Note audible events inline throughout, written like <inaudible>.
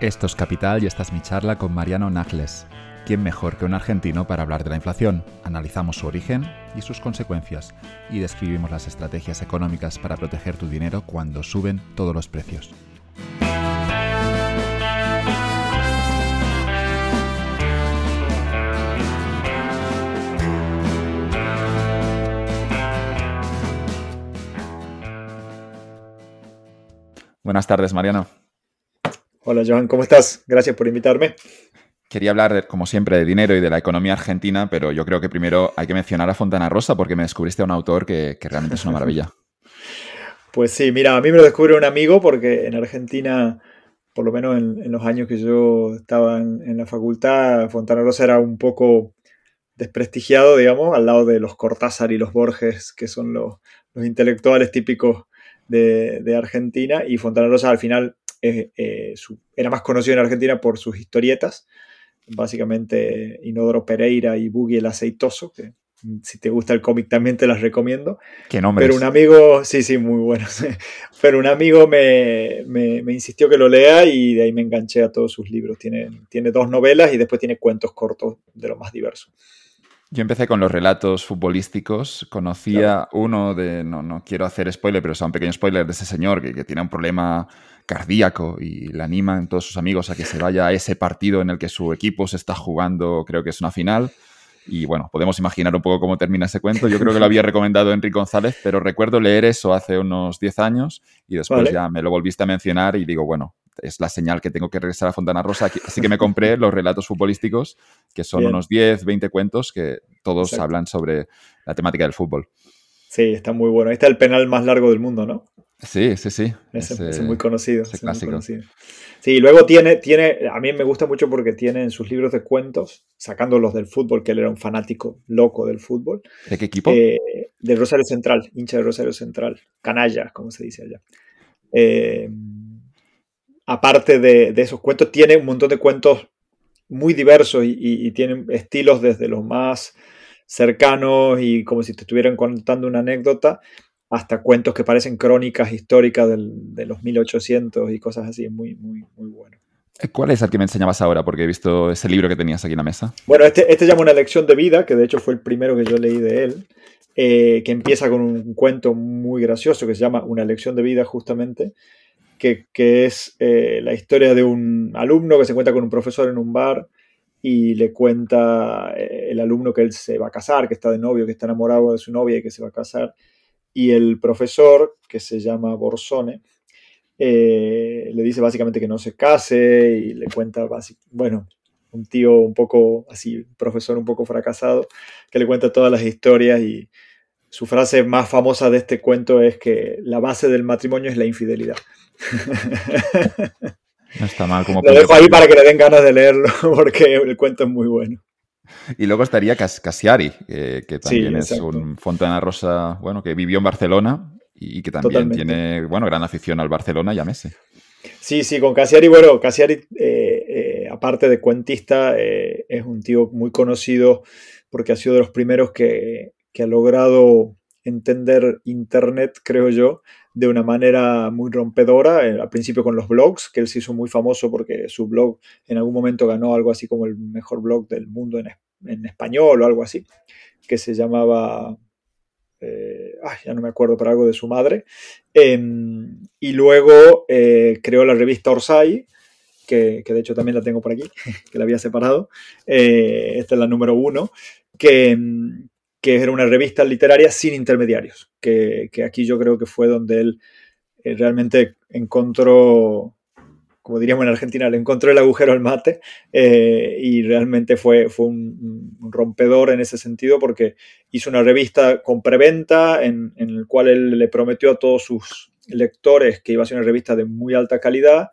Esto es Capital y esta es mi charla con Mariano Nagles. ¿Quién mejor que un argentino para hablar de la inflación? Analizamos su origen y sus consecuencias y describimos las estrategias económicas para proteger tu dinero cuando suben todos los precios. Buenas tardes, Mariano. Hola, Johan, ¿cómo estás? Gracias por invitarme. Quería hablar, como siempre, de dinero y de la economía argentina, pero yo creo que primero hay que mencionar a Fontana Rosa porque me descubriste a un autor que, realmente es una maravilla. <laughs> Pues sí, mira, a mí me lo descubre un amigo porque en Argentina, por lo menos en, los años que yo estaba en, la facultad, Fontana Rosa era un poco desprestigiado, digamos, al lado de los Cortázar y los Borges, que son los, intelectuales típicos de, de, Argentina, y Fontana Rosa al final eh, era más conocido en Argentina por sus historietas, básicamente Inodoro Pereira y Boogie el Aceitoso, que mm, si te gusta el cómic también te las recomiendo. ¿Qué nombre? Pero un amigo, sí, sí, muy bueno. Pero un amigo me, me, insistió que lo lea y de ahí me enganché a todos sus libros. Tiene, tiene dos novelas y después tiene cuentos cortos de lo más diverso. Yo empecé con los relatos futbolísticos. Conocía uno de, no, no quiero hacer spoiler, pero es un pequeño spoiler de ese señor que, que tiene un problema cardíaco y le animan todos sus amigos a que se vaya a ese partido en el que su equipo se está jugando, creo que es una final. Y bueno, podemos imaginar un poco cómo termina ese cuento. Yo creo que lo había <laughs> recomendado Enrique González, pero recuerdo leer eso hace unos 10 años y después ya me lo volviste a mencionar y digo, bueno, es la señal que tengo que regresar a Fontana Rosa. Así que me compré los relatos futbolísticos, que son unos 10, 20 cuentos que todos hablan sobre la temática del fútbol. Sí, está muy bueno. Ahí está el penal más largo del mundo, ¿no? Sí, sí, sí. es muy conocido. Ese clásico. Sí, luego tiene, tiene, a mí me gusta mucho porque tiene en sus libros de cuentos, sacando los del fútbol, que él era un fanático loco del fútbol. ¿De qué equipo? Eh, del Rosario Central, hincha de Rosario Central, canalla, como se dice allá. Eh, aparte de, esos cuentos, tiene un montón de cuentos muy diversos y, y tienen estilos desde los más cercanos y como si te estuvieran contando una anécdota hasta cuentos que parecen crónicas históricas de los 1800 y cosas así, muy, muy, muy bueno. Eh, ¿Cuál es el que me enseñabas ahora? Porque he visto ese libro que tenías aquí en la mesa. Bueno, este, este llama Una lección de vida, que de hecho fue el primero que yo leí de él, eh, que empieza con un cuento muy gracioso que se llama Una lección de vida justamente, que, que es eh, la historia de un alumno que se encuentra con un profesor en un bar y le cuenta el alumno que él se va a casar, que está de novio, que está enamorado de su novia y que se va a casar y el profesor, que se llama Borsone, eh, le dice básicamente que no se case y le cuenta, bueno, un tío un poco así, profesor un poco fracasado, que le cuenta todas las historias y su frase más famosa de este cuento es que la base del matrimonio es la infidelidad. <laughs> No está mal como... Lo dejo ahí para que le den ganas de leerlo <laughs> porque el cuento es muy bueno. Y luego estaría Cassiari, que también es un Fontana Rosa, bueno, que vivió en Barcelona y que también tiene, bueno, gran afición al Barcelona y a Messi. Sí, sí, con Cassiari, bueno, Cassiari, eh, eh, aparte de cuentista, eh, es un tío muy conocido porque ha sido de los primeros que, que ha logrado entender Internet, creo yo, de una manera muy rompedora, eh, al principio con los blogs, que él se hizo muy famoso porque su blog en algún momento ganó algo así como el mejor blog del mundo en, español o algo así, que se llamaba, eh, ya no me acuerdo, pero algo de su madre. Em, y luego eh, creó la revista Orsay, que, que, de hecho también la tengo por aquí, <laughs> que la había separado. esta es la número uno, que, em, que era una revista literaria sin intermediarios, que, aquí yo creo que fue donde él eh, realmente encontró, como diríamos en Argentina, le encontró el agujero al mate eh, y realmente fue, fue un, rompedor en ese sentido porque hizo una revista con preventa en, en el cual él le prometió a todos sus lectores que iba a ser una revista de muy alta calidad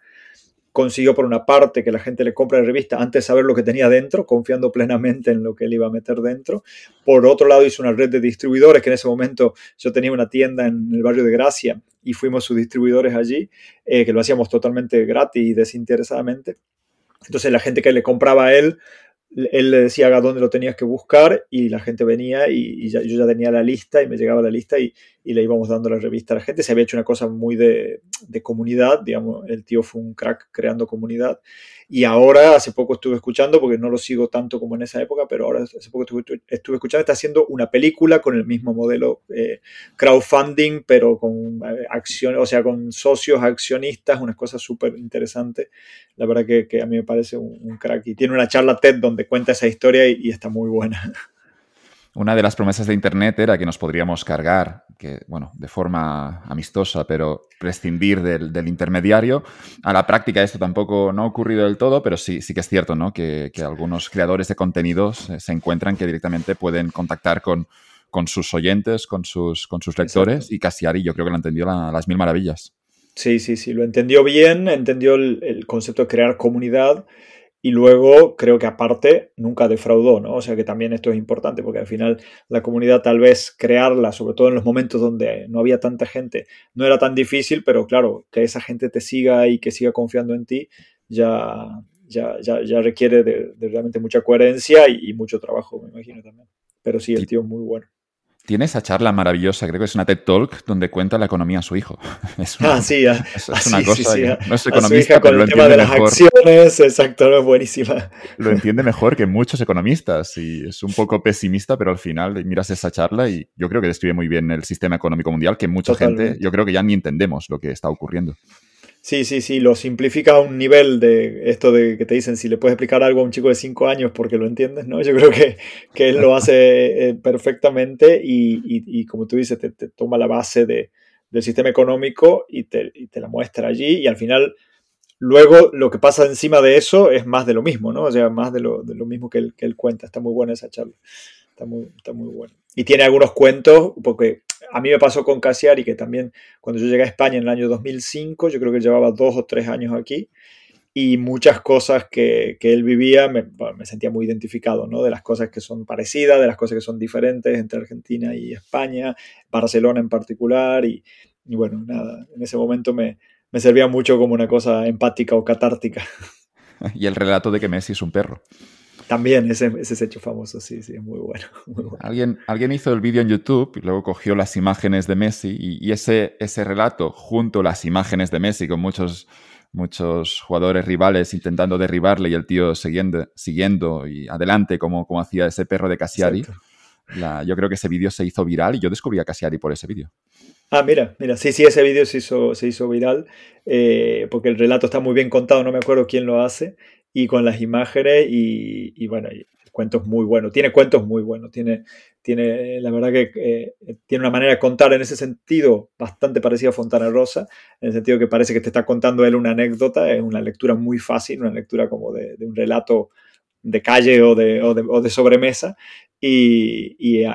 consiguió por una parte que la gente le compre la revista antes de saber lo que tenía dentro, confiando plenamente en lo que él iba a meter dentro. Por otro lado, hizo una red de distribuidores, que en ese momento yo tenía una tienda en el barrio de Gracia y fuimos sus distribuidores allí, eh, que lo hacíamos totalmente gratis y desinteresadamente. Entonces la gente que le compraba a él él le decía a dónde lo tenías que buscar y la gente venía y, yo ya tenía la lista y me llegaba la lista y, le íbamos dando la revista a la gente. Se había hecho una cosa muy de, de, comunidad, digamos, el tío fue un crack creando comunidad y ahora, hace poco estuve escuchando, porque no lo sigo tanto como en esa época, pero ahora hace poco estuve, escuchando, está haciendo una película con el mismo modelo eh, crowdfunding, pero con eh, acciones, o sea, con socios, accionistas, una cosa súper interesante. La verdad que, a mí me parece un, crack. Y tiene una charla TED donde cuenta esa historia y está muy buena. <laughs> Una de las promesas de Internet era que nos podríamos cargar, que, bueno, de forma amistosa, pero prescindir del, intermediario. A la práctica esto tampoco no ha ocurrido del todo, pero sí, sí que es cierto, ¿no? Que, algunos creadores de contenidos eh, se encuentran que directamente pueden contactar con, con sus oyentes, con sus, con sus lectores, y Casiari yo creo que lo entendió a las mil maravillas. Sí, sí, sí, lo entendió bien, entendió el, el concepto de crear comunidad y luego creo que aparte nunca defraudó, ¿no? O sea que también esto es importante porque al final la comunidad tal vez crearla, sobre todo en los momentos donde no había tanta gente, no era tan difícil, pero claro, que esa gente te siga y que siga confiando en ti ya, ya, ya, requiere de, realmente mucha coherencia y, y, mucho trabajo, me imagino también. Pero sí, el tío es muy bueno. Tiene esa charla maravillosa, creo que es una TED Talk, donde cuenta la economía a su hijo. <laughs> Es una, ah, sí, es, una cosa. no es economista, pero lo entiende de las mejor. acciones, exacto, es buenísima. Lo entiende mejor que muchos economistas y es un poco pesimista, pero al final miras esa charla y yo creo que describe muy bien el sistema económico mundial, que mucha gente, yo creo que ya ni entendemos lo que está ocurriendo. Sí, sí, sí, lo simplifica a un nivel de esto de que te dicen si le puedes explicar algo a un chico de 5 años porque lo entiendes, ¿no? Yo creo que, que él lo hace eh, perfectamente y, y, como tú dices, te, toma la base de, del sistema económico y te, y te, la muestra allí y al final luego lo que pasa encima de eso es más de lo mismo, ¿no? O sea, más de lo, de lo mismo que él, que él cuenta. Está muy buena esa charla. Está muy, está muy buena. Y tiene algunos cuentos, porque a mí me pasó con Casiari, que también cuando yo llegué a España en el año 2005, yo creo que llevaba dos o tres años aquí, y muchas cosas que, que él vivía me, me, sentía muy identificado, ¿no? De las cosas que son parecidas, de las cosas que son diferentes entre Argentina y España, Barcelona en particular, y, y bueno, nada, en ese momento me, me servía mucho como una cosa empática o catártica. <laughs> Y el relato de que Messi es un perro. También ese, ese hecho famoso, sí, sí, muy bueno. <laughs> Muy bueno. Alguien, alguien hizo el vídeo en YouTube y luego cogió las imágenes de Messi y, ese, ese relato junto a las imágenes de Messi con muchos, muchos jugadores rivales intentando derribarle y el tío siguiendo, siguiendo y adelante como, como hacía ese perro de Cassiari. yo creo que ese vídeo se hizo viral y yo descubrí a Cassiari por ese vídeo. Ah, mira, mira, sí, sí, ese vídeo se hizo, se hizo viral eh, porque el relato está muy bien contado, no me acuerdo quién lo hace, y con las imágenes y, y bueno, el cuento es muy bueno, tiene cuentos muy buenos, tiene, tiene la verdad que eh, tiene una manera de contar en ese sentido bastante parecida a Fontana Rosa, en el sentido que parece que te está contando él una anécdota, es una lectura muy fácil, una lectura como de, un relato de calle o de, o de, o de sobremesa y, y,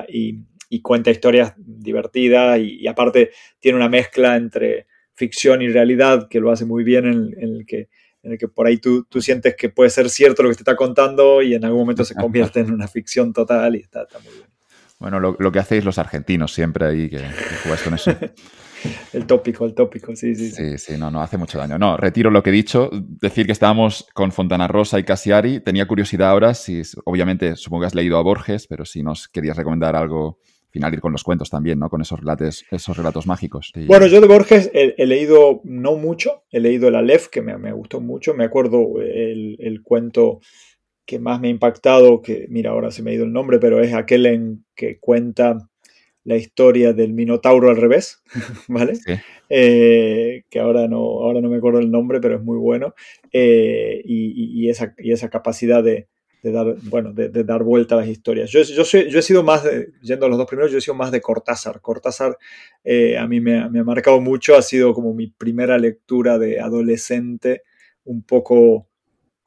y, cuenta historias divertidas y, aparte tiene una mezcla entre ficción y realidad que lo hace muy bien en, en el que en el que por ahí tú, tú, sientes que puede ser cierto lo que te está contando y en algún momento se <laughs> convierte en una ficción total y está, muy bien. Bueno, lo, lo, que hacéis los argentinos siempre ahí, que, que con eso. <laughs> el tópico, el tópico, sí, sí, sí. Sí, no, no, hace mucho daño. No, retiro lo que he dicho. Decir que estábamos con Fontana Rosa y Casiari. Tenía curiosidad ahora, si obviamente supongo que has leído a Borges, pero si nos querías recomendar algo final ir con los cuentos también, ¿no? Con esos relatos, esos relatos mágicos. Bueno, yo de Borges he, leído no mucho, he leído el Aleph, que me, gustó mucho, me acuerdo el, cuento que más me ha impactado, que mira, ahora se me ha ido el nombre, pero es aquel en que cuenta la historia del Minotauro al revés, <laughs> ¿vale? Eh, que ahora no, ahora no me acuerdo el nombre, pero es muy bueno. Eh, y, esa, y esa capacidad de, de dar, bueno, de, dar vuelta a las historias. Yo, yo, yo he sido más, de, yendo a los dos primeros, yo he sido más de Cortázar. Cortázar eh, a mí me, me, ha marcado mucho, ha sido como mi primera lectura de adolescente, un poco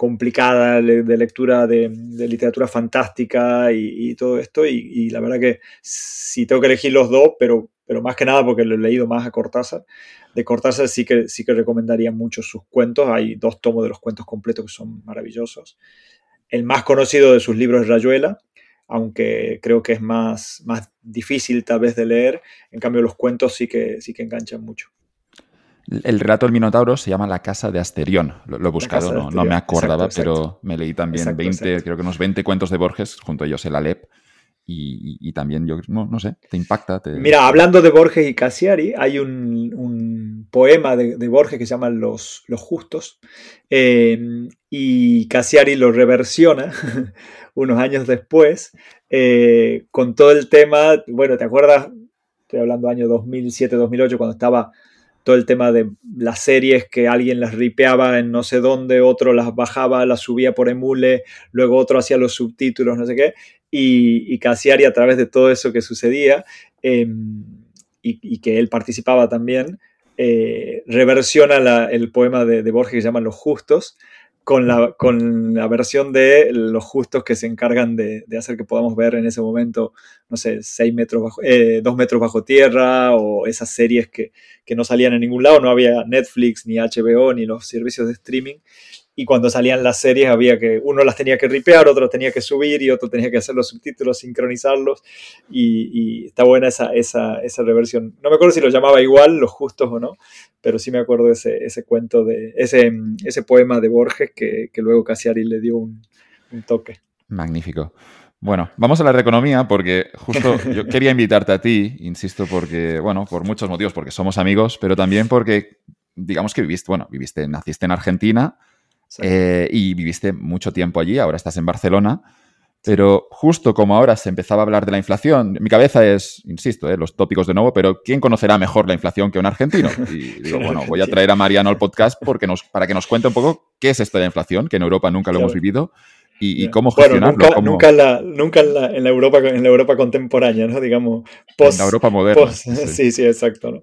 complicada de lectura de, literatura fantástica y, todo esto. Y, la verdad que si tengo que elegir los dos, pero, pero más que nada porque lo he leído más a Cortázar, de Cortázar sí que, sí que recomendaría mucho sus cuentos. Hay dos tomos de los cuentos completos que son maravillosos. El más conocido de sus libros es Rayuela, aunque creo que es más, más difícil tal vez de leer. En cambio, los cuentos sí que, sí que enganchan mucho. El relato del Minotauro se llama La Casa de Asterión. Lo, he buscado, no, me acordaba, pero me leí también 20, creo que unos 20 cuentos de Borges, junto a ellos el Alep. Y, también, yo no, sé, te impacta. Mira, hablando de Borges y Cassiari, hay un, poema de, Borges que se llama Los, los Justos, eh, y Cassiari lo reversiona <laughs> unos años después, eh, con todo el tema, bueno, ¿te acuerdas? Estoy hablando año 2007-2008, cuando estaba todo el tema de las series que alguien las ripeaba en no sé dónde, otro las bajaba, las subía por emule, luego otro hacía los subtítulos, no sé qué, y, y Casiari a través de todo eso que sucedía em, y, que él participaba también, eh, reversiona el poema de, de Borges que se llama Los Justos, con la, con la versión de los justos que se encargan de, hacer que podamos ver en ese momento, no sé, seis metros bajo, eh, dos metros bajo tierra o esas series que, que, no salían en ningún lado, no había Netflix, ni HBO, ni los servicios de streaming y cuando salían las series había que, uno las tenía que ripear, otro tenía que subir y otro tenía que hacer los subtítulos, sincronizarlos y, está buena esa, esa, esa, reversión. No me acuerdo si lo llamaba igual, los justos o no, pero sí me acuerdo de ese, ese cuento, de ese, ese poema de Borges que, que luego Casiari le dio un, un toque. Magnífico. Bueno, vamos a hablar de economía porque justo <laughs> yo quería invitarte a ti, insisto, porque, bueno, por muchos motivos, porque somos amigos, pero también porque, digamos que viviste, bueno, viviste, naciste en Argentina, eh, y viviste mucho tiempo allí, ahora estás en Barcelona. Pero justo como ahora se empezaba a hablar de la inflación, mi cabeza es, insisto, eh, los tópicos de nuevo, pero ¿quién conocerá mejor la inflación que un argentino? Y <laughs> digo, bueno, voy a traer a Mariano al podcast porque nos, para que nos cuente un poco qué es esto de la inflación, que en Europa nunca lo hemos vivido, y, cómo gestionarlo. nunca, nunca, en, la, nunca en, la, en, la, Europa, en la Europa contemporánea, ¿no? Digamos, post, En la Europa moderna. <laughs> sí. sí, exacto. ¿no?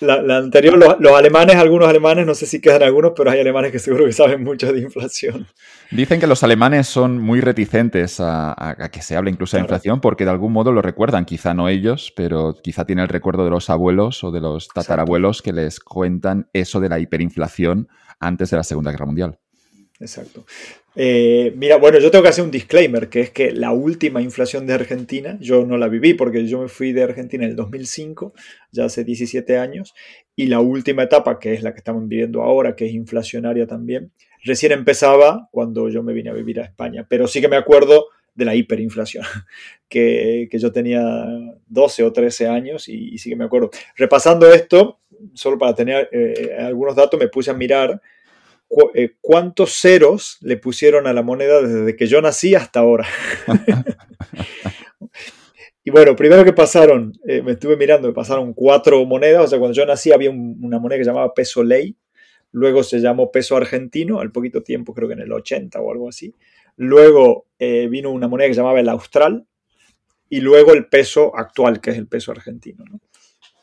La, anterior, los, alemanes, algunos alemanes, no sé si quedan algunos, pero hay alemanes que seguro que saben mucho de inflación. Dicen que los alemanes son muy reticentes a, que se hable incluso de inflación porque de algún modo lo recuerdan, quizá no ellos, pero quizá tienen el recuerdo de los abuelos o de los tatarabuelos que les cuentan eso de la hiperinflación antes de la Segunda Guerra Mundial. Exacto. Eh, mira, bueno, yo tengo que hacer un disclaimer, que es que la última inflación de Argentina, yo no la viví porque yo me fui de Argentina en el 2005, ya hace 17 años, y la última etapa, que es la que estamos viviendo ahora, que es inflacionaria también, recién empezaba cuando yo me vine a vivir a España, pero sí que me acuerdo de la hiperinflación, <laughs> que, yo tenía 12 o 13 años y, sí que me acuerdo. Repasando esto, solo para tener eh, algunos datos, me puse a mirar eh, cuántos ceros le pusieron a la moneda desde que yo nací hasta ahora. <laughs> y bueno, primero que pasaron, eh, me estuve mirando, me pasaron cuatro monedas, o sea, cuando yo nací había una moneda que se llamaba peso ley, luego se llamó peso argentino, al poquito tiempo, creo que en el 80 o algo así, luego eh, vino una moneda que se llamaba el austral, y luego el peso actual, que es el peso argentino.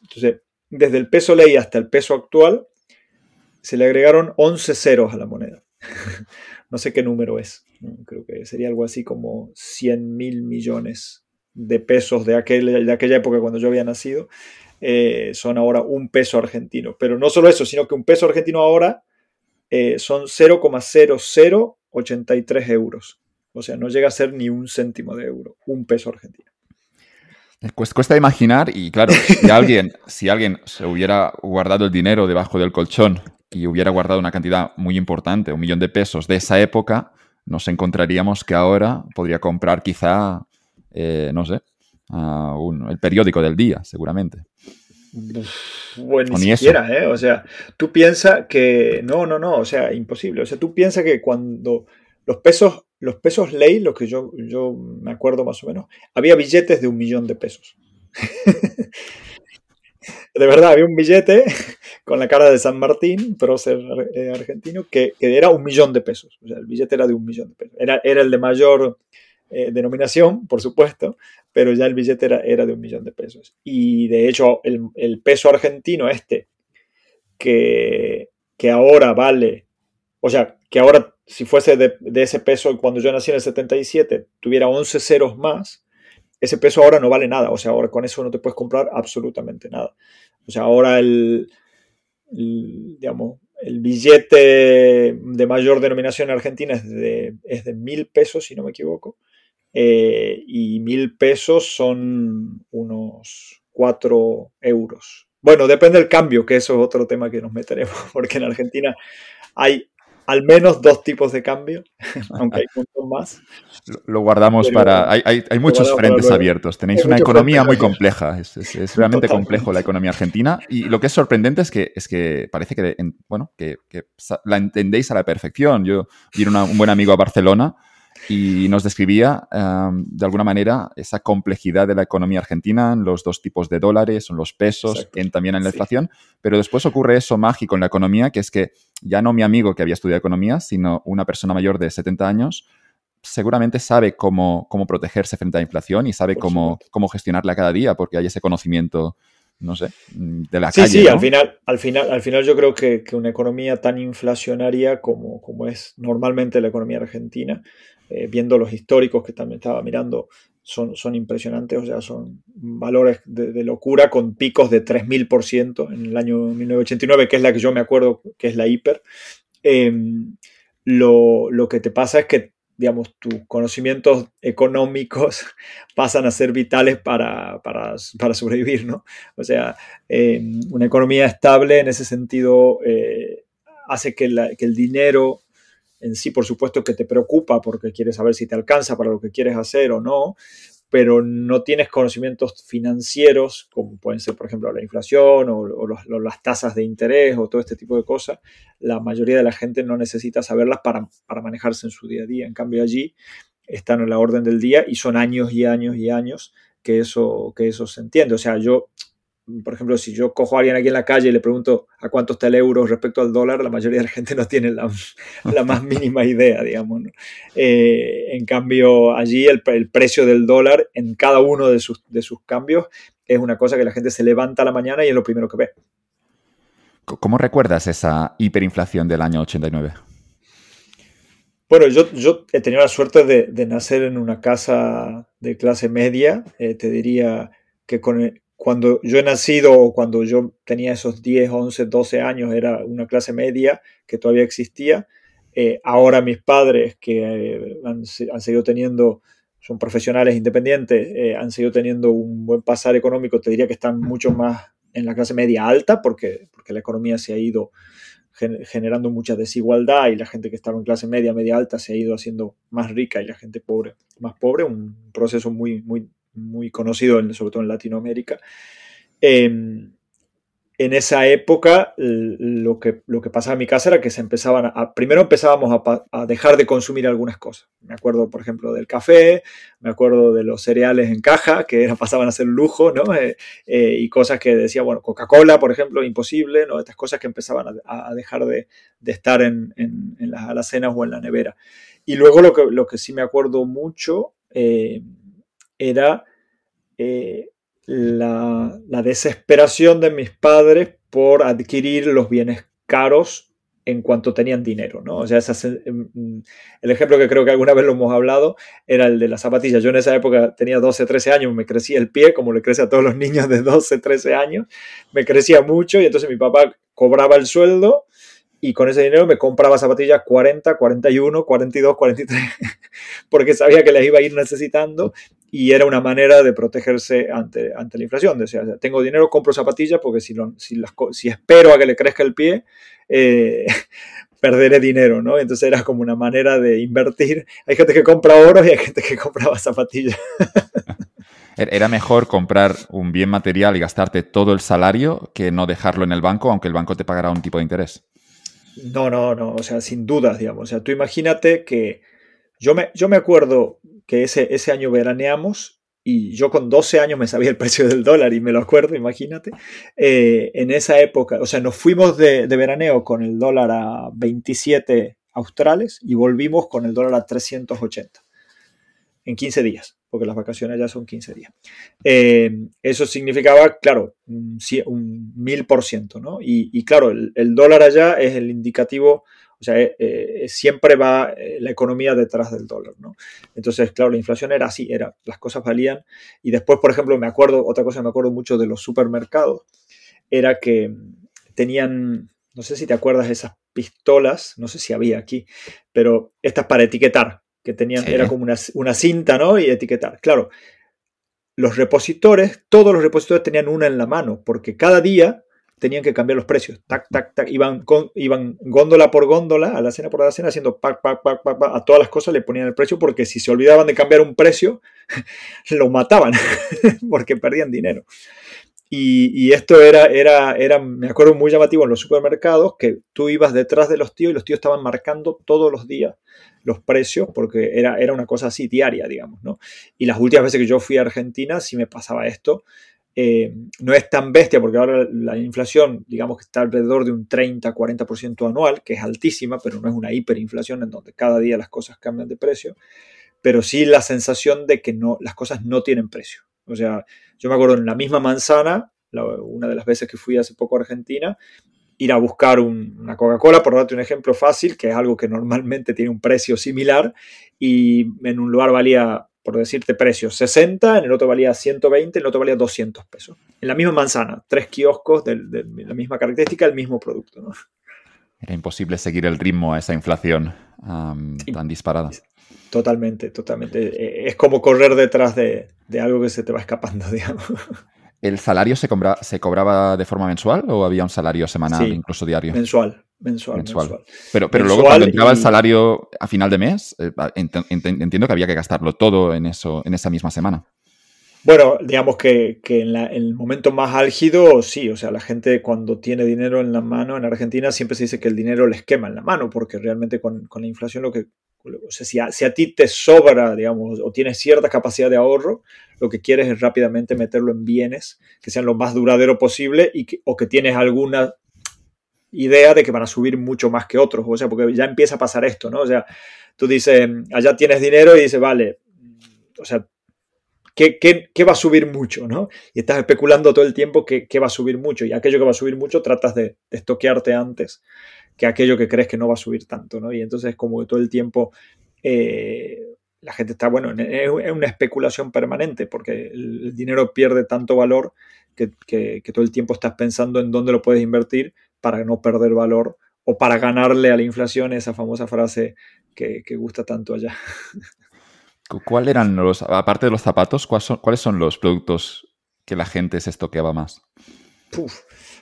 Entonces, desde el peso ley hasta el peso actual, se le agregaron 11 ceros a la moneda. <laughs> no sé qué número es. Creo que sería algo así como 100 mil millones de pesos de, aquel, de aquella época cuando yo había nacido. Eh, son ahora un peso argentino. Pero no solo eso, sino que un peso argentino ahora eh, son 0,0083 euros. O sea, no llega a ser ni un céntimo de euro, un peso argentino. Cuesta imaginar, y claro, si <laughs> alguien, si alguien se hubiera guardado el dinero debajo del colchón y hubiera guardado una cantidad muy importante, un millón de pesos de esa época, nos encontraríamos que ahora podría comprar quizá, eh, no sé, el periódico del día, seguramente. Bueno, ni, siquiera, ¿eh? O sea, tú piensas que. No, no, no, o sea, imposible. O sea, tú piensas que cuando los pesos, los pesos ley, los que yo, yo me acuerdo más o menos, había billetes de un millón de pesos. <laughs> de verdad, había un billete <laughs> con la cara de San Martín, prócer eh, argentino, que, era un millón de pesos. O sea, el billete era de un millón de pesos. Era, era el de mayor eh, denominación, por supuesto, pero ya el billete era, era, de un millón de pesos. Y de hecho, el, peso argentino este, que, que, ahora vale, o sea, que ahora si fuese de, ese peso cuando yo nací en el 77, tuviera 11 ceros más, ese peso ahora no vale nada. O sea, ahora con eso no te puedes comprar absolutamente nada. O sea, ahora el, digamos, el billete de mayor denominación en Argentina es de, es de mil pesos, si no me equivoco. Eh, y mil pesos son unos cuatro euros. Bueno, depende del cambio, que eso es otro tema que nos meteremos, <laughs> porque en Argentina hay al menos dos tipos de cambio, <laughs> aunque hay muchos más. Lo guardamos para... Hay, muchos frentes abiertos. Tenéis una economía muy compleja. Es, realmente complejo la economía argentina. Y lo que es sorprendente es que, es que parece que, bueno, que, la entendéis a la perfección. Yo vino un buen amigo a Barcelona y nos describía de alguna manera esa complejidad de la economía argentina, los dos tipos de dólares, los pesos, en, también en la inflación, pero después ocurre eso mágico en la economía, que es que ya no mi amigo que había estudiado economía, sino una persona mayor de 70 años, seguramente sabe cómo, cómo protegerse frente a la inflación y sabe cómo, cómo gestionarla cada día, porque hay ese conocimiento no sé, de la calle. Sí, sí, al, final, al, final, al final yo creo que, que, una economía tan inflacionaria como, como es normalmente la economía argentina, eh, viendo los históricos que también estaba mirando, son, son impresionantes, o sea, son valores de, locura con picos de 3.000% en el año 1989, que es la que yo me acuerdo que es la hiper. Em, lo, lo, que te pasa es que, digamos, tus conocimientos económicos <laughs> pasan a ser vitales para, para, para sobrevivir, ¿no? O sea, em, una economía estable en ese sentido eh, hace que, la, que el dinero en sí, por supuesto que te preocupa porque quieres saber si te alcanza para lo que quieres hacer o no, pero no tienes conocimientos financieros, como pueden ser, por ejemplo, la inflación o, las tasas de interés o todo este tipo de cosas, la mayoría de la gente no necesita saberlas para, para manejarse en su día a día. En cambio, allí están en la orden del día y son años y años y años que eso, que eso se entiende. O sea, yo por ejemplo, si yo cojo a alguien aquí en la calle y le pregunto a cuánto está el euro respecto al dólar, la mayoría de la gente no tiene la, más <laughs> mínima idea, digamos. Eh, en cambio, allí el, precio del dólar en cada uno de sus, de sus cambios es una cosa que la gente se levanta a la mañana y es lo primero que ve. ¿Cómo recuerdas esa hiperinflación del año 89? Bueno, yo, yo he tenido la suerte de, nacer en una casa de clase media, eh, te diría que con, cuando yo he nacido cuando yo tenía esos 10, 11, 12 años era una clase media que todavía existía. Eh, ahora mis padres que eh, han, seguido teniendo, son profesionales independientes, eh, han seguido teniendo un buen pasar económico, te diría que están mucho más en la clase media alta porque, porque la economía se ha ido generando mucha desigualdad y la gente que estaba en clase media, media alta se ha ido haciendo más rica y la gente pobre más pobre, un proceso muy, muy muy conocido, sobre todo en Latinoamérica. Em, en esa época lo que, lo que pasaba en mi casa era que se empezaban a, primero empezábamos a, dejar de consumir algunas cosas. Me acuerdo, por ejemplo, del café, me acuerdo de los cereales en caja, que era, <laughs> pasaban a ser lujo, ¿no? Eh, eh, y cosas que decía, bueno, Coca-Cola, por ejemplo, imposible, ¿no? Estas cosas que empezaban a, dejar de, estar en, en, las alacenas o en la nevera. Y luego lo que, lo que sí me acuerdo mucho eh, era eh, la, desesperación de mis padres por adquirir los bienes caros en cuanto tenían dinero, ¿no? O sea, em, el ejemplo que creo que alguna vez lo hemos hablado era el de las zapatillas. Yo en esa época tenía 12, 13 años, me crecía el pie, como le crece a todos los niños de 12, 13 años, me crecía mucho y entonces mi papá cobraba el sueldo y con ese dinero me compraba zapatillas 40, 41, 42, 43, porque sabía que las iba a ir necesitando y era una manera de protegerse ante, ante la inflación. O sea, tengo dinero, compro zapatillas porque si, si, las, si espero a que le crezca el pie, eh, <laughs> perderé dinero, ¿no? Entonces era como una manera de invertir. Hay gente que compra oro y hay gente que <laughs> compraba zapatillas. Era mejor comprar un bien material y gastarte todo el salario que no dejarlo en el banco, aunque el banco te pagara un tipo de interés. No, no, no, o sea, sin dudas, digamos. O sea, tú imagínate que yo me, yo me acuerdo que ese, ese año veraneamos y yo con 12 años me sabía el precio del dólar y me lo acuerdo, imagínate. Eh, en esa época, o sea, nos fuimos de, de, veraneo con el dólar a 27 australes y volvimos con el dólar a 380 en 15 días porque las vacaciones ya son 15 días. Eh, eso significaba, claro, un, por ciento, ¿no? Y, claro, el, dólar allá es el indicativo, o sea, eh, eh, siempre va la economía detrás del dólar, ¿no? Entonces, claro, la inflación era así, era, las cosas valían. Y después, por ejemplo, me acuerdo, otra cosa me acuerdo mucho de los supermercados, era que tenían, no sé si te acuerdas de esas pistolas, no sé si había aquí, pero estas para etiquetar, que tenían, era como una, cinta, ¿no? Y etiquetar. Claro, los repositores, todos los repositores tenían una en la mano, porque cada día tenían que cambiar los precios. Tac, tac, tac. Iban, iban góndola por góndola, a la cena por la cena, haciendo pac, pac, pac, pac, pac. A todas las cosas le ponían el precio, porque si se olvidaban de cambiar un precio, <laughs> lo mataban, <laughs> porque perdían dinero. Y, esto era, era, era, me acuerdo, muy llamativo en los supermercados, que tú ibas detrás de los tíos y los tíos estaban marcando todos los días los precios, porque era, era una cosa así diaria, digamos, ¿no? Y las últimas veces que yo fui a Argentina sí me pasaba esto. Eh, no es tan bestia porque ahora la inflación, digamos que está alrededor de un 30-40% anual, que es altísima, pero no es una hiperinflación en donde cada día las cosas cambian de precio, pero sí la sensación de que no, las cosas no tienen precio. O sea, yo me acuerdo en la misma manzana, una de las veces que fui hace poco a Argentina, ir a buscar una Coca-Cola, por darte un ejemplo fácil, que es algo que normalmente tiene un precio similar, y en un lugar valía, por decirte precio, 60, en el otro valía 120, en el otro valía 200 pesos. En la misma manzana, tres kioscos de, la misma característica, el mismo producto. ¿no? Era imposible seguir el ritmo a esa inflación tan disparada. Totalmente, totalmente. E, es como correr detrás de, algo que se te va escapando, <laughs> digamos. ¿El salario se, se cobraba de forma mensual o había un salario semanal, incluso diario? Mensual, mensual, mensual. Pero, pero luego cuando entraba el salario a final de mes, eh, entiendo que había que gastarlo todo en, eso, en esa misma semana. Bueno, digamos que, en, el momento más álgido, sí, o sea, la gente cuando tiene dinero en la mano en Argentina siempre se dice que el dinero les quema en la mano, porque realmente con, la inflación lo que, o sea, si a, si a, ti te sobra, digamos, o tienes cierta capacidad de ahorro, lo que quieres es rápidamente meterlo en bienes que sean lo más duradero posible y o que tienes alguna idea de que van a subir mucho más que otros, o sea, porque ya empieza a pasar esto, ¿no? O sea, tú dices, allá tienes dinero y dices, vale, o sea, ¿Qué, va a subir mucho? ¿no? Y estás especulando todo el tiempo qué, va a subir mucho. Y aquello que va a subir mucho tratas de, estoquearte antes que aquello que crees que no va a subir tanto. ¿no? Y entonces como que todo el tiempo eh, la gente está, bueno, es una especulación permanente porque el, dinero pierde tanto valor que, todo el tiempo estás pensando en dónde lo puedes invertir para no perder valor o para ganarle a la inflación, esa famosa frase que, que gusta tanto allá. ¿Cuáles eran los, aparte de los zapatos, ¿cuáles son, los productos que la gente se estoqueaba más?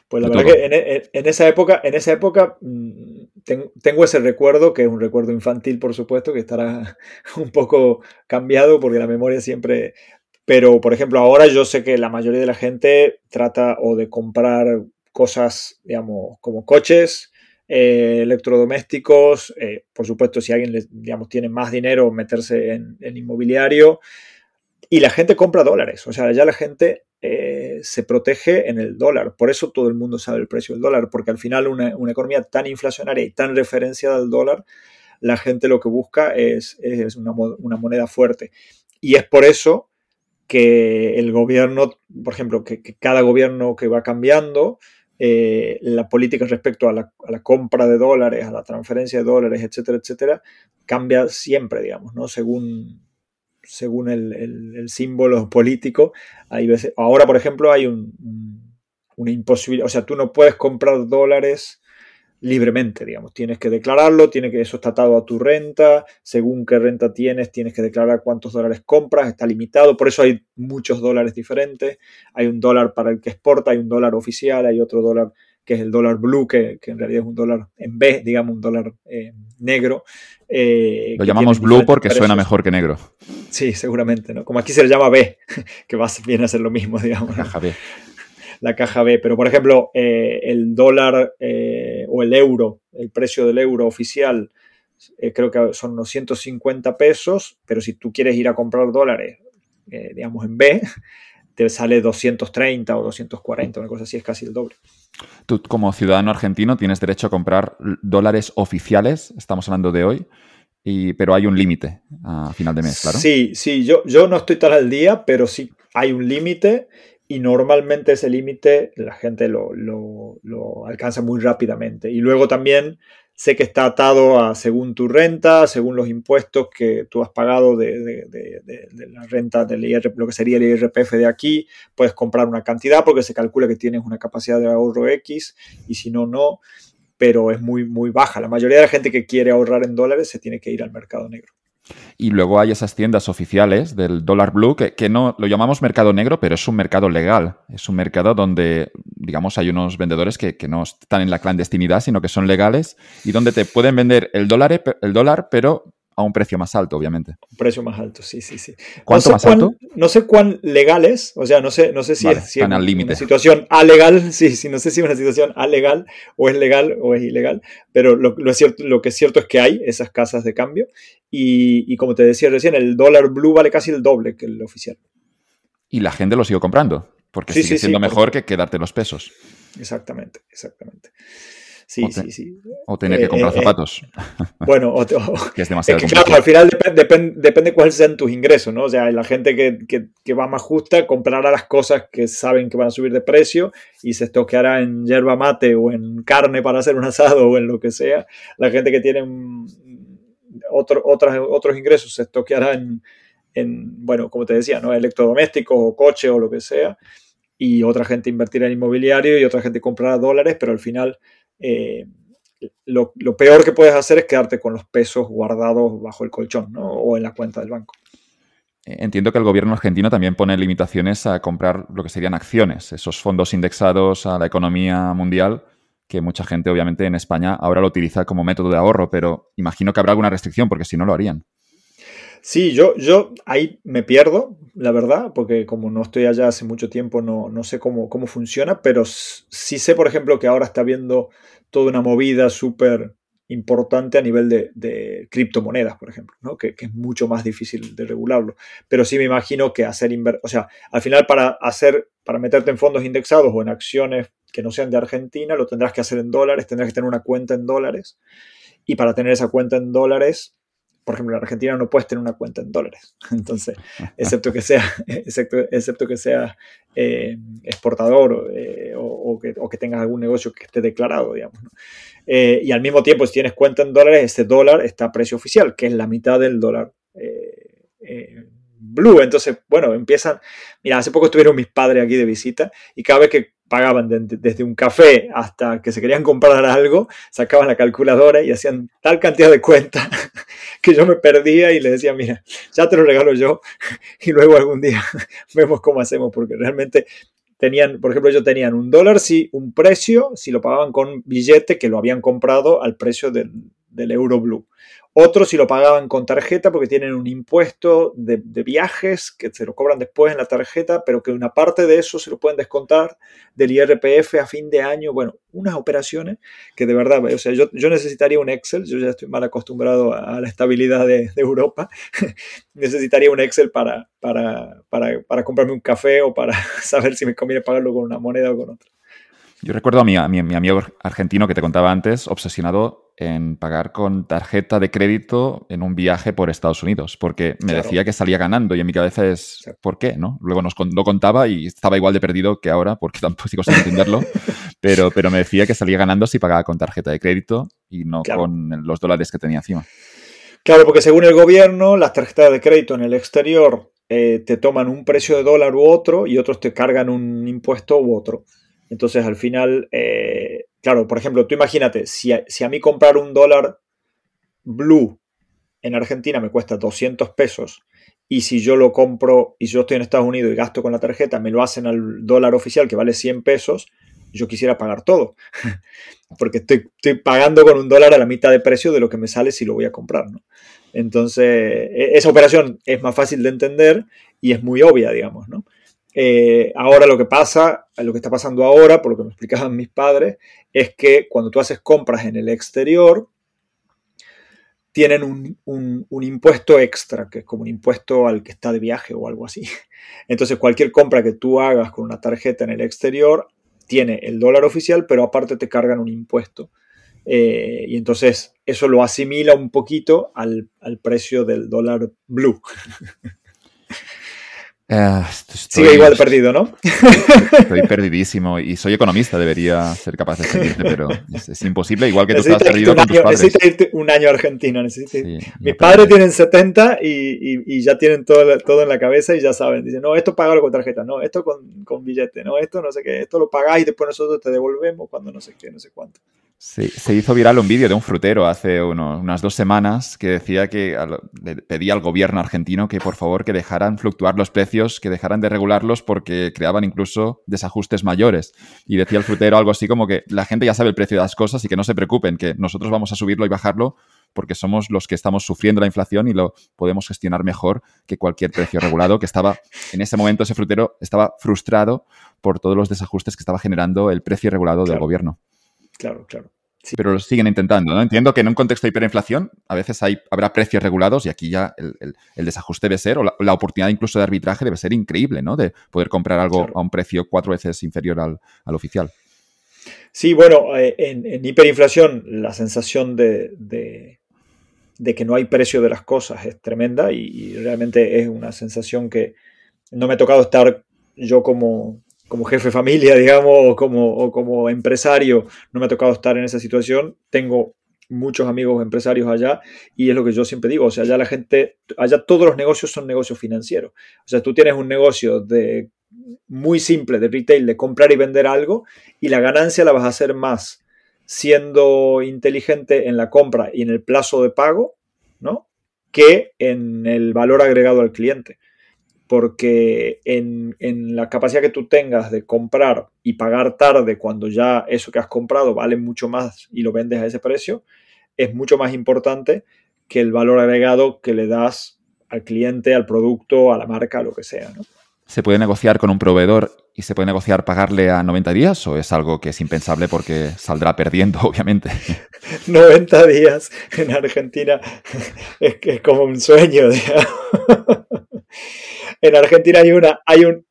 pues la verdad que en, esa época, en esa época mm, tengo ese recuerdo, que es un recuerdo infantil, por supuesto, que estará <laughs> un poco cambiado porque la memoria siempre... Pero, por ejemplo, ahora yo sé que la mayoría de la gente trata o de comprar cosas, digamos, como coches, eh, electrodomésticos, eh, por supuesto, si alguien digamos, tiene más dinero, meterse en, inmobiliario. Y la gente compra dólares, o sea, ya la gente eh, se protege en el dólar. Por eso todo el mundo sabe el precio del dólar, porque al final una, economía tan inflacionaria y tan referenciada al dólar, la gente lo que busca es, es una, moneda fuerte. Y es por eso que el gobierno, por ejemplo, que cada gobierno que va cambiando, eh, la política respecto a la, compra de dólares, a la transferencia de dólares, etcétera, etcétera, cambia siempre, digamos, ¿no? Según, según el, símbolo político. Hay ahora, por ejemplo, hay un, una imposibilidad, o sea, tú no puedes comprar dólares libremente, digamos. Tienes que declararlo, tiene que, eso está atado a tu renta, según qué renta tienes, tienes que declarar cuántos dólares compras, está limitado, por eso hay muchos dólares diferentes. Hay un dólar para el que exporta, hay un dólar oficial, hay otro dólar que es el dólar blue, que, en realidad es un dólar en B, digamos, un dólar eh, negro. Eh, Lo llamamos blue porque suena mejor que negro. Sí, seguramente, ¿no? Como aquí se le llama B, <laughs> que va, viene a ser lo mismo, digamos. B. La caja B. Pero, por ejemplo, eh, el dólar o el euro, el precio del euro oficial, eh, creo que son unos 150 pesos, pero si tú quieres ir a comprar dólares, eh, digamos en B, <laughs> te sale 230 o 240, una cosa así, es casi el doble. Tú como ciudadano argentino tienes derecho a comprar dólares oficiales, estamos hablando de hoy, y, pero hay un límite a final de mes, claro. Sí, sí, yo, yo no estoy tan al día, pero sí hay un límite y normalmente ese límite la gente lo, alcanza muy rápidamente. Y luego también sé que está atado a según tu renta, según los impuestos que tú has pagado de, la renta del IRP, lo que sería el IRPF de aquí, puedes comprar una cantidad porque se calcula que tienes una capacidad de ahorro X y si no, no, pero es muy, muy baja. La mayoría de la gente que quiere ahorrar en dólares se tiene que ir al mercado negro. Y luego hay esas tiendas oficiales del dólar blue que, que, no lo llamamos mercado negro, pero es un mercado legal. Es un mercado donde, digamos, hay unos vendedores que, que no están en la clandestinidad, sino que son legales y donde te pueden vender el dólar, el dólar pero a un precio más alto, obviamente. Un precio más alto, sí, sí, sí. ¿Cuánto no más alto? no sé cuán legal es, o sea, no sé, no sé si Vale, es, si están es al límite. una situación alegal, <laughs> sí, sí, no sé si es una situación alegal o es legal o es ilegal, pero lo, lo es cierto, lo que es cierto es que hay esas casas de cambio y, y como te decía recién, el dólar blue vale casi el doble que el oficial. Y la gente lo sigue comprando, porque Sí, sigue sí, siendo mejor que quedarte los pesos Exactamente, exactamente. Sí, O te- sí, sí. o tener Eh, que comprar eh, eh. zapatos, Bueno, o o- <laughs> que es Es demasiado que claro, al final depende, depende, depende cuáles sean tus ingresos, ¿no? O sea, la gente que, que- que va más justa comprará las cosas que saben que van a subir de precio y se estoqueará en yerba mate o en carne para hacer un asado o en lo que sea. La gente que tiene otro- otras, otros ingresos se estoqueará en, en, bueno, como te decía, ¿no? Electrodomésticos o coche o lo que sea. Y otra gente invertirá en inmobiliario y otra gente comprará dólares, pero al final... eh, lo, lo peor que puedes hacer es quedarte con los pesos guardados bajo el colchón ¿no? o en la cuenta del banco. Eh, Entiendo que el gobierno argentino también pone limitaciones a comprar lo que serían acciones, esos fondos indexados a la economía mundial, que mucha gente obviamente en España ahora lo utiliza como método de ahorro, pero imagino que habrá alguna restricción porque si no lo harían. Sí, yo, yo ahí me pierdo, la verdad, porque como no estoy allá hace mucho tiempo, no, no sé cómo, cómo funciona, pero sí sé, por ejemplo, que ahora está habiendo toda una movida súper importante a nivel de, de criptomonedas, por ejemplo, ¿no? que, que es mucho más difícil de regularlo. Pero sí me imagino que hacer inver o sea, al final para hacer, para meterte en fondos indexados o en acciones que no sean de Argentina, lo tendrás que hacer en dólares, tendrás que tener una cuenta en dólares. Y para tener esa cuenta en dólares, por ejemplo, en Argentina no puedes tener una cuenta en dólares. <laughs> Entonces, excepto que sea, <laughs> excepto, excepto que sea eh, exportador eh, o, o, que, o, que, tengas algún negocio que esté declarado, digamos. ¿no? Eh, y al mismo tiempo, si tienes cuenta en dólares, ese dólar está a precio oficial, que es la mitad del dólar eh, eh, blue. Entonces, bueno, empiezan. Mira, hace poco estuvieron mis padres aquí de visita y cada vez que pagaban de, de, desde un café hasta que se querían comprar algo, sacaban la calculadora y hacían tal cantidad de cuentas <laughs> que yo me perdía y le decía, mira, ya te lo regalo yo <laughs> y luego algún día <laughs> vemos cómo hacemos, porque realmente tenían, por ejemplo, ellos tenían un dólar, sí, un precio, si lo pagaban con billete que lo habían comprado al precio del, del euro blue. Otros si lo pagaban con tarjeta porque tienen un impuesto de, viajes que se lo cobran después en la tarjeta, pero que una parte de eso se lo pueden descontar del IRPF a fin de año. Bueno, unas operaciones que de verdad, o sea, yo, yo necesitaría un Excel, yo ya estoy mal acostumbrado a, la estabilidad de, Europa, <laughs> necesitaría un Excel para, para, para, para, comprarme un café o para <laughs> saber si me conviene pagarlo con una moneda o con otra. Yo recuerdo a mi, a mi amigo argentino que te contaba antes, obsesionado en pagar con tarjeta de crédito en un viaje por Estados Unidos, porque me claro. decía que salía ganando y en mi cabeza es, ¿por qué? ¿no? Luego nos lo contaba y estaba igual de perdido que ahora, porque <laughs> tampoco sigo sin entenderlo, pero, pero me decía que salía ganando si pagaba con tarjeta de crédito y no claro. con los dólares que tenía encima. Claro, porque según el gobierno, las tarjetas de crédito en el exterior eh, te toman un precio de dólar u otro y otros te cargan un impuesto u otro. Entonces, al final, eh, claro, por ejemplo, tú imagínate, si a, si a, mí comprar un dólar blue en Argentina me cuesta 200 pesos y si yo lo compro y yo estoy en Estados Unidos y gasto con la tarjeta, me lo hacen al dólar oficial que vale 100 pesos, yo quisiera pagar todo. <laughs> Porque estoy, pagando con un dólar a la mitad de precio de lo que me sale si lo voy a comprar. ¿no? Entonces, e, esa operación es más fácil de entender y es muy obvia, digamos, ¿no? Eh, ahora lo que pasa, lo que está pasando ahora, por lo que me explicaban mis padres, es que cuando tú haces compras en el exterior, tienen un, un, impuesto extra, que es como un impuesto al que está de viaje o algo así. <laughs> Entonces cualquier compra que tú hagas con una tarjeta en el exterior tiene el dólar oficial, pero aparte te cargan un impuesto. Eh, y entonces eso lo asimila un poquito al, al precio del dólar blue. <laughs> Uh, estoy, Sigue igual perdido, ¿no? Estoy perdidísimo y soy economista, debería ser capaz de seguirte, pero es, es imposible, igual que tú estás perdido con año, tus padres. Necesitas irte un año a Argentina. Sí, Mis padres tienen 70 y, y, y, ya tienen todo, todo en la cabeza y ya saben. Dicen, no, esto pagalo con tarjeta, no, esto con, con billete, no, esto no sé qué, esto lo pagás y después nosotros te devolvemos cuando no sé qué, no sé cuánto. Sí, se hizo viral un vídeo de un frutero hace unas dos semanas que decía que le pedía al gobierno argentino que por favor que dejaran fluctuar los precios, que dejaran de regularlos porque creaban incluso desajustes mayores. Y decía el frutero algo así como que la gente ya sabe el precio de las cosas y que no se preocupen, que nosotros vamos a subirlo y bajarlo porque somos los que estamos sufriendo la inflación y lo podemos gestionar mejor que cualquier precio regulado, que estaba, en ese momento ese frutero estaba frustrado por todos los desajustes que estaba generando el precio regulado del gobierno. Claro, claro. Sí. Pero lo siguen intentando, ¿no? Entiendo que en un contexto de hiperinflación a veces hay, habrá precios regulados y aquí ya el, desajuste debe ser, o la, oportunidad incluso de arbitraje debe ser increíble, ¿no? De poder comprar algo a un precio cuatro veces inferior al, oficial. Sí, bueno, eh, en, hiperinflación la sensación de, de, que no hay precio de las cosas es tremenda y realmente es una sensación que no me ha tocado estar yo como, como jefe de familia, digamos, o como, empresario, no me ha tocado estar en esa situación. Tengo muchos amigos empresarios allá y es lo que yo siempre digo, o sea, allá la gente, allá todos los negocios son negocios financieros. O sea, tú tienes un negocio de muy simple de retail, de comprar y vender algo y la ganancia la vas a hacer más siendo inteligente en la compra y en el plazo de pago, ¿no? Que en el valor agregado al cliente porque en, la capacidad que tú tengas de comprar y pagar tarde cuando ya eso que has comprado vale mucho más y lo vendes a ese precio, es mucho más importante que el valor agregado que le das al cliente, al producto, a la marca, lo que sea. ¿Se puede negociar con un proveedor y se puede negociar pagarle a 90 días o es algo que es impensable porque saldrá perdiendo, <laughs> obviamente? <laughs> 90 días en Argentina <laughs> es, que es como un sueño. Digamos en Argentina hay una, hay un,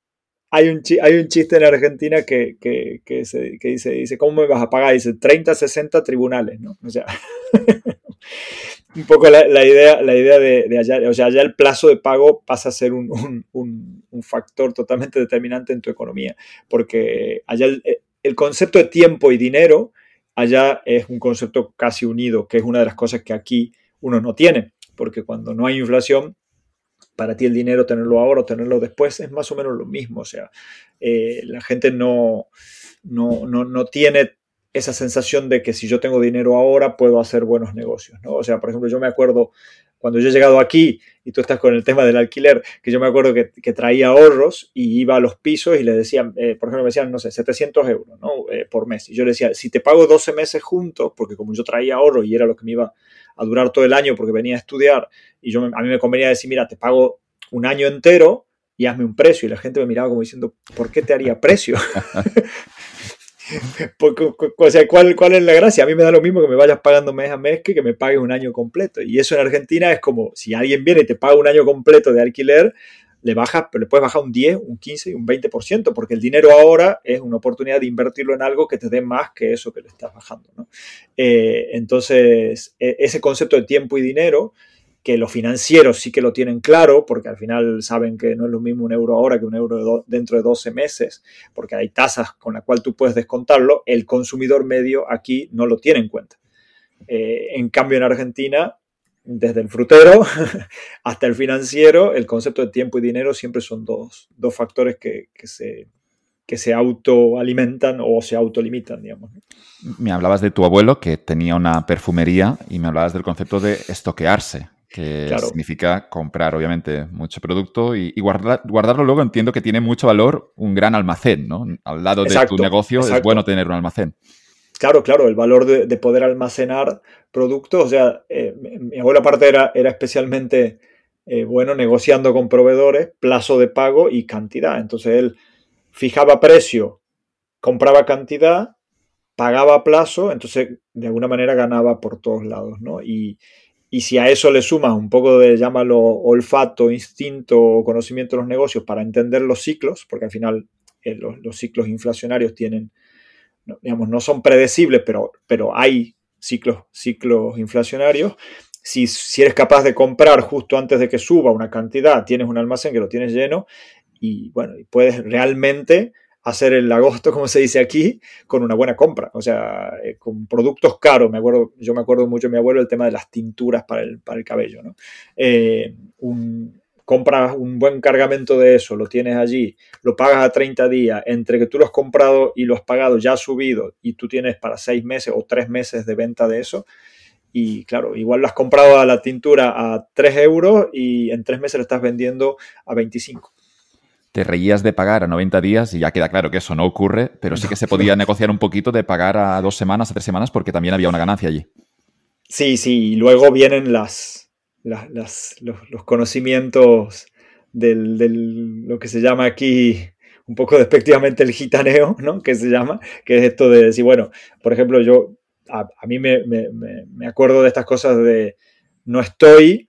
hay un, hay un chiste en Argentina que, que, que, se, que, dice, dice, ¿cómo me vas a pagar? Dice, 30, 60 tribunales, ¿no? O sea, <laughs> un poco la, la, idea, la idea de, de, allá, o sea, allá el plazo de pago pasa a ser un, un, un, un factor totalmente determinante en tu economía, porque allá el, el concepto de tiempo y dinero, allá es un concepto casi unido, que es una de las cosas que aquí uno no tiene, porque cuando no hay inflación, para ti el dinero tenerlo ahora o tenerlo después es más o menos lo mismo. O sea, eh, la gente no, no, no, tiene esa sensación de que si yo tengo dinero ahora puedo hacer buenos negocios. ¿no? O sea, por ejemplo, yo me acuerdo cuando yo he llegado aquí y tú estás con el tema del alquiler, que yo me acuerdo que, traía ahorros y iba a los pisos y le decían, eh, por ejemplo, me decían, no sé, 700 euros ¿no? Eh, por mes. Y yo le decía, si te pago 12 meses juntos, porque como yo traía ahorros y era lo que me iba a durar todo el año porque venía a estudiar y yo, a mí me convenía decir, mira, te pago un año entero y hazme un precio. Y la gente me miraba como diciendo, ¿por qué te haría precio? <laughs> o sea, ¿cuál, ¿cuál, es la gracia? A mí me da lo mismo que me vayas pagando mes a mes que que me pagues un año completo. Y eso en Argentina es como si alguien viene y te paga un año completo de alquiler, le bajas, pero le puedes bajar un 10, un 15 y un 20%, porque el dinero ahora es una oportunidad de invertirlo en algo que te dé más que eso que le estás bajando. Eh, entonces, e, ese concepto de tiempo y dinero, que los financieros sí que lo tienen claro, porque al final saben que no es lo mismo un euro ahora que un euro dentro de 12 meses, porque hay tasas con las cuales tú puedes descontarlo, el consumidor medio aquí no lo tiene en cuenta. Eh, en cambio, en Argentina desde el frutero <laughs> hasta el financiero, el concepto de tiempo y dinero siempre son dos, factores que, se, que se autoalimentan o se autolimitan, digamos. Me hablabas de tu abuelo que tenía una perfumería y me hablabas del concepto de estoquearse, que significa comprar, obviamente, mucho producto y, guardarlo luego. Entiendo que tiene mucho valor un gran almacén, ¿no? Al lado de tu negocio es bueno tener un almacén. Claro, claro, el valor de, poder almacenar productos. O sea, eh, mi abuelo aparte era, especialmente eh, bueno negociando con proveedores, plazo de pago y cantidad. Entonces él fijaba precio, compraba cantidad, pagaba plazo, entonces de alguna manera ganaba por todos lados, ¿no? Y, si a eso le sumas un poco de, llámalo, olfato, instinto o conocimiento de los negocios para entender los ciclos, porque al final eh, los, ciclos inflacionarios tienen digamos, no son predecibles, pero, pero hay ciclos, ciclos inflacionarios. Si, si, eres capaz de comprar justo antes de que suba una cantidad, tienes un almacén que lo tienes lleno y bueno, puedes realmente hacer el agosto, como se dice aquí, con una buena compra. O sea, eh, con productos caros. Me acuerdo, yo me acuerdo mucho de mi abuelo el tema de las tinturas para el, para el cabello. ¿no? Eh, compras un buen cargamento de eso, lo tienes allí, lo pagas a 30 días, entre que tú lo has comprado y lo has pagado ya ha subido y tú tienes para 6 meses o 3 meses de venta de eso, y claro, igual lo has comprado a la tintura a 3 euros y en 3 meses lo estás vendiendo a 25 te reías de pagar a 90 días y ya queda claro que eso no ocurre, pero sí que se podía <laughs> negociar un poquito de pagar a dos semanas, a tres semanas, porque también había una ganancia allí. Sí, sí, y luego vienen las, los, conocimientos del, del, lo que se llama aquí un poco despectivamente el gitaneo, ¿no? Que se llama, que es esto de decir, bueno, por ejemplo, yo, a, mí me, me, me, acuerdo de estas cosas de no estoy,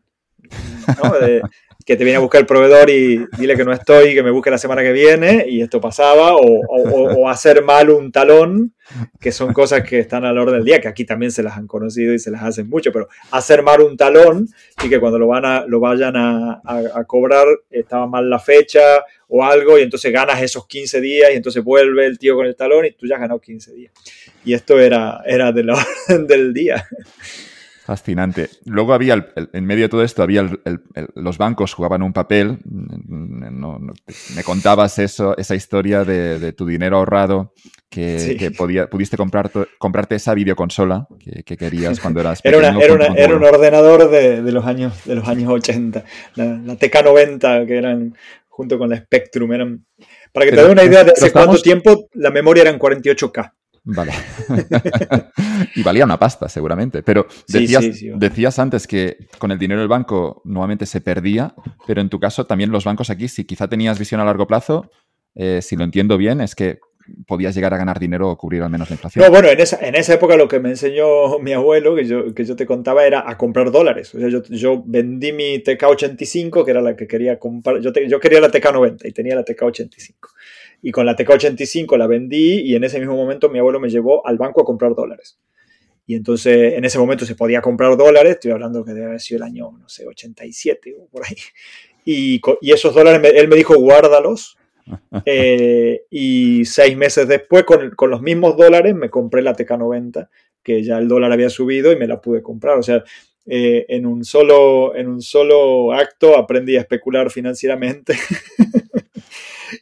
¿no? Que te viene a buscar el proveedor y dile que no estoy, que me busque la semana que viene, y esto pasaba, o, hacer mal un talón, que son cosas que están a la orden del día, que aquí también se las han conocido y se las hacen mucho, pero hacer mal un talón y que cuando lo, van a, lo vayan a, cobrar estaba mal la fecha o algo, y entonces ganas esos 15 días y entonces vuelve el tío con el talón y tú ya has ganado 15 días. Y esto era, era de la <laughs> orden del día. Fascinante. Luego había, en medio de todo esto, había los bancos jugaban un papel. me contabas eso, esa historia de, tu dinero ahorrado que, podía, pudiste comprar, comprarte esa videoconsola que, querías cuando eras <laughs> pequeño. Era, era, un ordenador de, los años, de los años 80, la, TK90, que eran junto con la Spectrum. Eran, para que te dé una idea de hace cuánto tiempo, la memoria eran 48K. Vale. <laughs> y valía una pasta, seguramente. Pero decías, antes que con el dinero del banco nuevamente se perdía, pero en tu caso también los bancos aquí, si quizá tenías visión a largo plazo, eh, si lo entiendo bien, es que podías llegar a ganar dinero o cubrir al menos la inflación. No, bueno, en esa, en esa época lo que me enseñó mi abuelo, que yo, que yo te contaba, era a comprar dólares. O sea, yo, yo vendí mi TK85, que era la que quería comprar. Yo, yo quería la TK90 y tenía la TK85 y con la TK85 la vendí y en ese mismo momento mi abuelo me llevó al banco a comprar dólares. Y entonces en ese momento se podía comprar dólares, estoy hablando que debe haber sido el año, no sé, 87 o por ahí. Y, y esos dólares, él me dijo, guárdalos. <laughs> Eh, y seis meses después, con, con, los mismos dólares, me compré la TK90, que ya el dólar había subido y me la pude comprar. O sea, eh, en, un solo, en un solo acto aprendí a especular financieramente. <laughs>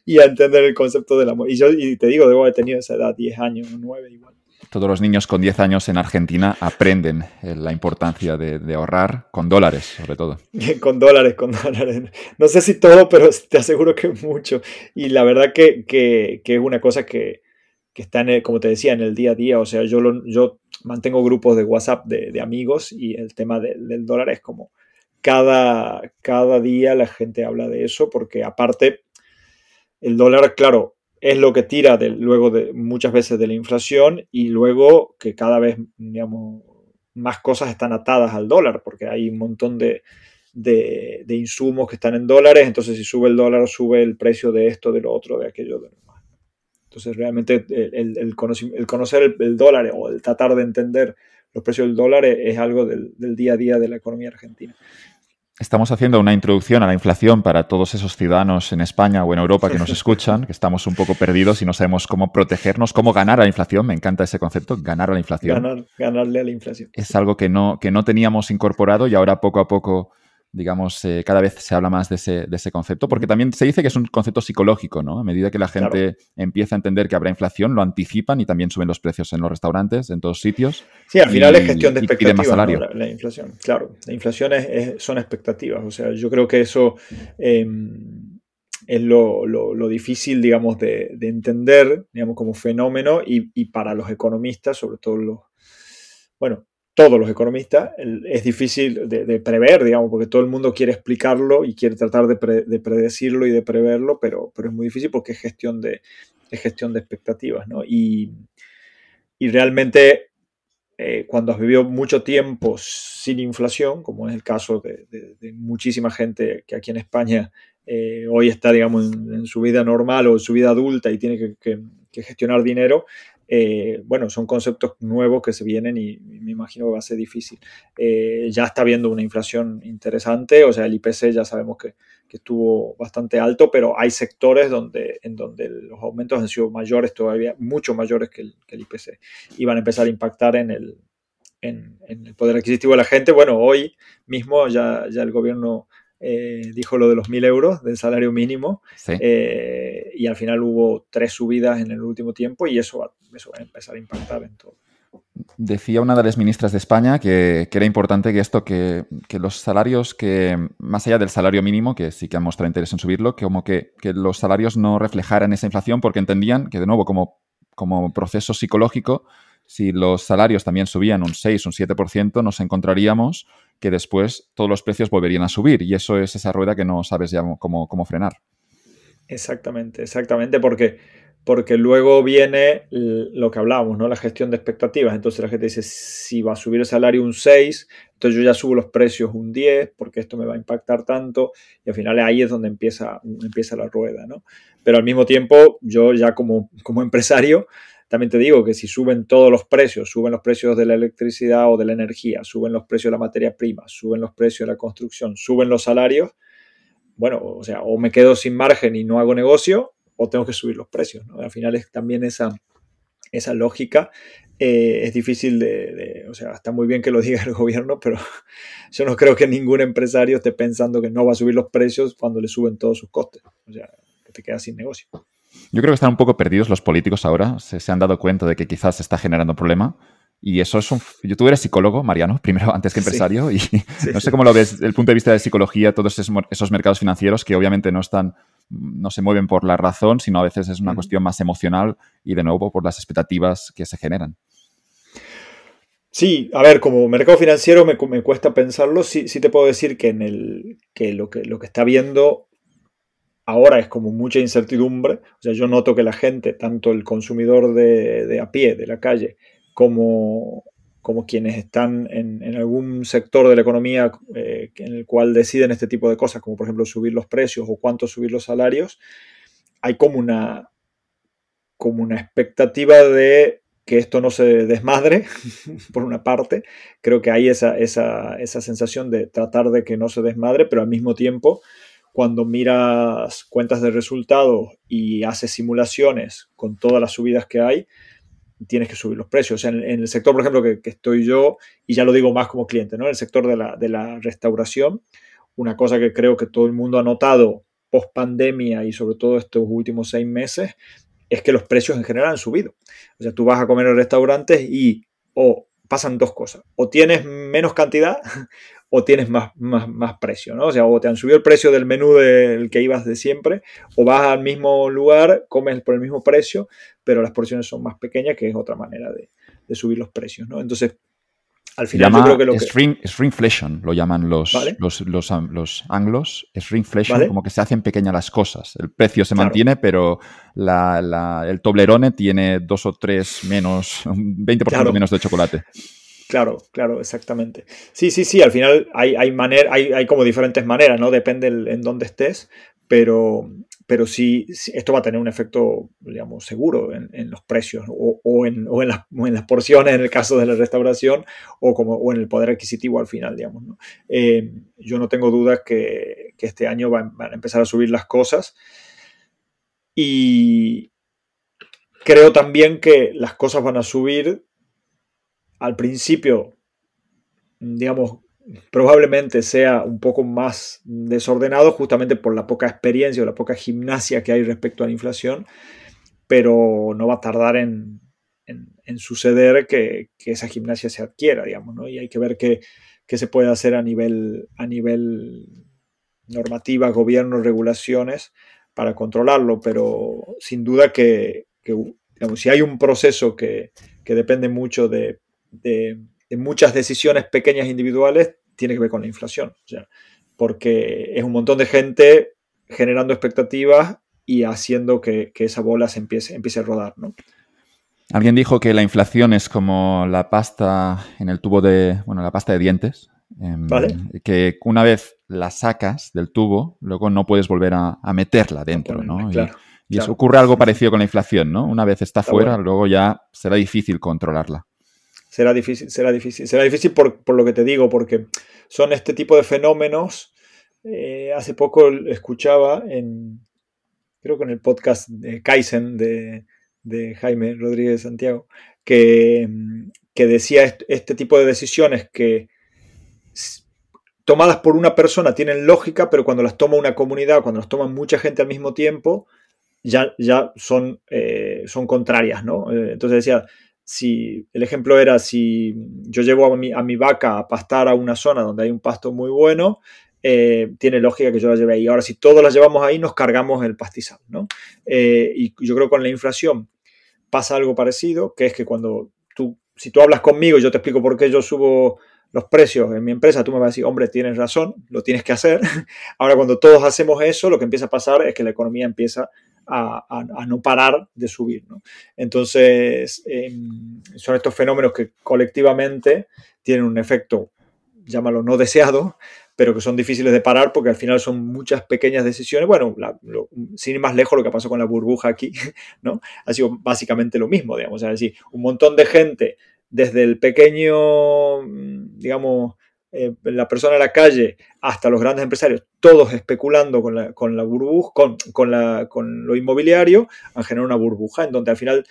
y a entender el concepto del amor. Y yo y te digo, debo haber tenido esa edad, 10 años, 9 igual. Todos los niños con 10 años en Argentina aprenden eh, la importancia de, ahorrar con dólares, sobre todo. <laughs> con dólares, con dólares. No sé si todo, pero te aseguro que mucho. Y la verdad que, que, que es una cosa que, que está, en como te decía, en el día a día. O sea, yo, lo, yo mantengo grupos de WhatsApp de, de amigos y el tema del dólar es como cada, cada día la gente habla de eso porque aparte el dólar, claro, es lo que tira luego de muchas veces de la inflación y luego que cada vez, más cosas están atadas al dólar, porque hay un montón de, insumos que están en dólares, entonces si sube el dólar, sube el precio de esto, de lo otro, de aquello, de. Entonces realmente el, conocer el, dólar o el tratar de entender los precios del dólar es, algo del día a día de la economía argentina. Estamos haciendo una introducción a la inflación para todos esos ciudadanos en España o en Europa que nos <laughs> escuchan, que estamos un poco perdidos y no sabemos cómo protegernos, cómo ganar a la inflación. Me encanta ese concepto, ganar a la inflación. Ganar, ganarle a la inflación. Es algo que no, que no teníamos incorporado y ahora poco a poco digamos, eh, cada vez se habla más de ese, de ese, concepto, porque también se dice que es un concepto psicológico, ¿no? A medida que la gente empieza a entender que habrá inflación, lo anticipan y también suben los precios en los restaurantes, en todos sitios. Sí, al final es gestión de expectativas, la, inflación, claro. La inflación es, son expectativas, o sea, yo creo que eso em, es lo, lo, difícil, digamos, de, de, entender, digamos, como fenómeno y, y para los economistas, sobre todo los, bueno, todos los economistas, es difícil de, prever, digamos, porque todo el mundo quiere explicarlo y quiere tratar de, predecirlo y de preverlo, pero, pero es muy difícil porque es gestión de, gestión de expectativas, ¿no? Y, realmente eh, cuando has vivido mucho tiempo sin inflación, como es el caso de, muchísima gente que aquí en España eh, hoy está, digamos, en, su vida normal o en su vida adulta y tiene que, que gestionar dinero, eh, bueno, son conceptos nuevos que se vienen y me imagino que va a ser difícil. Eh, ya está habiendo una inflación interesante, o sea, el IPC ya sabemos que, estuvo bastante alto, pero hay sectores donde, en donde los aumentos han sido mayores todavía, mucho mayores que el, IPC, y van a empezar a impactar en el, en, el poder adquisitivo de la gente. Bueno, hoy mismo ya, ya el gobierno eh, dijo lo de los 1.000 euros del salario mínimo eh, y al final hubo tres subidas en el último tiempo y eso va, eso va a empezar a impactar en todo. Decía una de las ministras de España que, era importante que esto, que, los salarios que, más allá del salario mínimo, que sí que han mostrado interés en subirlo, que como que, los salarios no reflejaran esa inflación porque entendían que, de nuevo, como, como proceso psicológico, si los salarios también subían un 6, un 7%, nos encontraríamos que después todos los precios volverían a subir y eso es esa rueda que no sabes ya cómo, cómo frenar. Exactamente, exactamente, porque porque luego viene lo que hablábamos, ¿no? La gestión de expectativas. Entonces la gente dice, si va a subir el salario un 6, entonces yo ya subo los precios un 10, porque esto me va a impactar tanto, y al final ahí es donde empieza, empieza la rueda, ¿no? Pero al mismo tiempo, yo ya como, como empresario, también te digo que si suben todos los precios, suben los precios de la electricidad o de la energía, suben los precios de la materia prima, suben los precios de la construcción, suben los salarios, bueno, o sea, o me quedo sin margen y no hago negocio, o tengo que subir los precios. Al final es también esa, esa lógica. Eh, es difícil de, o sea, está muy bien que lo <laughs> diga el gobierno, pero <laughs> yo no creo que ningún empresario esté pensando que no va a subir los precios cuando le suben todos sus costes. O sea, que te quedas sin negocio. Yo creo que están un poco perdidos los políticos ahora. Se, se han dado cuenta de que quizás se está generando un problema. Y eso es un... Yo, tú eres psicólogo, Mariano, <laughs> primero, antes que empresario, y <laughs> no sé cómo lo ves desde el punto de vista de psicología, todos esos, esos mercados financieros que obviamente no están no se mueven por la razón, sino a veces es una cuestión más emocional y de nuevo por las expectativas que se generan. Sí, a ver, como mercado financiero me, cuesta pensarlo, sí, sí, te puedo decir que, en el, que, lo que lo que está viendo ahora es como mucha incertidumbre, o sea, yo noto que la gente, tanto el consumidor de, de a pie, de la calle, como, como quienes están en, algún sector de la economía eh, en el cual deciden este tipo de cosas, como por ejemplo subir los precios o cuánto subir los salarios, hay como una, como una expectativa de que esto no se desmadre, <laughs> por una parte. Creo que hay esa, esa, esa sensación de tratar de que no se desmadre, pero al mismo tiempo, cuando miras cuentas de resultados y haces simulaciones con todas las subidas que hay, tienes que subir los precios. en, el sector, por ejemplo, que, estoy yo, y ya lo digo más como cliente, ¿no? En el sector de la, de la restauración, una cosa que creo que todo el mundo ha notado post pandemia y sobre todo estos últimos seis meses, es que los precios en general han subido. O sea, tú vas a comer en restaurantes y o pasan dos cosas. O tienes menos cantidad o tienes más, más, precio, ¿no? O sea, o te han subido el precio del menú del que ibas de siempre, o vas al mismo lugar, comes por el mismo precio, pero las porciones son más pequeñas, que es otra manera de, subir los precios, ¿no? Entonces, al final yo creo que lo que... Shrinkflation lo llaman los, los, los, anglos, shrinkflation, como que se hacen pequeñas las cosas. El precio se mantiene, pero el Toblerone tiene dos o tres menos, un 20% menos de chocolate. Claro, claro, exactamente. Sí, sí, sí, al final hay, hay, hay, hay como diferentes maneras, ¿no? Depende en dónde estés, pero, pero sí, esto va a tener un efecto, digamos, seguro en, los precios o, en, o, en las, porciones en el caso de la restauración o, como, o en el poder adquisitivo al final, digamos. Eh, yo no tengo dudas que, que este año van, a empezar a subir las cosas y creo también que las cosas van a subir al principio, digamos, probablemente sea un poco más desordenado justamente por la poca experiencia o la poca gimnasia que hay respecto a la inflación, pero no va a tardar en, suceder que, esa gimnasia se adquiera, digamos, ¿no? Y hay que ver qué, se puede hacer a nivel, normativa, gobierno, regulaciones para controlarlo, pero sin duda que, si hay un proceso que depende mucho de de, muchas decisiones pequeñas individuales tiene que ver con la inflación. porque es un montón de gente generando expectativas y haciendo que, esa bola se empiece, empiece a rodar. ¿no? Alguien dijo que la inflación es como la pasta en el tubo de, bueno, la pasta de dientes. Em, que una vez la sacas del tubo, luego no puedes volver a, meterla dentro, ¿no? y, eso ocurre algo parecido con la inflación, ¿no? Una vez está, fuera, luego ya será difícil controlarla será difícil, será difícil. Será difícil por, lo que te digo, porque son este tipo de fenómenos. Eh, hace poco escuchaba en, creo que en el podcast de Kaizen de, Jaime Rodríguez Santiago, que, que decía este, tipo de decisiones que tomadas por una persona tienen lógica, pero cuando las toma una comunidad, cuando las toma mucha gente al mismo tiempo, ya, ya son, eh, son contrarias, ¿no? Eh, entonces decía, si el ejemplo era si yo llevo a mi, a mi, vaca a pastar a una zona donde hay un pasto muy bueno, eh, tiene lógica que yo la lleve ahí. Ahora, si todos las llevamos ahí, nos cargamos el pastizal, ¿no? y yo creo que con la inflación pasa algo parecido, que es que cuando tú, si tú hablas conmigo y yo te explico por qué yo subo los precios en mi empresa, tú me vas a decir, hombre, tienes razón, lo tienes que hacer. <laughs> Ahora, cuando todos hacemos eso, lo que empieza a pasar es que la economía empieza a, no parar de subir. Entonces, em, son estos fenómenos que colectivamente tienen un efecto, llámalo no deseado, pero que son difíciles de parar porque al final son muchas pequeñas decisiones. Bueno, sin ir más lejos, lo que pasó con la burbuja aquí, <laughs> ¿no? Ha sido básicamente lo mismo, digamos. Es decir, un montón de gente desde el pequeño, digamos, eh, la persona en la calle hasta los grandes empresarios, todos especulando con la, con la burbuja, con, con, la, con lo inmobiliario, han generado una burbuja en donde al final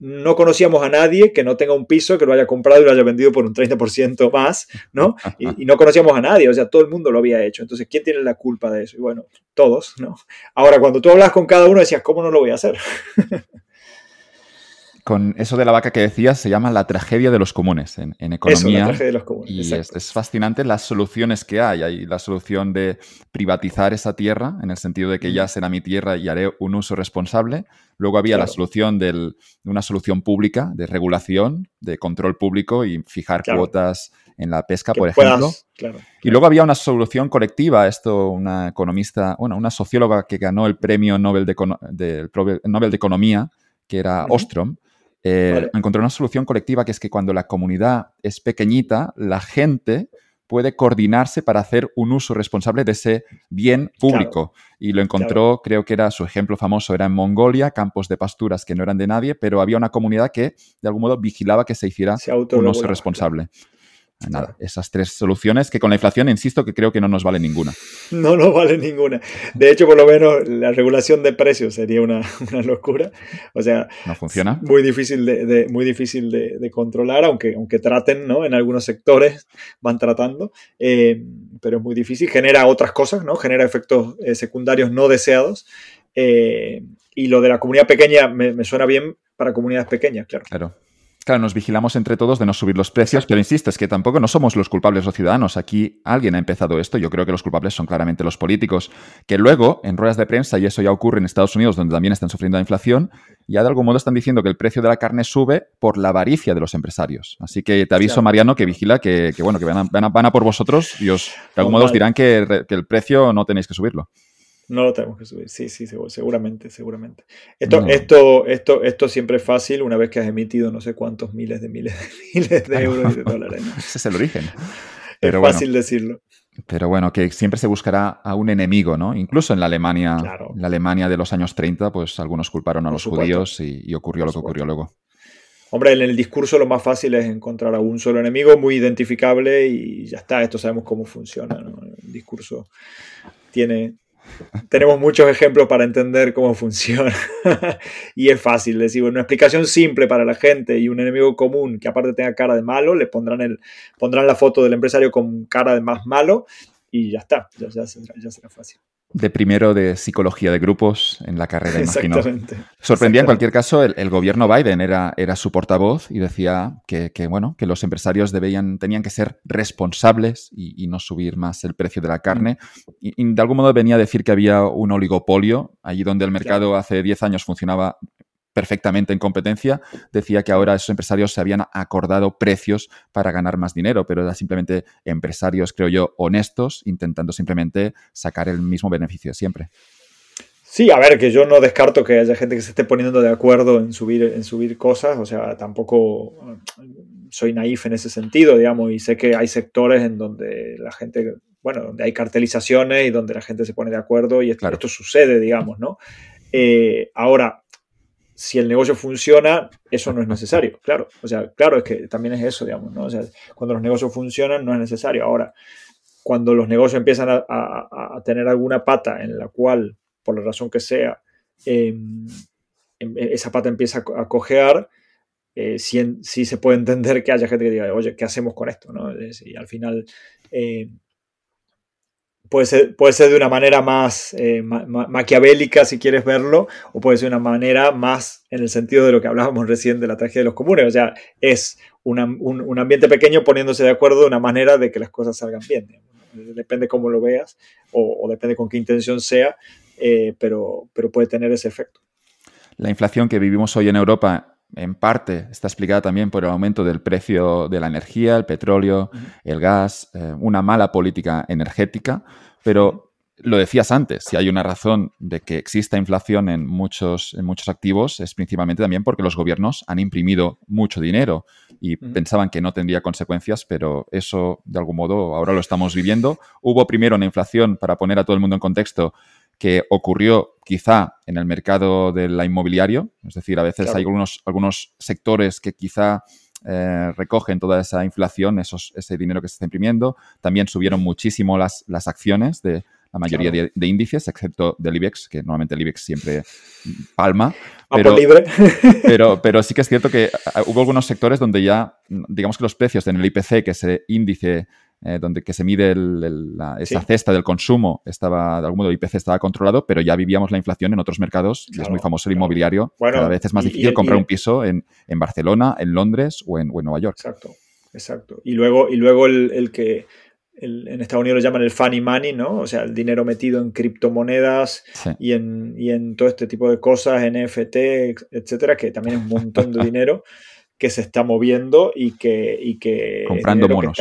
no conocíamos a nadie que no tenga un piso, que lo haya comprado y lo haya vendido por un 30% más, ¿no? Y, y, no conocíamos a nadie, o sea, todo el mundo lo había hecho. Entonces, ¿quién tiene la culpa de eso? Y bueno, todos, ¿no? Ahora, cuando tú hablas con cada uno, decías, ¿cómo no lo voy a hacer? <laughs> con eso de la vaca que decías, se llama la tragedia de los comunes en, economía. Eso, la de los comunes. Y es, fascinante las soluciones que hay. Hay la solución de privatizar esa tierra, en el sentido de que ya será mi tierra y haré un uso responsable. Luego había la solución de una solución pública, de regulación, de control público y fijar cuotas en la pesca, por ejemplo. y luego había una solución colectiva, esto una economista, bueno, una socióloga que ganó el premio Nobel de, Nobel de Economía, que era Ostrom, eh, encontré una solución colectiva que es que cuando la comunidad es pequeñita, la gente puede coordinarse para hacer un uso responsable de ese bien público. y lo encontró, creo que era su ejemplo famoso, era en Mongolia, campos de pasturas que no eran de nadie, pero había una comunidad que de algún modo vigilaba que se hiciera un uso responsable. Nada, esas tres soluciones que con la inflación, insisto, que creo que no nos vale ninguna. <laughs> No nos vale ninguna. De hecho, por lo menos la regulación de precios sería una, <laughs> locura. O sea, no funciona. Muy difícil de, muy difícil de, controlar, aunque, aunque traten, ¿no? En algunos sectores van tratando, eh, pero es muy difícil. Genera otras cosas, ¿no? Genera efectos eh, secundarios no deseados. Eh, y lo de la comunidad pequeña me, me, suena bien para comunidades pequeñas, claro. Claro. Claro, nos vigilamos entre todos de no subir los precios, pero insisto, es que tampoco no somos los culpables los ciudadanos. Aquí alguien ha empezado esto. Yo creo que los culpables son claramente los políticos, que luego, en ruedas de prensa, y eso ya ocurre en Estados Unidos, donde también están sufriendo la inflación, ya de algún modo están diciendo que el precio de la carne sube por la avaricia de los empresarios. Así que te aviso, Mariano, que vigila que, bueno, que van a, por vosotros y os, de algún modo os dirán que el precio no tenéis que subirlo. No lo tenemos que subir, sí, sí, seguramente, seguramente. Esto, esto, esto, esto siempre es fácil una vez que has emitido no sé cuántos miles de miles de <laughs> miles de euros y de dólares. Ese es el origen. <laughs> Pero es fácil decirlo. Pero bueno, que siempre se buscará a un enemigo, ¿no? Incluso en la Alemania, la Alemania de los años 30, pues algunos culparon a los judíos y, ocurrió lo que ocurrió luego. Hombre, en el discurso lo más fácil es encontrar a un solo enemigo muy identificable y ya está, esto sabemos cómo funciona, ¿no? El discurso tiene, tenemos muchos ejemplos para entender cómo funciona. <laughs> y es fácil decir, una explicación simple para la gente y un enemigo común que aparte tenga cara de malo, le pondrán, el, pondrán la foto del empresario con cara de más malo y ya está, ya, ya, ya será fácil de primero de psicología de grupos en la carrera, imagino. Exactamente. Sorprendía en cualquier caso, el, gobierno Biden era, era su portavoz y decía que, bueno, que los empresarios debían, tenían que ser responsables y, no subir más el precio de la carne. Y, de algún modo venía a decir que había un oligopolio, allí donde el mercado hace 10 años funcionaba perfectamente en competencia, decía que ahora esos empresarios se habían acordado precios para ganar más dinero, pero eran simplemente empresarios, creo yo, honestos, intentando simplemente sacar el mismo beneficio siempre. Sí, a ver, que yo no descarto que haya gente que se esté poniendo de acuerdo en subir, en subir cosas, o sea, tampoco soy naif en ese sentido, digamos, y sé que hay sectores en donde la gente, bueno, donde hay cartelizaciones y donde la gente se pone de acuerdo y esto, esto sucede, digamos, ¿no? Eh, ahora, si el negocio funciona, eso no es necesario, claro. O sea, claro, es que también es eso, digamos, ¿no? O sea, cuando los negocios funcionan, no es necesario. Ahora, cuando los negocios empiezan a, tener alguna pata en la cual, por la razón que sea, em, em, esa pata empieza a cojear, eh, sí, se puede entender que haya gente que diga, oye, ¿qué hacemos con esto? ¿no? Y al final, eh, puede ser, puede ser de una manera más eh, maquiavélica, si quieres verlo, o puede ser de una manera más en el sentido de lo que hablábamos recién de la tragedia de los comunes. O sea, es un, ambiente pequeño poniéndose de acuerdo de una manera de que las cosas salgan bien. Depende cómo lo veas o, depende con qué intención sea, eh, pero, pero puede tener ese efecto. La inflación que vivimos hoy en Europa en parte está explicada también por el aumento del precio de la energía, el petróleo, el gas, eh, una mala política energética, pero lo decías antes, si hay una razón de que exista inflación en muchos, en muchos activos es principalmente también porque los gobiernos han imprimido mucho dinero y pensaban que no tendría consecuencias, pero eso de algún modo ahora lo estamos viviendo. Hubo primero una inflación, para poner a todo el mundo en contexto, que ocurrió quizá en el mercado del inmobiliario, es decir, a veces hay algunos, algunos sectores que quizá eh, recogen toda esa inflación, esos, ese dinero que se está imprimiendo. También subieron muchísimo las, las acciones de la mayoría de, índices, excepto del IBEX, que normalmente el IBEX siempre palma. Pero, libre. <laughs> pero, <laughs> pero sí que es cierto que ah, hubo algunos sectores donde ya, digamos que los precios en el IPC, que ese índice eh, donde que se mide esa cesta del consumo, estaba, de algún modo el IPC estaba controlado, pero ya vivíamos la inflación en otros mercados, y es muy famoso el inmobiliario. Cada vez es más difícil comprar un piso en, Barcelona, en Londres o en, Nueva York. Exacto, exacto. Y luego, y luego el, que en Estados Unidos lo llaman el funny money, ¿no? O sea, el dinero metido en criptomonedas y, en, en todo este tipo de cosas, NFT, etcétera, que también es un montón de <laughs> dinero que se está moviendo y que... Y que Comprando monos.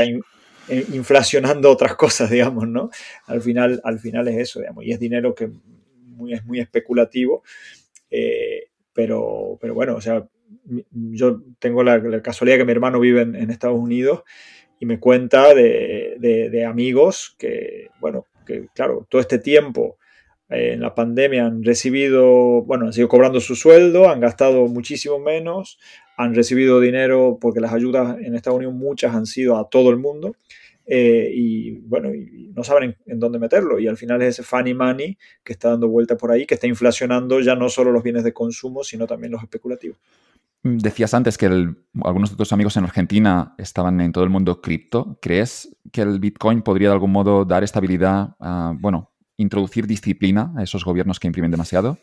Eh, inflacionando otras cosas, <laughs> digamos, ¿no? Al final, al final es eso, digamos, y es dinero que es muy especulativo, eh, pero, pero bueno, o sea, yo tengo la, casualidad que mi hermano vive en, Estados Unidos y me cuenta de, amigos que, bueno, que claro, todo este tiempo en la pandemia han recibido, bueno, han sido cobrando su sueldo, han gastado muchísimo menos, han recibido dinero porque las ayudas en Estados Unidos muchas han sido a todo el mundo. Eh, y bueno, no saben en, dónde meterlo. Y al final es ese funny money que está dando vuelta por ahí, que está inflacionando ya no solo los bienes de consumo, sino también los especulativos. Decías antes que algunos de tus amigos en Argentina estaban en todo el mundo cripto. ¿Crees que el Bitcoin podría de algún modo dar estabilidad, bueno, introducir disciplina a esos gobiernos que imprimen demasiado?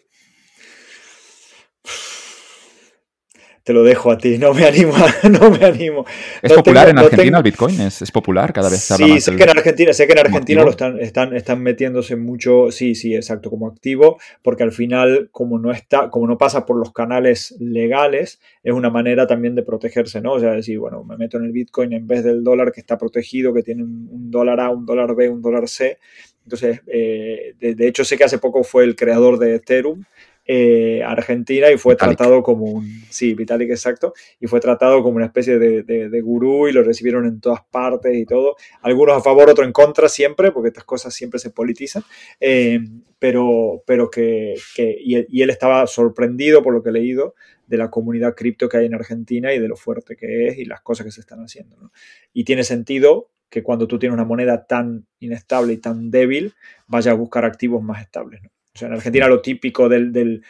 te lo dejo a ti, no me animo, <laughs> no me animo. ¿Es popular en Argentina el Bitcoin? ¿Es, popular cada vez se Sí, sé que en Argentina, sé que en Argentina lo están, están, están metiéndose mucho, sí, sí, exacto, como activo, porque al final, como no está, como no pasa por los canales legales, es una manera también de protegerse, ¿no? O sea, decir, bueno, me meto en el Bitcoin en vez del dólar que está protegido, que tiene un, dólar A, un dólar B, un dólar C. Entonces, eh, de hecho, sé que hace poco fue el creador de Ethereum, eh, Argentina y fue tratado como un, sí, Vitalik exacto, y fue tratado como una especie de, gurú y lo recibieron en todas partes y todo, algunos a favor, otros en contra siempre, porque estas cosas siempre se politizan, eh, pero, pero que, y, él estaba sorprendido por lo que he leído de la comunidad cripto que hay en Argentina y de lo fuerte que es y las cosas que se están haciendo. Y tiene sentido que cuando tú tienes una moneda tan inestable y tan débil, vayas a buscar activos más estables. O sea, en Argentina lo típico de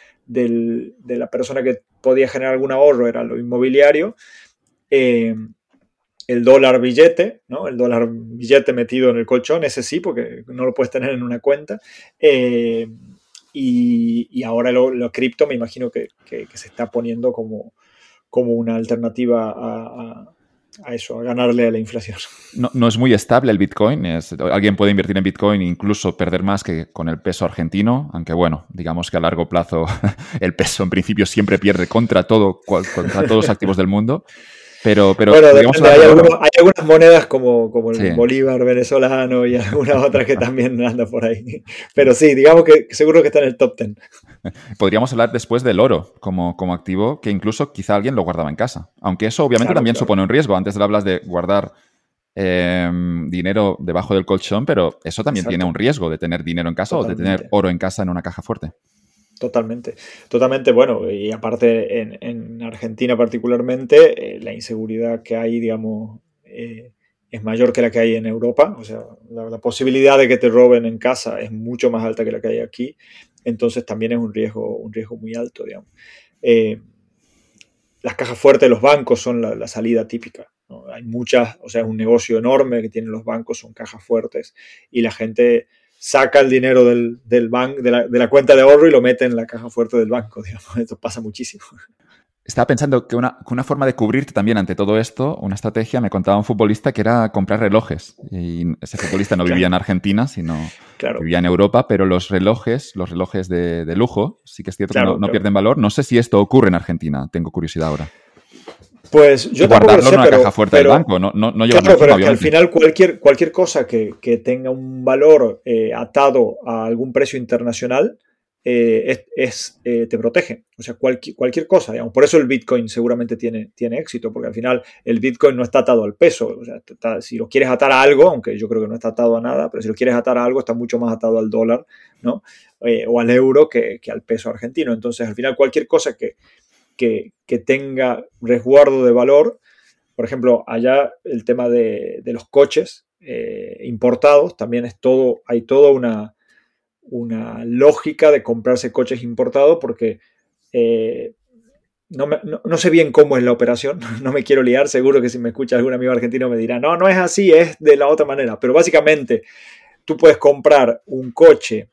la persona que podía generar algún ahorro era lo inmobiliario, eh, el dólar billete, ¿no? El dólar billete metido en el colchón, ese sí, porque no lo puedes tener en una cuenta. Eh, y, ahora lo, cripto me imagino que, se está poniendo como, una alternativa a eso, a ganarle a la inflación. No, es muy estable el Bitcoin. Es, alguien puede invertir en Bitcoin e incluso perder más que con el peso argentino, aunque bueno, digamos que a largo plazo <laughs> el peso en principio siempre pierde contra todo, contra todos los activos del mundo. Pero, pero bueno, hay, algunas monedas como, como el bolívar venezolano y <laughs> algunas otras que también andan por ahí. Pero sí, digamos que seguro que está en el top 10. <laughs> Podríamos hablar después del oro como, como activo, que incluso quizá alguien lo guardaba en casa. Aunque eso obviamente también supone un riesgo. Antes hablas de guardar em, dinero debajo del colchón, pero eso también tiene un riesgo de tener dinero en casa o de tener oro en casa en una caja fuerte. Totalmente, totalmente, bueno, y aparte en, Argentina particularmente, eh, la inseguridad que hay, digamos, eh, es mayor que la que hay en Europa, o sea, la, posibilidad de que te roben en casa es mucho más alta que la que hay aquí, entonces también es un riesgo, un riesgo muy alto, digamos. Eh, las cajas fuertes de los bancos son la, salida típica, hay muchas, o sea, es un negocio enorme que tienen los bancos, son cajas fuertes, y la gente saca el dinero del, del banco, de la, de la, cuenta de ahorro y lo mete en la caja fuerte del banco. <laughs> Digamos. Esto pasa muchísimo. Estaba pensando que una, una, forma de cubrirte también ante todo esto, una estrategia, me contaba un futbolista que era comprar relojes. Y ese futbolista no <laughs> vivía en Argentina, sino claro. vivía en Europa, pero los relojes, los relojes de, de lujo, sí que es cierto claro, que no, no pierden valor. No sé si esto ocurre en Argentina, tengo curiosidad ahora. Pues yo guardarlo sé, en una pero, caja fuerte pero, del banco, no, no, no claro, pero que al final cualquier, cualquier cosa que, que tenga un valor eh, atado a algún precio internacional eh, es, eh, te protege. O sea, cualquier, cualquier cosa. Por eso el Bitcoin seguramente tiene, tiene éxito, porque al final el Bitcoin no está atado al peso. O sea, si lo quieres atar a algo, aunque yo creo que no está atado a nada, pero si lo quieres atar a algo, está mucho más atado al dólar, ¿no? Eh, o al euro que, que al peso argentino. Entonces, al final, cualquier cosa que, que, que, tenga resguardo de valor. Por ejemplo, allá el tema de, de los coches importados, también es todo, hay toda una, una, lógica de comprarse coches importados porque eh, no, no, no, sé bien cómo es la operación, <laughs> no me quiero liar, seguro que si me escucha algún amigo argentino me dirá, no, no es así, es de la otra manera, pero básicamente tú puedes comprar un coche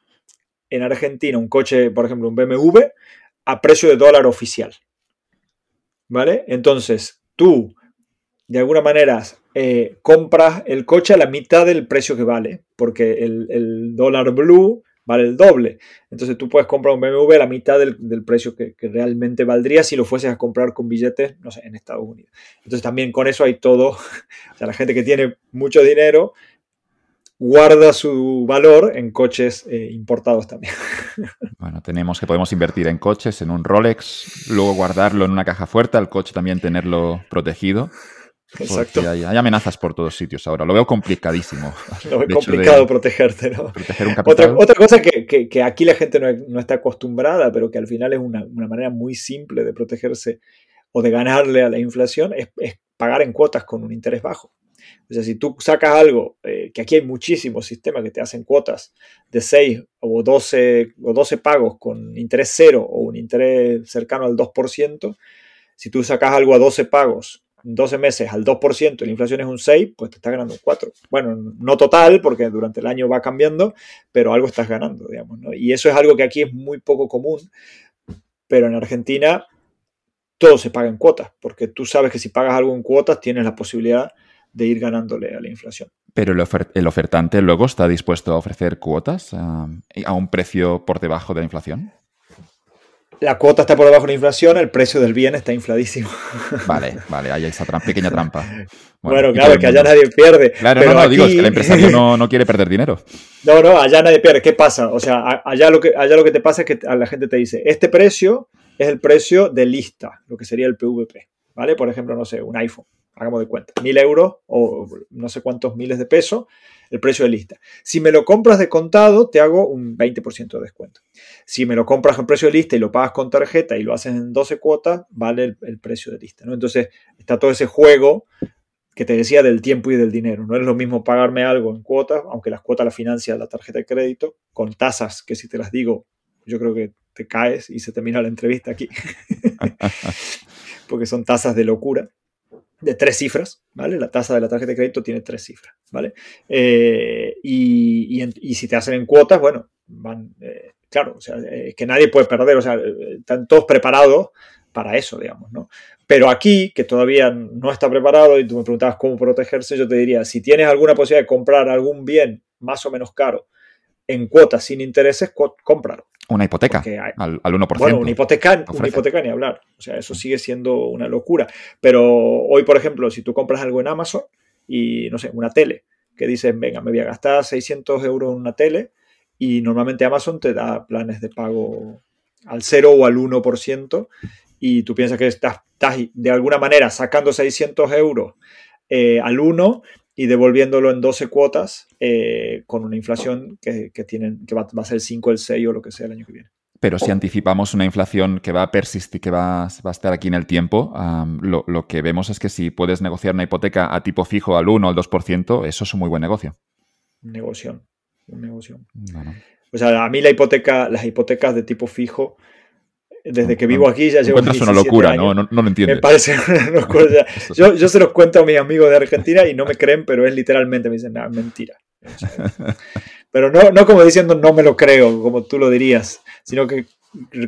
en Argentina, un coche, por ejemplo, un BMW, a precio de dólar oficial. ¿Vale? Entonces, tú, de alguna manera, eh, compras el coche a la mitad del precio que vale, porque el, el, dólar blue vale el doble. Entonces, tú puedes comprar un BMW a la mitad del, precio que, que, realmente valdría si lo fueses a comprar con billetes, no sé, en Estados Unidos. Entonces, también con eso hay todo. <laughs> O sea, la gente que tiene mucho dinero guarda su valor en coches eh, importados también. <laughs> Bueno, tenemos que podemos invertir en coches, en un Rolex, luego guardarlo en una caja fuerte, al coche también tenerlo protegido. Exacto. Hay, hay, amenazas por todos sitios ahora. Lo veo complicadísimo. <laughs> Lo veo complicado protegerte, ¿no? Proteger un capital. Otra, otra cosa que, que, que, aquí la gente no, no, está acostumbrada, pero que al final es una, una, manera muy simple de protegerse o de ganarle a la inflación, es, es pagar en cuotas con un interés bajo. O sea, si tú sacas algo, eh, que aquí hay muchísimos sistemas que te hacen cuotas de 6 o 12, o 12 pagos con interés cero o un interés cercano al 2%, si tú sacas algo a 12 pagos 12 meses al 2% y la inflación es un 6, pues te estás ganando un 4. Bueno, no total, porque durante el año va cambiando, pero algo estás ganando, digamos. ¿no? Y eso es algo que aquí es muy poco común, pero en Argentina todo se paga en cuotas, porque tú sabes que si pagas algo en cuotas tienes la posibilidad de ir ganándole a la inflación. Pero el, ofer el ofertante luego está dispuesto a ofrecer cuotas a, a, un precio por debajo de la inflación. La cuota está por debajo de la inflación, el precio del bien está infladísimo. <laughs> Vale, vale, hay esa trampa, pequeña <laughs> trampa. Bueno, bueno claro, que allá nadie pierde. Claro, pero no, no, aquí... digo, es que el empresario no, <laughs> no, quiere perder dinero. No, no, allá nadie pierde. ¿Qué pasa? O sea, allá lo, que, allá lo que te pasa es que a la gente te dice, este precio es el precio de lista, lo que sería el PVP, ¿vale? Por ejemplo, no sé, un iPhone hagamos de cuenta, mil euros o no sé cuántos miles de pesos, el precio de lista. Si me lo compras de contado, te hago un 20% de descuento. Si me lo compras en precio de lista y lo pagas con tarjeta y lo haces en 12 cuotas, vale el, el precio de lista. ¿no? Entonces está todo ese juego que te decía del tiempo y del dinero. No es lo mismo pagarme algo en cuotas, aunque las cuotas las financia la tarjeta de crédito, con tasas que si te las digo, yo creo que te caes y se termina la entrevista aquí. <laughs> Porque son tasas de locura de tres cifras, ¿vale? La tasa de la tarjeta de crédito tiene tres cifras, ¿vale? Eh, y, y, y, si te hacen en cuotas, bueno, van, eh, claro, o sea, eh, que nadie puede perder, o sea, están todos preparados para eso, digamos, ¿no? Pero aquí, que todavía no está preparado y tú me preguntabas cómo protegerse, yo te diría, si tienes alguna posibilidad de comprar algún bien más o menos caro en cuotas sin intereses, cómpralo. Una hipoteca hay, al, al, 1%. Bueno, una hipoteca, una hipoteca ni hablar. O sea, eso sigue siendo una locura. Pero hoy, por ejemplo, si tú compras algo en Amazon y, no sé, una tele, que dices, venga, me voy a gastar 600 euros en una tele y normalmente Amazon te da planes de pago al 0 o al 1% y tú piensas que estás, estás de alguna manera sacando 600 euros eh, al 1 y devolviéndolo en 12 cuotas eh, con una inflación que, que, tienen, que va, va, a ser el 5, el 6 o lo que sea el año que viene. Pero si anticipamos una inflación que va a persistir, que va, va a estar aquí en el tiempo, um, lo, lo, que vemos es que si puedes negociar una hipoteca a tipo fijo al 1 o al 2%, eso es un muy buen negocio. Negocio. Un negocio. No, no. O sea, a mí la hipoteca, las hipotecas de tipo fijo desde que vivo aquí ya llevo. Es una locura, ¿no? ¿no? No, lo entiendo. Me parece una <laughs> locura. Yo, yo, se los cuento a mis amigos de Argentina y no me creen, pero es literalmente, me dicen, nada, mentira. <laughs> Pero no, no como diciendo no me lo creo, como tú lo dirías, sino que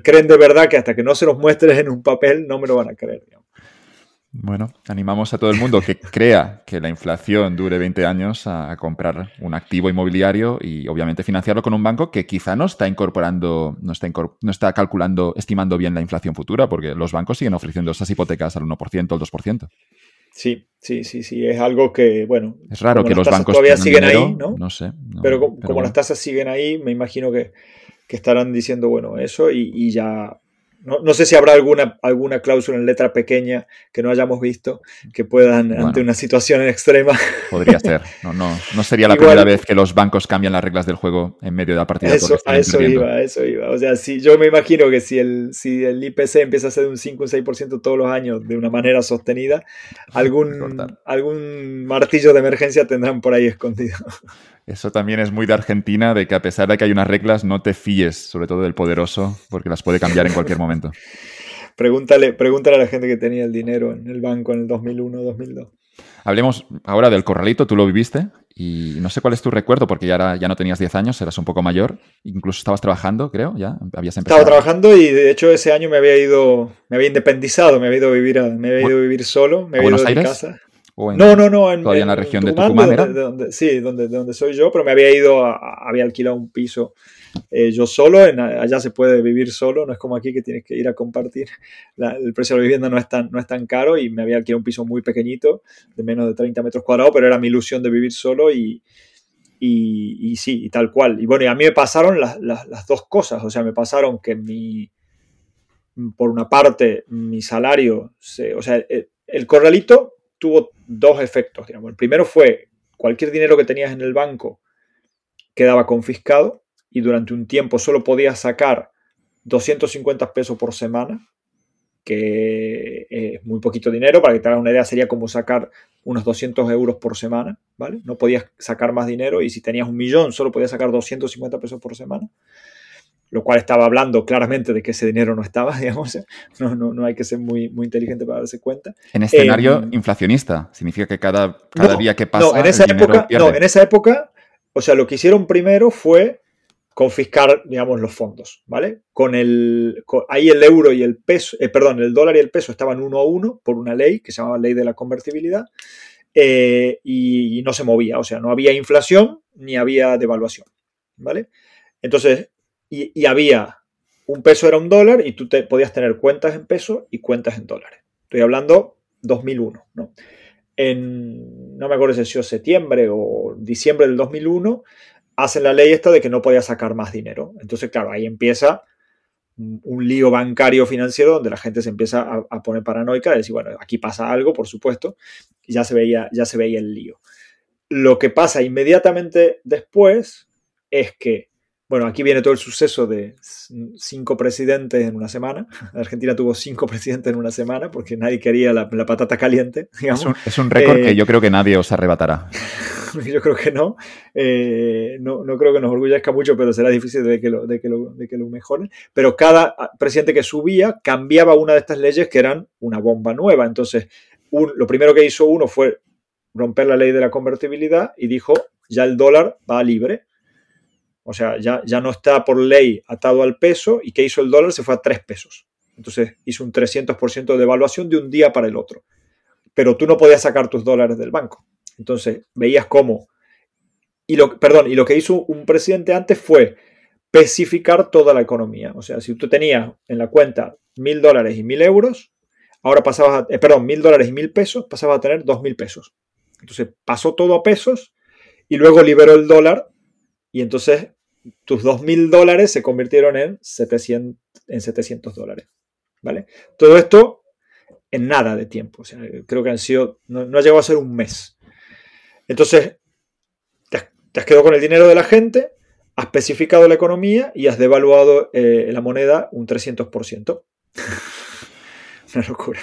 creen de verdad que hasta que no se los muestres en un papel no me lo van a creer. Bueno, animamos a todo el mundo que <laughs> crea que la inflación dure 20 años a comprar un activo inmobiliario y obviamente financiarlo con un banco que quizá no está incorporando, no está, no está calculando, estimando bien la inflación futura, porque los bancos siguen ofreciendo esas hipotecas al 1%, al 2%. Sí, sí, sí, sí, es algo que, bueno. Es raro que los bancos todavía siguen ahí, ¿no? No sé. pero, como, las tasas siguen ahí, me imagino que, estarán diciendo, bueno, eso y ya no, sé si habrá alguna, alguna cláusula en letra pequeña que no hayamos visto que puedan, ante una situación extrema. Podría ser. No, no, no sería la primera vez que los bancos cambian las reglas del juego en medio de la partida. Eso, a eso iba, a eso iba. O sea, si, yo me imagino que si el, si el IPC empieza a ser un 5 o un 6% todos los años de una manera sostenida, <laughs> algún, algún martillo de emergencia tendrán por ahí escondido. Eso también es muy de Argentina, de que a pesar de que hay unas reglas, no te fíes, sobre todo del poderoso, porque las puede cambiar en cualquier momento. <laughs> pregúntale, pregúntale a la gente que tenía el dinero en el banco en el 2001-2002. Hablemos ahora del corralito, tú lo viviste y no sé cuál es tu recuerdo porque ya, ya no tenías 10 años, eras un poco mayor, incluso estabas trabajando, creo, ya habías empezado. Estaba trabajando y de hecho ese año me había ido, me había independizado, me había ido a vivir, me había ido a vivir solo, me había ido de casa no, no, no. En, todavía en, la región de Tucumán. sí, donde, donde soy yo, pero me había ido, había alquilado un piso eh, yo solo. allá se puede vivir solo, no es como aquí que tienes que ir a compartir. <laughs> el precio de la vivienda no es, tan, no es tan caro y me había alquilado un piso muy pequeñito, de menos de 30 metros cuadrados, pero era mi ilusión de vivir solo y, y, sí, y tal cual. Y bueno, y a mí me pasaron las, las dos cosas, o sea, me pasaron que mi, por una parte, mi salario, o sea, el, el corralito tuvo dos efectos. Digamos. El primero fue cualquier dinero que tenías en el banco quedaba confiscado y durante un tiempo solo podías sacar 250 pesos por semana, que es muy poquito dinero, para que te hagas una idea sería como sacar unos 200 euros por semana, ¿vale? No podías sacar más dinero y si tenías un millón solo podías sacar 250 pesos por semana lo cual estaba hablando claramente de que ese dinero no estaba, <laughs> digamos, no, no, no hay que ser muy, muy inteligente para darse cuenta. En escenario em, inflacionista, significa que cada, cada día que pasa... No en, esa época, no, en esa época, o sea, lo que hicieron primero fue confiscar, digamos, los fondos, ¿vale? Con el, ahí el euro y el peso, eh, perdón, el dólar y el peso estaban uno a uno por una ley que se llamaba ley de la convertibilidad eh, y, y no se movía, o sea, no había inflación ni había devaluación, ¿vale? Entonces, y, había un peso era un dólar y tú te, podías tener cuentas en peso y cuentas en dólares. Estoy hablando 2001, ¿no? En, no me acuerdo si es septiembre o diciembre del 2001, hacen la ley esta de que no podía sacar más dinero. Entonces, claro, ahí empieza un lío bancario financiero donde la gente se empieza a, poner paranoica, de decir, bueno, aquí pasa algo, por supuesto, y ya se veía, ya se veía el lío. Lo que pasa inmediatamente después es que bueno, aquí viene todo el suceso de cinco presidentes en una semana. <laughs> Argentina tuvo cinco presidentes en una semana porque nadie quería la, patata caliente. <laughs> Es un, récord que eh, yo creo que nadie os arrebatará. <laughs> yo creo que no. Eh, no. no. creo que nos orgullezca mucho, pero será difícil de que lo, de que lo, de que lo mejoren. Pero cada presidente que subía cambiaba una de estas leyes que eran una bomba nueva. Entonces, lo primero que hizo uno fue romper la ley de la convertibilidad y dijo, ya el dólar va libre o sea, ya, ya no está por ley atado al peso y ¿qué hizo el dólar? Se fue a 3 pesos. Entonces hizo un 300% de devaluación de un día para el otro. Pero tú no podías sacar tus dólares del banco. Entonces veías cómo... Y lo, perdón, y lo que hizo un presidente antes fue especificar toda la economía. O sea, si tú tenías en la cuenta mil dólares y mil euros, ahora pasabas a, eh, perdón, mil dólares y mil pesos, pasabas a tener dos mil pesos. Entonces pasó todo a pesos y luego liberó el dólar y entonces tus 2.000 dólares se convirtieron en 700, en 700 dólares. ¿Vale? Todo esto en nada de tiempo. O sea, creo que han sido, no, ha llegado a ser un mes. Entonces, te has, quedado con el dinero de la gente, has especificado la economía y has devaluado eh, la moneda un 300%. <laughs> Una locura.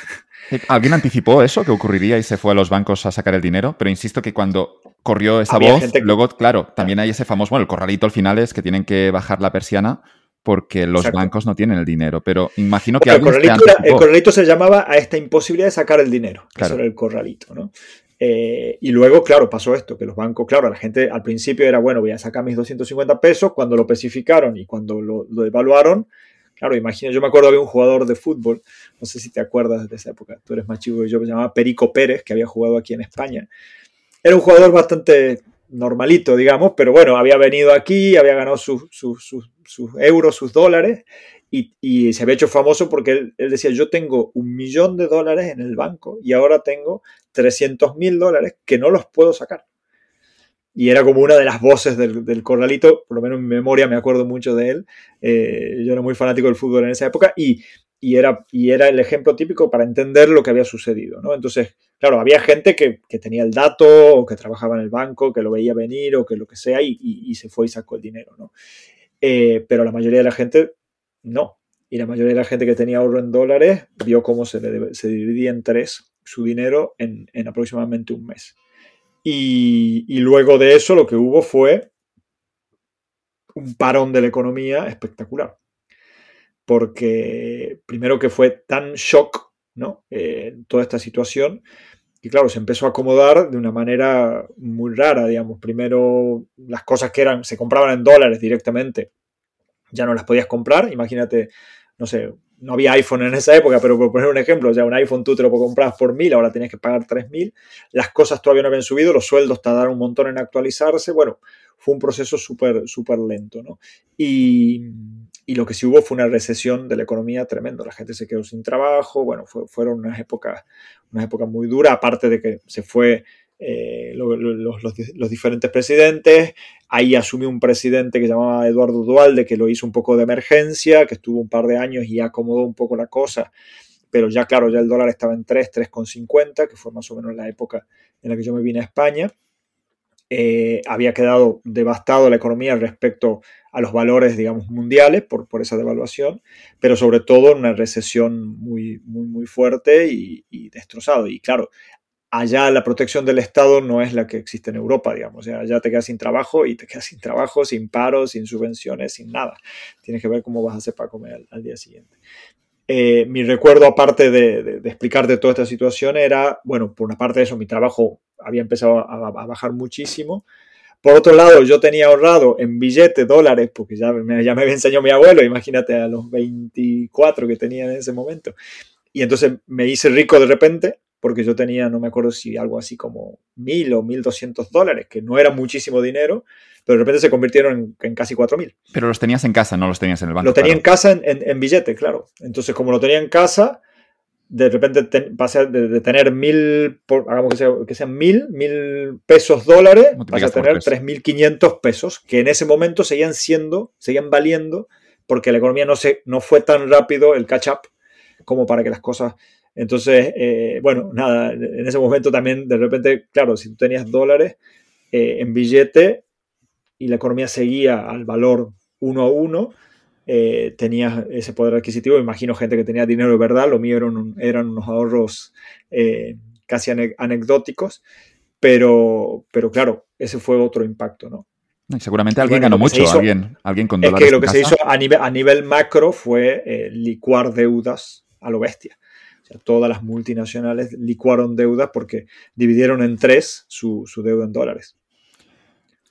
¿Alguien anticipó eso, que ocurriría y se fue a los bancos a sacar el dinero? Pero insisto que cuando corrió esa voz, luego, claro, también hay ese famoso, bueno, el corralito al final es que tienen que bajar la persiana porque los bancos no tienen el dinero. Pero imagino que el, corralito, el corralito se llamaba a esta imposibilidad de sacar el dinero. Eso era el corralito, ¿no? Eh, y luego, claro, pasó esto, que los bancos, claro, la gente al principio era, bueno, voy a sacar mis 250 pesos, cuando lo especificaron y cuando lo, lo evaluaron, claro, imagina, yo me acuerdo de un jugador de fútbol, no sé si te acuerdas de esa época, tú eres más chico que yo, que se llamaba Perico Pérez, que había jugado aquí en España. Era un jugador bastante normalito, digamos, pero bueno, había venido aquí, había ganado sus, euros, sus dólares, y, se había hecho famoso porque él, decía, yo tengo un millón de dólares en el banco y ahora tengo 300 mil dólares que no los puedo sacar. Y era como una de las voces del, corralito, por lo menos en memoria me acuerdo mucho de él. Eh, yo era muy fanático del fútbol en esa época y, era, y era el ejemplo típico para entender lo que había sucedido. ¿no? Entonces, claro, había gente que, tenía el dato o que trabajaba en el banco, que lo veía venir o que lo que sea y, se fue y sacó el dinero. ¿no? Eh, pero la mayoría de la gente no. Y la mayoría de la gente que tenía ahorro en dólares vio cómo se, dividía en tres su dinero en, aproximadamente un mes. Y, luego de eso lo que hubo fue un parón de la economía espectacular. Porque primero que fue tan shock, ¿no? Eh, toda esta situación. Y claro, se empezó a acomodar de una manera muy rara, digamos. Primero las cosas que eran, se compraban en dólares directamente ya no las podías comprar. Imagínate, no sé, no había iPhone en esa época, pero por poner un ejemplo, ya un iPhone tú te lo comprar por mil, ahora tienes que pagar tres mil. Las cosas todavía no habían subido, los sueldos tardaron un montón en actualizarse. Bueno, fue un proceso súper, súper lento, ¿no? Y, y, lo que sí hubo fue una recesión de la economía tremendo. La gente se quedó sin trabajo, bueno, fueron unas épocas, unas épocas muy duras, aparte de que se fue eh, los, diferentes presidentes. Ahí asumió un presidente que llamaba Eduardo Dualde, que lo hizo un poco de emergencia, que estuvo un par de años y acomodó un poco la cosa. Pero ya, claro, ya el dólar estaba en 3, 3,50, que fue más o menos la época en la que yo me vine a España. Eh, había quedado devastado la economía respecto a los valores, digamos, mundiales por, por esa devaluación, pero sobre todo una recesión muy, muy, muy fuerte y, y destrozado. Y claro, allá la protección del Estado no es la que existe en Europa, digamos. O sea, allá te quedas sin trabajo y te quedas sin trabajo, sin paro, sin subvenciones, sin nada. Tienes que ver cómo vas a hacer para comer al, día siguiente. Eh, mi recuerdo, aparte de, de, explicarte toda esta situación, era, bueno, por una parte de eso, mi trabajo había empezado a, bajar muchísimo. Por otro lado, yo tenía ahorrado en billetes, dólares, porque ya me, ya me había enseñado mi abuelo, imagínate a los 24 que tenía en ese momento. Y entonces me hice rico de repente porque yo tenía, no me acuerdo si algo así como mil o mil doscientos dólares, que no era muchísimo dinero, pero de repente se convirtieron en, casi cuatro mil. Pero los tenías en casa, no los tenías en el banco. Lo tenía en casa en, en, billete, claro. Entonces, como lo tenía en casa, de repente pasé de, tener mil, hagamos que, sea, que sean mil, mil pesos dólares, pasé a tener tres mil quinientos pesos, que en ese momento seguían siendo, seguían valiendo, porque la economía no, se, no fue tan rápido el catch up como para que las cosas entonces, eh, bueno, nada, en ese momento también de repente, claro, si tú tenías dólares eh, en billete y la economía seguía al valor uno a uno, eh, tenías ese poder adquisitivo. Imagino gente que tenía dinero de verdad, lo mío eran, eran unos ahorros casi anecdóticos, pero, pero claro, ese fue otro impacto, ¿no? seguramente alguien ganó mucho, alguien, alguien con dólares. Es que lo que se hizo a nivel, a nivel macro fue licuar deudas a lo bestia todas las multinacionales licuaron deudas porque dividieron en tres su, deuda en dólares.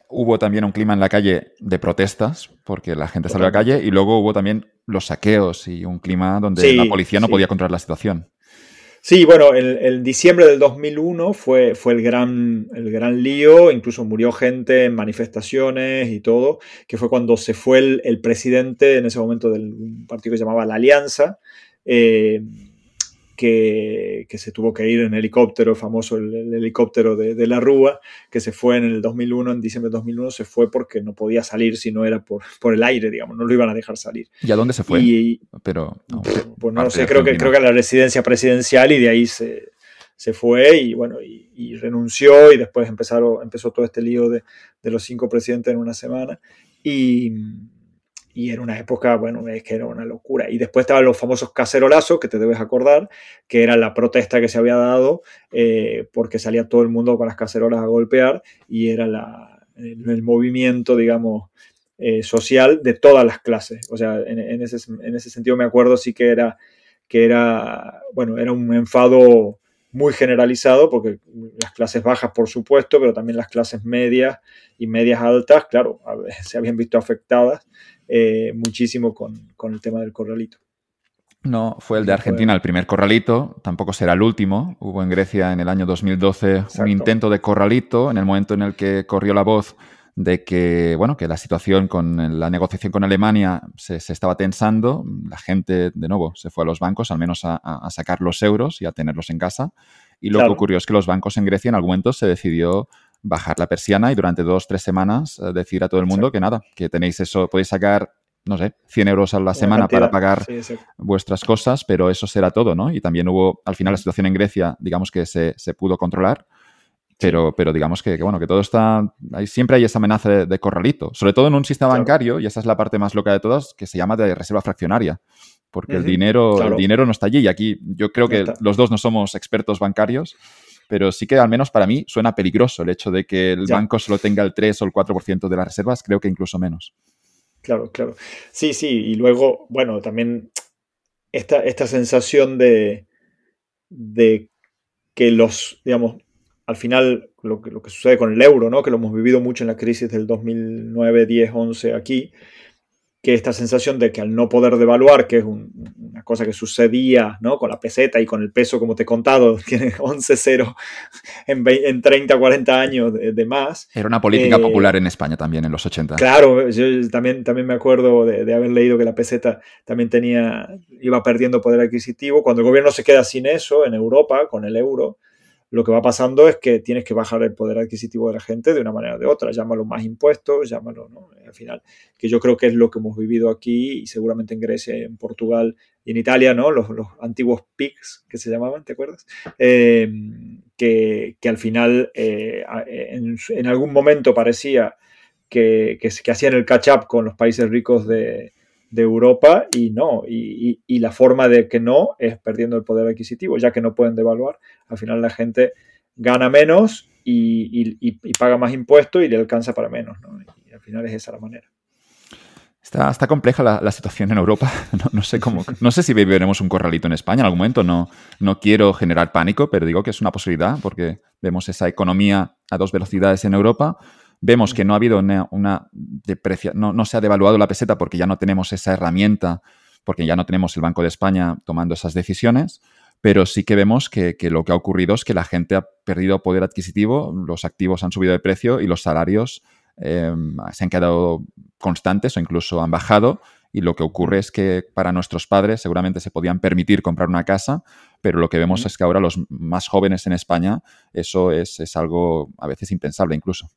Hubo también un clima en la calle de protestas, porque la gente salió a la calle, y luego hubo también los saqueos y un clima donde la policía no podía controlar la situación. Sí, bueno, el, diciembre del 2001 fue, fue el, gran, el gran lío, incluso murió gente en manifestaciones y todo, que fue cuando se fue el, presidente en ese momento del partido que se llamaba La Alianza, eh, que, se tuvo que ir en helicóptero, famoso el, helicóptero de, la Rúa, que se fue en el 2001, en diciembre de 2001, se fue porque no podía salir si no era por, por el aire, digamos, no lo iban a dejar salir. ¿Y a dónde se fue? Y, Pero, no, pues no sé, creo que, creo que a la residencia presidencial y de ahí se, se fue y bueno, y, renunció y después empezaron, empezó todo este lío de, de los cinco presidentes en una semana. Y, y era una época, bueno, es que era una locura. Y después estaban los famosos cacerolazos, que te debes acordar, que era la protesta que se había dado eh, porque salía todo el mundo con las cacerolas a golpear y era el, movimiento, digamos, eh, social de todas las clases. O sea, en, en, ese, en, ese, sentido me acuerdo sí que era, que era, bueno, era un enfado muy generalizado, porque las clases bajas, por supuesto, pero también las clases medias y medias altas, claro, se habían visto afectadas eh, muchísimo con, con el tema del corralito. No, fue el de Argentina el primer corralito, tampoco será el último. Hubo en Grecia en el año 2012 un intento de corralito en el momento en el que corrió la voz de que, bueno, que la situación con la negociación con Alemania se, estaba tensando. La gente, de nuevo, se fue a los bancos, al menos a, sacar los euros y a tenerlos en casa. Y lo que ocurrió es que los bancos en Grecia en algún momento se decidió bajar la persiana y durante dos, tres semanas eh, decir a todo el mundo que nada, que tenéis eso, podéis sacar no sé, 100 euros a la semana para pagar vuestras cosas, pero eso será todo, ¿no? Y también hubo, al final, la situación en Grecia, digamos que se, pudo controlar, pero, pero digamos que, bueno, que todo está, siempre hay esa amenaza de, corralito, sobre todo en un sistema bancario, y esa es la parte más loca de todas, que se llama de reserva fraccionaria, porque el, dinero, el dinero no está allí, y aquí yo creo que los dos no somos expertos bancarios, pero sí que al menos para mí suena peligroso el hecho de que el banco solo tenga el 3 o el 4% de las reservas, creo que incluso menos. Claro, claro. Sí, sí, y luego, bueno, también esta, esta sensación de, de que los, digamos, al final lo que, lo que sucede con el euro, ¿no? que lo hemos vivido mucho en la crisis del 2009, 10, 11 aquí, que esta sensación de que al no poder devaluar, que es una cosa que sucedía ¿no? con la peseta y con el peso, como te he contado, <laughs> tiene 11-0 en, en 30, 40 años de, más. Era una política eh, popular en España también en los 80. Claro, yo también, también me acuerdo de, de, haber leído que la peseta también tenía, iba perdiendo poder adquisitivo. Cuando el gobierno se queda sin eso en Europa, con el euro, lo que va pasando es que tienes que bajar el poder adquisitivo de la gente de una manera o de otra, llámalo más impuestos, llámalo, ¿no? Al final, que yo creo que es lo que hemos vivido aquí y seguramente en Grecia, en Portugal y en Italia, ¿no? Los, antiguos PICs que se llamaban, ¿te acuerdas? Eh, que, al final eh, en, algún momento parecía que, que, que hacían el catch-up con los países ricos de, de Europa y no, y, la forma de que no es perdiendo el poder adquisitivo, ya que no pueden devaluar, al final la gente gana menos y, paga más impuestos y le alcanza para menos, ¿no? Y al final es esa la manera. Está, está compleja la, situación en Europa. <laughs> No, sé cómo, no sé si viviremos un corralito en España en algún momento. No, no quiero generar pánico, pero digo que es una posibilidad porque vemos esa economía a dos velocidades en Europa Vemos que no ha habido una, depreciación, no, se ha devaluado la peseta porque ya no tenemos esa herramienta, porque ya no tenemos el Banco de España tomando esas decisiones, pero sí que vemos que, lo que ha ocurrido es que la gente ha perdido poder adquisitivo, los activos han subido de precio y los salarios em, se han quedado constantes o incluso han bajado. Y lo que ocurre es que para nuestros padres seguramente se podían permitir comprar una casa, pero lo que vemos es que ahora los más jóvenes en España eso es algo a veces impensable incluso.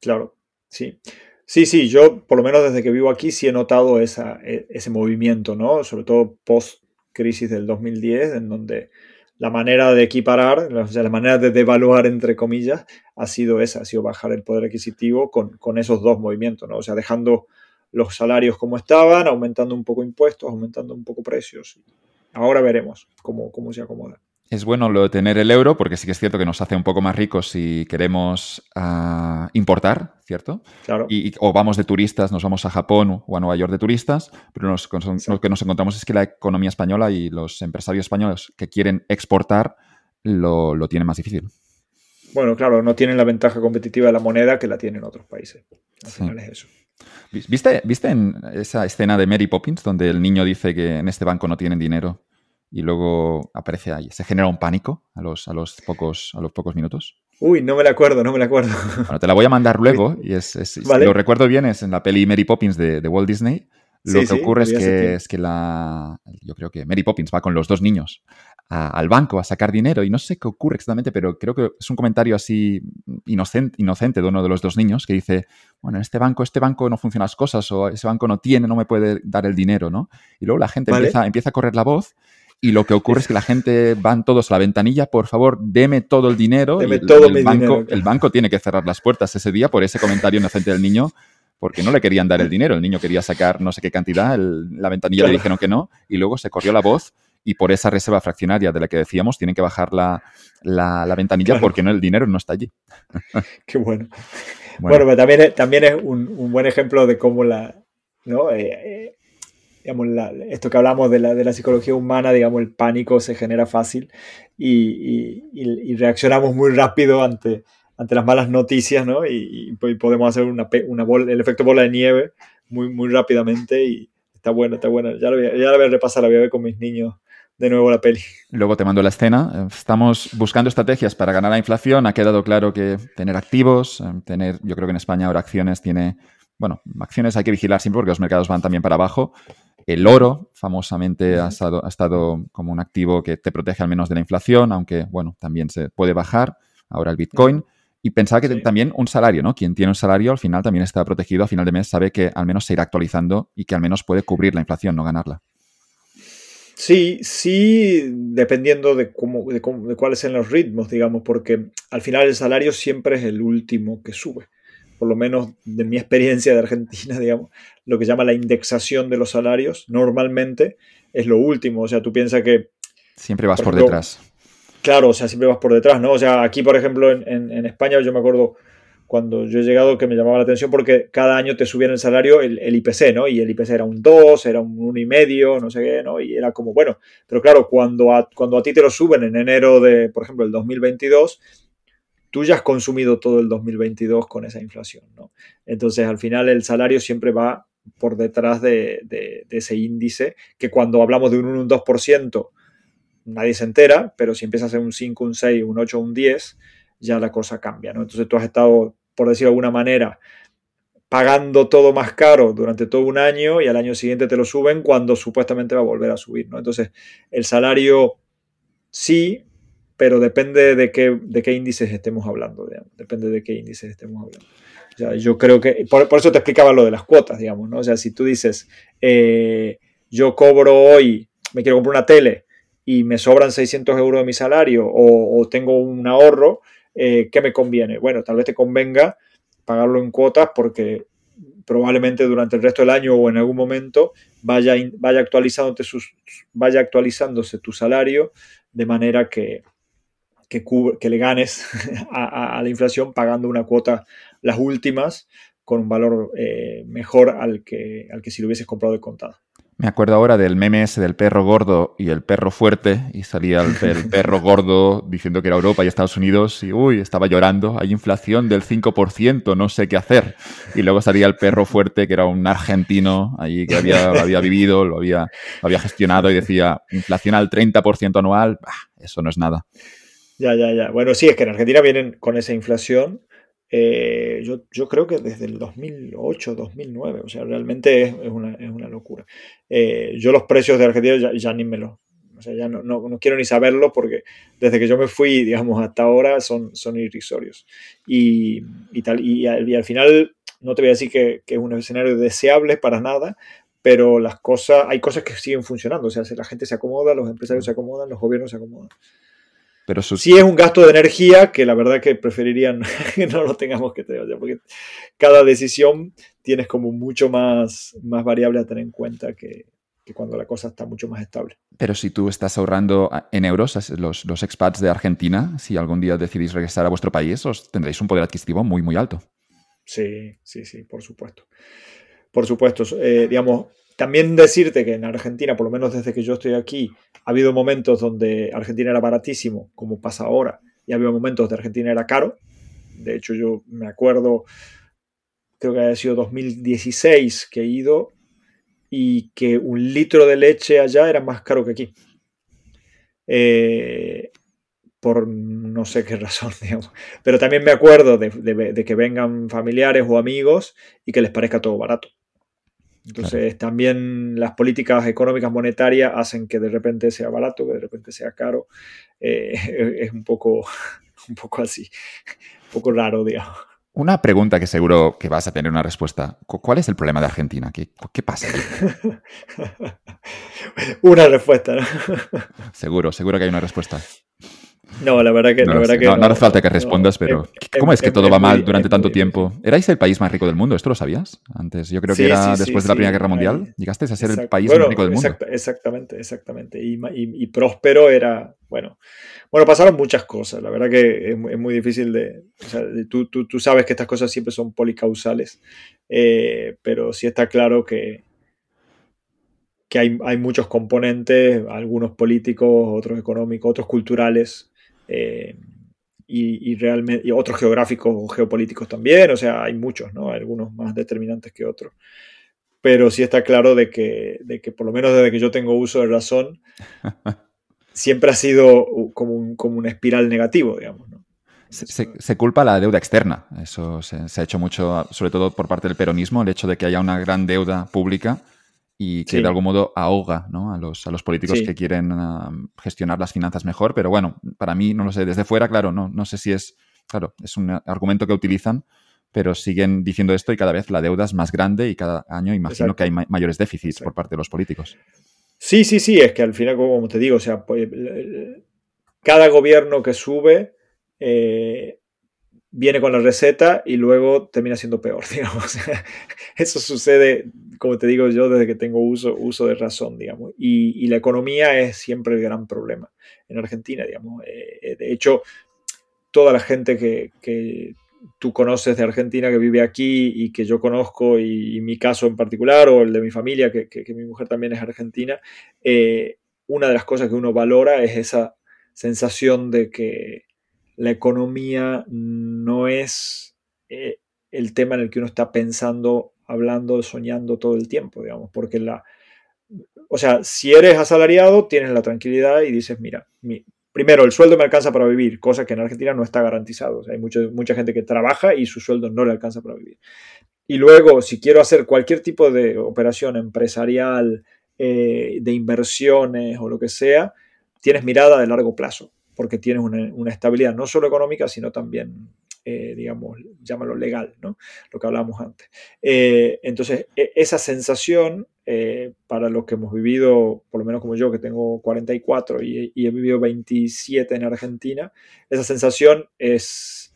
Claro, sí. Sí, sí, yo por lo menos desde que vivo aquí sí he notado esa, e, ese movimiento, ¿no? Sobre todo post-crisis del 2010, en donde la manera de equiparar, o sea, la manera de devaluar, entre comillas, ha sido esa, ha sido bajar el poder adquisitivo con, con esos dos movimientos, ¿no? O sea, dejando los salarios como estaban, aumentando un poco impuestos, aumentando un poco precios. Ahora veremos cómo, cómo se acomoda. Es bueno lo de tener el euro porque sí que es cierto que nos hace un poco más ricos si queremos ah, importar, ¿cierto? Claro. Y, o vamos de turistas, nos vamos a Japón o a Nueva York de turistas, pero lo que nos encontramos es que la economía española y los empresarios españoles que quieren exportar lo, lo tienen más difícil. Bueno, claro, no tienen la ventaja competitiva de la moneda que la tienen otros países. Al final es eso. ¿Viste, ¿Viste en esa escena de Mary Poppins donde el niño dice que en este banco no tienen dinero y luego aparece ahí. ¿Se genera un pánico a los, a los, pocos, a los pocos minutos? Uy, no me la acuerdo, no me la acuerdo. Bueno, te la voy a mandar luego <laughs> y es, lo recuerdo bien, es en la peli Mary Poppins de, de Walt Disney. Lo que ocurre es que, es que la, yo creo que Mary Poppins va con los dos niños al banco a sacar dinero y no sé qué ocurre exactamente, pero creo que es un comentario así inocente, inocente de uno de los dos niños que dice, bueno, en este banco, este banco no funcionan las cosas o ese banco no tiene, no me puede dar el dinero, ¿no? Y luego la gente empieza, empieza a correr la voz y lo que ocurre es que la gente van todos a la ventanilla, por favor, deme todo el dinero. Deme todo el, banco, El banco tiene que cerrar las puertas ese día por ese comentario inocente del niño, porque no le querían dar el dinero. El niño quería sacar no sé qué cantidad, la ventanilla le dijeron que no, y luego se corrió la voz y por esa reserva fraccionaria de la que decíamos, tienen que bajar la, ventanilla porque no, el dinero no está allí. <laughs> Qué bueno. Bueno, pero también, también es un, buen ejemplo de cómo la, ¿no? Eh, eh, esto que hablamos de la, de la, psicología humana, digamos, el pánico se genera fácil y, reaccionamos muy rápido ante, ante las malas noticias, ¿no? Y, podemos hacer una, una bola, el efecto bola de nieve muy, muy rápidamente y está bueno, está bueno. Ya lo voy, ya lo voy a repasar, la voy a ver con mis niños de nuevo la peli. Luego te mando la escena. Estamos buscando estrategias para ganar la inflación. Ha quedado claro que tener activos, eh, tener, yo creo que en España ahora acciones tiene, bueno, acciones hay que vigilar siempre porque los mercados van también para abajo. El oro, famosamente, ha estado, ha estado como un activo que te protege al menos de la inflación, aunque, bueno, también se puede bajar. Ahora el Bitcoin. Y pensaba que también un salario, ¿no? Quien tiene un salario al final también está protegido, a final de mes sabe que al menos se irá actualizando y que al menos puede cubrir la inflación, no ganarla. Sí, sí, dependiendo de, cómo, de, cómo, de cuáles sean los ritmos, digamos, porque al final el salario siempre es el último que sube. Por lo menos de mi <laughs> experiencia de Argentina, digamos, lo que llama la indexación de los salarios, normalmente es lo último. O sea, tú piensas que... Siempre vas por, detrás. Claro, o sea, siempre vas por detrás, ¿no? O sea, aquí, por ejemplo, en, en España yo me acuerdo cuando yo he llegado que me llamaba la atención porque cada año te subían el salario el, IPC, ¿no? Y el IPC era un 2, era un 1,5, no sé qué, ¿no? Y era como, bueno, pero claro, cuando a, cuando a ti te lo suben en enero de, por ejemplo, el 2022, tú ya has consumido todo el 2022 con esa inflación, ¿no? Entonces, al final el salario siempre va por detrás de, ese índice, que cuando hablamos de un 1, un 2%, nadie se entera, pero si empieza a ser un 5, un 6, un 8, un 10, ya la cosa cambia, ¿no? Entonces tú has estado, por decirlo de alguna manera, pagando todo más caro durante todo un año y al año siguiente te lo suben cuando supuestamente va a volver a subir, ¿no? Entonces el salario sí, pero depende de qué, de qué índices estemos hablando, depende de qué índices estemos hablando. O sea, yo creo que, por, eso te explicaba lo de las cuotas, digamos, ¿no? O sea, si tú dices, eh, yo cobro hoy, me quiero comprar una tele y me sobran 600 euros de mi salario o, tengo un ahorro, eh, ¿qué me conviene? Bueno, tal vez te convenga pagarlo en cuotas porque probablemente durante el resto del año o en algún momento vaya, vaya, actualizándose, sus, vaya actualizándose tu salario de manera que, que, que le ganes <laughs> a, la inflación pagando una cuota, las últimas, con un valor eh, mejor al que, al que si lo hubieses comprado de contado. Me acuerdo ahora del meme ese del perro gordo y el perro fuerte, y salía el, <laughs> perro gordo diciendo que era Europa y Estados Unidos, y uy, estaba llorando, hay inflación del 5%, no sé qué hacer. Y luego salía el perro fuerte, que era un argentino allí que había, había vivido, lo había, había gestionado, y decía, inflación al 30% anual, eso no es nada. Ya, ya, ya. Bueno, sí, es que en Argentina vienen con esa inflación eh, yo, yo, creo que desde el 2008, 2009, o sea, realmente es, una, es una, locura. Eh, yo los precios de Argentina ya, ya ni me lo, o sea, ya no, no, quiero ni saberlo porque desde que yo me fui, digamos, hasta ahora son, son irrisorios. Y, y tal, y, al final no te voy a decir que, que, es un escenario deseable para nada, pero las cosas, hay cosas que siguen funcionando, o sea, la gente se acomoda, los empresarios se acomodan, los gobiernos se acomodan. Pero Sí es un gasto de energía que la verdad que preferirían <laughs> que no lo tengamos que tener, porque cada decisión tienes como mucho más, más variable a tener en cuenta que, cuando la cosa está mucho más estable. Pero si tú estás ahorrando en euros, los, los expats de Argentina, si algún día decidís regresar a vuestro país, os tendréis un poder adquisitivo muy, muy alto. Sí, sí, sí, por supuesto. Por supuesto, eh, digamos, también decirte que en Argentina, por lo menos desde que yo estoy aquí, ha habido momentos donde Argentina era baratísimo, como pasa ahora, y ha habido momentos donde Argentina era caro. De hecho, yo me acuerdo, creo que ha sido 2016 que he ido y que un litro de leche allá era más caro que aquí. Eh, por no sé qué <laughs> razón, digamos. Pero también me acuerdo de que vengan familiares o amigos y que les parezca todo barato. Entonces, también las políticas económicas monetarias hacen que de repente sea barato, que de repente sea caro. Eh, <laughs> es un poco, <laughs> un poco así, <laughs> un poco raro, digamos. Una pregunta que seguro que vas a tener una respuesta. ¿Cuál es el problema de Argentina? ¿Qué, qué pasa? una respuesta, ¿no? seguro, seguro que hay una respuesta. No, la verdad que no. que no, hace falta que respondas, pero ¿cómo es que todo va mal durante tanto tiempo? ¿Erais el país más rico del mundo? ¿Esto lo sabías? Antes, yo creo que era después de la Primera Guerra Mundial. Llegaste a ser el país más rico del mundo. exactamente, exactamente. Y, próspero era, bueno, bueno, pasaron muchas cosas. La verdad que es, muy difícil de, o sea, tú, tú, tú, sabes que estas cosas siempre son policausales, eh, pero sí está claro que, que hay, hay, muchos componentes, algunos políticos, otros económicos, otros culturales. Eh, y, realmente, y otros geográficos o geopolíticos también, o sea, hay muchos, ¿no? algunos más determinantes que otros. Pero sí está claro de que, de que por lo menos desde que yo tengo uso de razón, <laughs> siempre ha sido como un, como un espiral negativo, digamos. ¿no? Se, culpa la deuda externa. Eso se, se, ha hecho mucho, sobre todo por parte del peronismo, el hecho de que haya una gran deuda pública y que de algún modo ahoga ¿no? a, los, a los políticos que quieren gestionar las finanzas mejor. Pero bueno, para mí, no lo sé, desde fuera, claro, no, no sé si es, claro, es un argumento que utilizan, pero siguen diciendo esto y cada vez la deuda es más grande y cada año imagino que hay mayores déficits por parte de los políticos. Sí, sí, sí, es que al final, como te digo, o sea, pues, cada gobierno que sube eh, viene con la receta y luego termina siendo peor, <laughs> digamos. Eso sucede, como te digo yo, desde que tengo uso, uso de razón, digamos. Y, la economía es siempre el gran problema en Argentina, digamos. Eh, de hecho, toda la gente que, tú conoces de Argentina que vive aquí y que yo conozco, y, mi caso en particular, o el de mi familia, que, mi mujer también es argentina, eh, una de las cosas que uno valora es esa sensación de que la economía no es eh, el tema en el que uno está pensando, hablando, soñando todo el tiempo, digamos, porque la... O sea, si eres asalariado, tienes la tranquilidad y dices, mira, primero, el sueldo me alcanza para vivir, cosa que en Argentina no está garantizado. hay mucha gente que trabaja y su sueldo no le alcanza para vivir. Y luego, si quiero hacer cualquier tipo de operación empresarial, eh, de inversiones o lo que sea, tienes mirada de largo plazo porque tienes una, estabilidad no solo económica, sino también, eh, digamos, llámalo legal, ¿no? Lo que hablábamos antes. Eh, entonces, e, esa sensación, eh, para los que hemos vivido, por lo menos como yo, que tengo 44 y, he vivido 27 en Argentina, esa sensación es,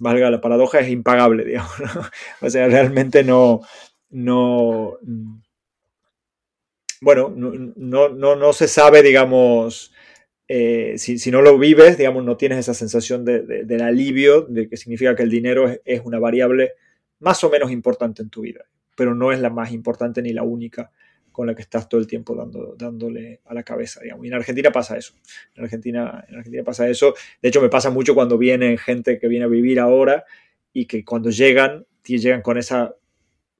valga la paradoja, es impagable, <laughs> digamos, O sea, realmente no, no, bueno, no, no, no se sabe, digamos, eh, si, no lo vives, digamos, no tienes esa sensación de, del alivio, de que significa que el dinero es, una variable más o menos importante en tu vida, pero no es la más importante ni la única con la que estás todo el tiempo dando, dándole a la cabeza, digamos. Y en Argentina pasa eso. En Argentina, en Argentina pasa eso. De hecho, me pasa mucho cuando viene gente que viene a vivir ahora y que cuando llegan, llegan con esa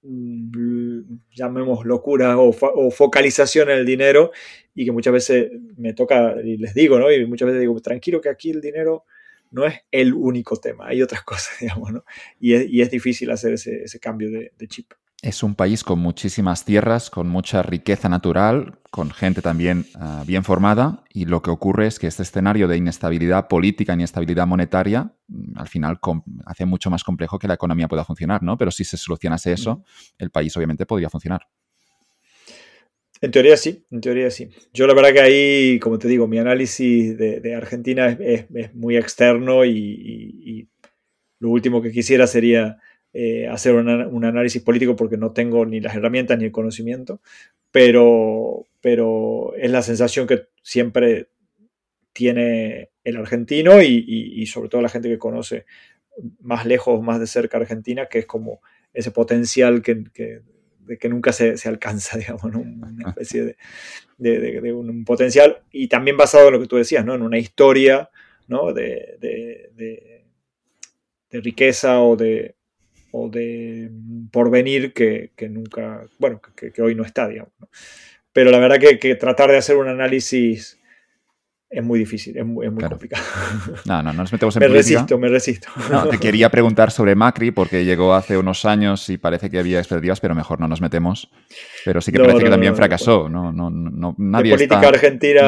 Mm, llamemos locura o, focalización en el dinero y que muchas veces me toca y les digo, ¿no? Y muchas veces digo, tranquilo que aquí el dinero no es el único tema, hay otras <laughs> cosas, digamos, ¿no? Y es, difícil hacer ese, cambio de chip. Es un país con muchísimas tierras, con mucha riqueza natural, con gente también ah, bien formada y lo que ocurre es que este escenario de inestabilidad política, inestabilidad monetaria, mm, al final hace mucho más complejo que la economía pueda funcionar, ¿no? Pero si se solucionase eso, el país obviamente podría funcionar. En teoría sí, en teoría sí. Yo la verdad que ahí, como te digo, mi análisis de, Argentina es, muy externo y lo último que quisiera sería eh, hacer un análisis político porque no tengo ni las herramientas ni el conocimiento, pero, pero es la sensación que siempre tiene el argentino y, sobre todo la gente que conoce más lejos, más de cerca Argentina, que es como ese potencial que, que, nunca se, alcanza, <laughs> digamos, una especie de, un potencial y también basado en lo que tú decías, ¿no? en una historia ¿no? de, de riqueza o de, o de porvenir que, que nunca, bueno, que, que, hoy no está, digamos. Pero la verdad que, que, tratar de hacer un análisis es muy difícil, es muy, complicado. <laughs> No, no, no nos metemos en Me resisto, me resisto. No, te <laughs> quería preguntar sobre Macri porque llegó hace unos años y parece que había expectativas, pero mejor no nos metemos. Pero sí que parece que también fracasó. No, no, no, nadie política argentina,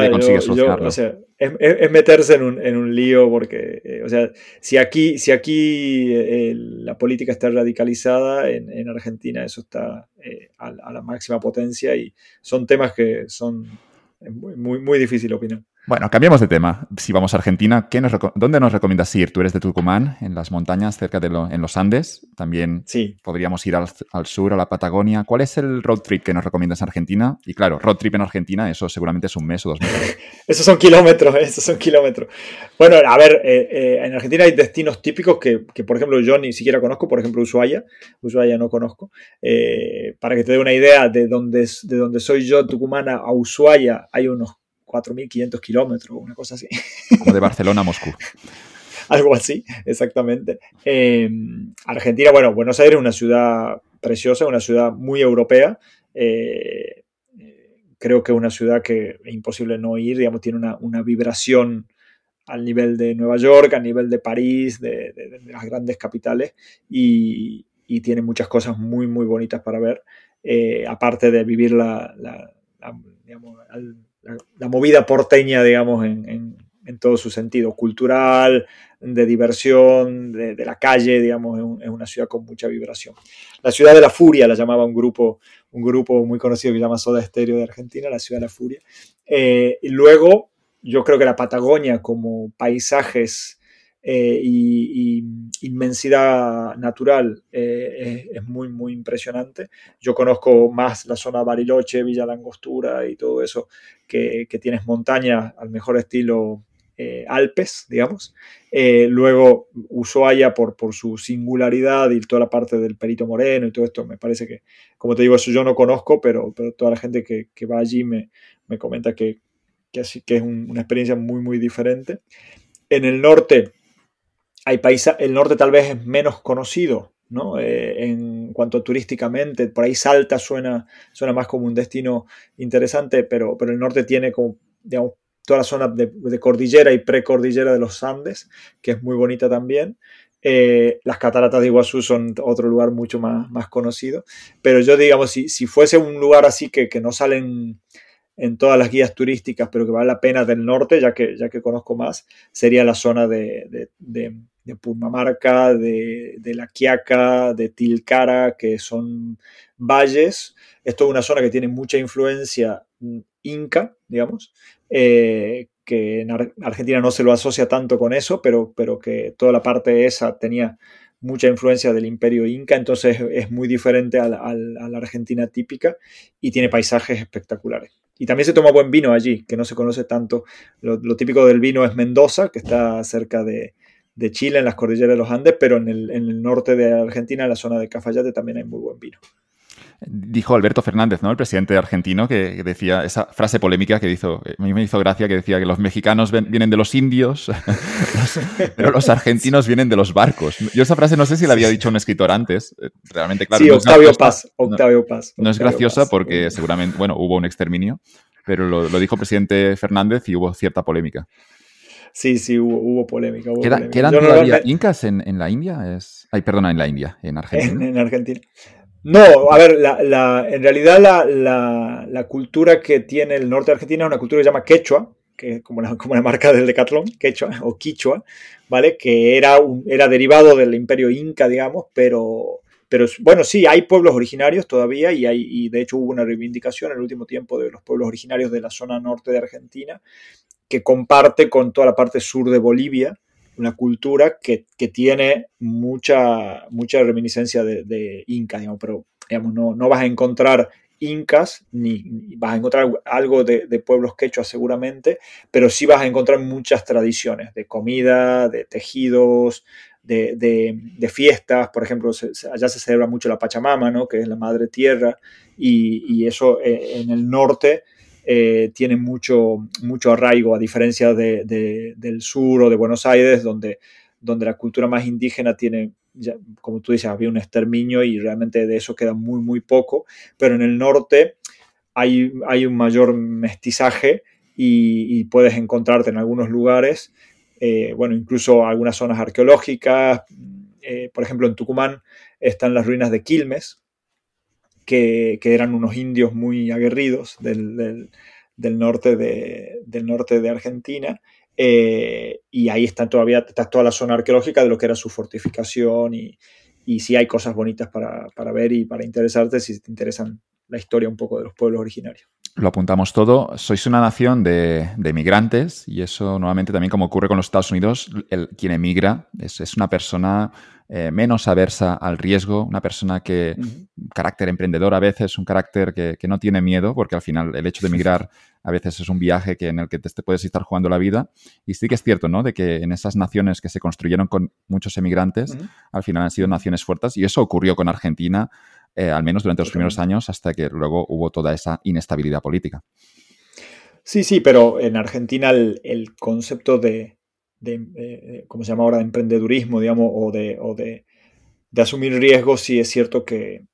o sea, es, meterse en un, en un, lío porque, eh, o sea, si aquí, si aquí eh, la política está radicalizada, en, en Argentina eso está eh, a, la máxima potencia y son temas que son muy, muy, muy difícil opinar. Bueno, cambiemos de tema. Si vamos a Argentina, ¿qué nos ¿dónde nos recomiendas ir? Tú eres de Tucumán, en las montañas, cerca de en los Andes. También sí. podríamos ir al, sur, a la Patagonia. ¿Cuál es el road trip que nos recomiendas en Argentina? Y claro, road trip en Argentina, eso seguramente es un mes o dos meses. <laughs> esos son kilómetros, esos son kilómetros. Bueno, a ver, eh, eh, en Argentina hay destinos típicos que, que, por ejemplo, yo ni siquiera conozco. Por ejemplo, Ushuaia. Ushuaia no conozco. Eh, para que te dé una idea de dónde, de dónde soy yo, Tucumán, a Ushuaia, hay unos 4.500 kilómetros, una cosa así. Como de Barcelona a Moscú. <laughs> Algo así, exactamente. Eh, Argentina, bueno, Buenos Aires es una ciudad preciosa, una ciudad muy europea. Eh, creo que es una ciudad que es imposible no ir, digamos, tiene una, vibración al nivel de Nueva York, a nivel de París, de, las grandes capitales, y, tiene muchas cosas muy, muy bonitas para ver, eh, aparte de vivir la, digamos, la, movida porteña, digamos, en, todo su sentido, cultural, de diversión, de, la calle, digamos, es, una ciudad con mucha vibración. La ciudad de la furia la llamaba un grupo, un grupo muy conocido que se llama Soda Stereo de Argentina, la ciudad de la furia. Eh, y luego, yo creo que la Patagonia como paisajes eh, y, inmensidad natural eh, es, muy, muy impresionante. Yo conozco más la zona Bariloche, Villa Langostura y todo eso, que, tienes montañas al mejor estilo eh, Alpes, digamos. luego Ushuaia por, por su singularidad y toda la parte del Perito Moreno y todo esto, me parece que, como te digo, eso yo no conozco, pero, pero toda la gente que, va allí me, me comenta que, que, así, que es una experiencia muy, muy diferente. En el norte, hay países, el norte tal vez es menos conocido, ¿no? Eh, en cuanto a turísticamente, por ahí Salta suena, suena más como un destino interesante, pero, pero el norte tiene como, digamos, toda la zona de, cordillera y precordillera de los Andes, que es muy bonita también. Eh, las cataratas de Iguazú son otro lugar mucho más, más conocido, pero yo digamos, si, si fuese un lugar así que, que no salen en todas las guías turísticas, pero que vale la pena del norte, ya que, ya que conozco más, sería la zona de, Purmamarca, de, La Quiaca, de Tilcara, que son valles. Esto es una zona que tiene mucha influencia inca, digamos, eh, que en Argentina no se lo asocia tanto con eso, pero, pero que toda la parte esa tenía mucha influencia del imperio inca, entonces es muy diferente a la Argentina típica y tiene paisajes espectaculares. Y también se toma buen vino allí, que no se conoce tanto. Lo, típico del vino es Mendoza, que está cerca de, Chile, en las cordilleras de los Andes, pero en el, en el, norte de Argentina, en la zona de Cafayate, también hay muy buen vino dijo Alberto Fernández, ¿no? El presidente argentino, que decía esa frase polémica que hizo, a mí me hizo gracia, que decía que los mexicanos vienen de los indios, <laughs> pero los argentinos vienen de los barcos. Yo esa frase no sé si la había dicho un escritor antes, eh, realmente claro. Sí, Octavio Paz, Octavio Paz. no es graciosa porque seguramente, bueno, hubo un exterminio, pero lo, dijo el presidente Fernández y hubo cierta polémica. Sí, sí, hubo, polémica. ¿Quedan, todavía incas en, la India? Es... Ay, perdona, en la India, en <laughs> Argentina. en Argentina. No, a ver, la, en realidad la, cultura que tiene el norte de Argentina es una cultura que se llama quechua, que es como la, como la marca del Decathlon, quechua o quichua, ¿vale? Que era, un, era derivado del imperio inca, digamos, pero, pero bueno, sí, hay pueblos originarios todavía y, hay, y de hecho hubo una reivindicación en el último tiempo de los pueblos originarios de la zona norte de Argentina, que comparte con toda la parte sur de Bolivia, una cultura que, tiene mucha, mucha reminiscencia de, incas, pero digamos, no, no vas a encontrar incas, ni, vas a encontrar algo de, pueblos quechua seguramente, pero sí vas a encontrar muchas tradiciones de comida, de tejidos, de, fiestas, por ejemplo, allá se celebra mucho la Pachamama, ¿no? que es la madre tierra, y, y eso eh, en el norte eh, tiene mucho, mucho arraigo, a diferencia del sur o de Buenos Aires, donde, donde la cultura más indígena tiene, como tú dices, había un exterminio y realmente de eso queda muy, muy poco, pero en el norte hay, hay un mayor mestizaje y, puedes encontrarte en algunos lugares, eh, bueno, incluso algunas zonas arqueológicas, eh, por ejemplo, en Tucumán están las ruinas de Quilmes, que, eran unos indios muy aguerridos del, norte, de, del norte de Argentina. Eh, y ahí está todavía está toda la zona arqueológica de lo que era su fortificación y, y sí hay cosas bonitas para, ver y para interesarte si te interesan la historia un poco de los pueblos originarios. lo apuntamos todo. Sois una nación de, de migrantes y eso nuevamente también como ocurre con los Estados Unidos, el, quien emigra es, es una persona eh, menos aversa al riesgo, una persona que, carácter emprendedor a veces, un carácter que, que, no tiene miedo, porque al final el hecho de emigrar a veces es un viaje que, en el que te, te, puedes estar jugando la vida. Y sí que es cierto, ¿no? De que en esas naciones que se construyeron con muchos emigrantes, uh -huh. al final han sido naciones fuertes y eso ocurrió con Argentina eh, al menos durante los primeros años, hasta que luego hubo toda esa inestabilidad política. Sí, sí, pero en Argentina el, el concepto de, de, eh, ¿cómo se llama ahora?, de emprendedurismo, digamos, o de, o de, de asumir riesgos, sí es cierto que,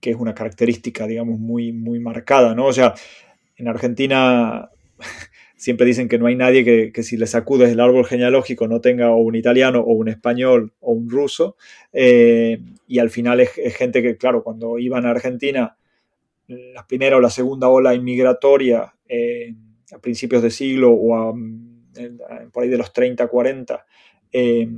que, es una característica, digamos, muy, muy marcada, ¿no? O sea, en Argentina <laughs> siempre dicen que no hay nadie que, que, si le sacudes el árbol genealógico no tenga o un italiano o un español o un ruso. Eh, y al final es, gente que, claro, cuando iban a Argentina, la primera o la segunda ola inmigratoria eh, a principios de siglo o a, por ahí de los 30, 40, eh,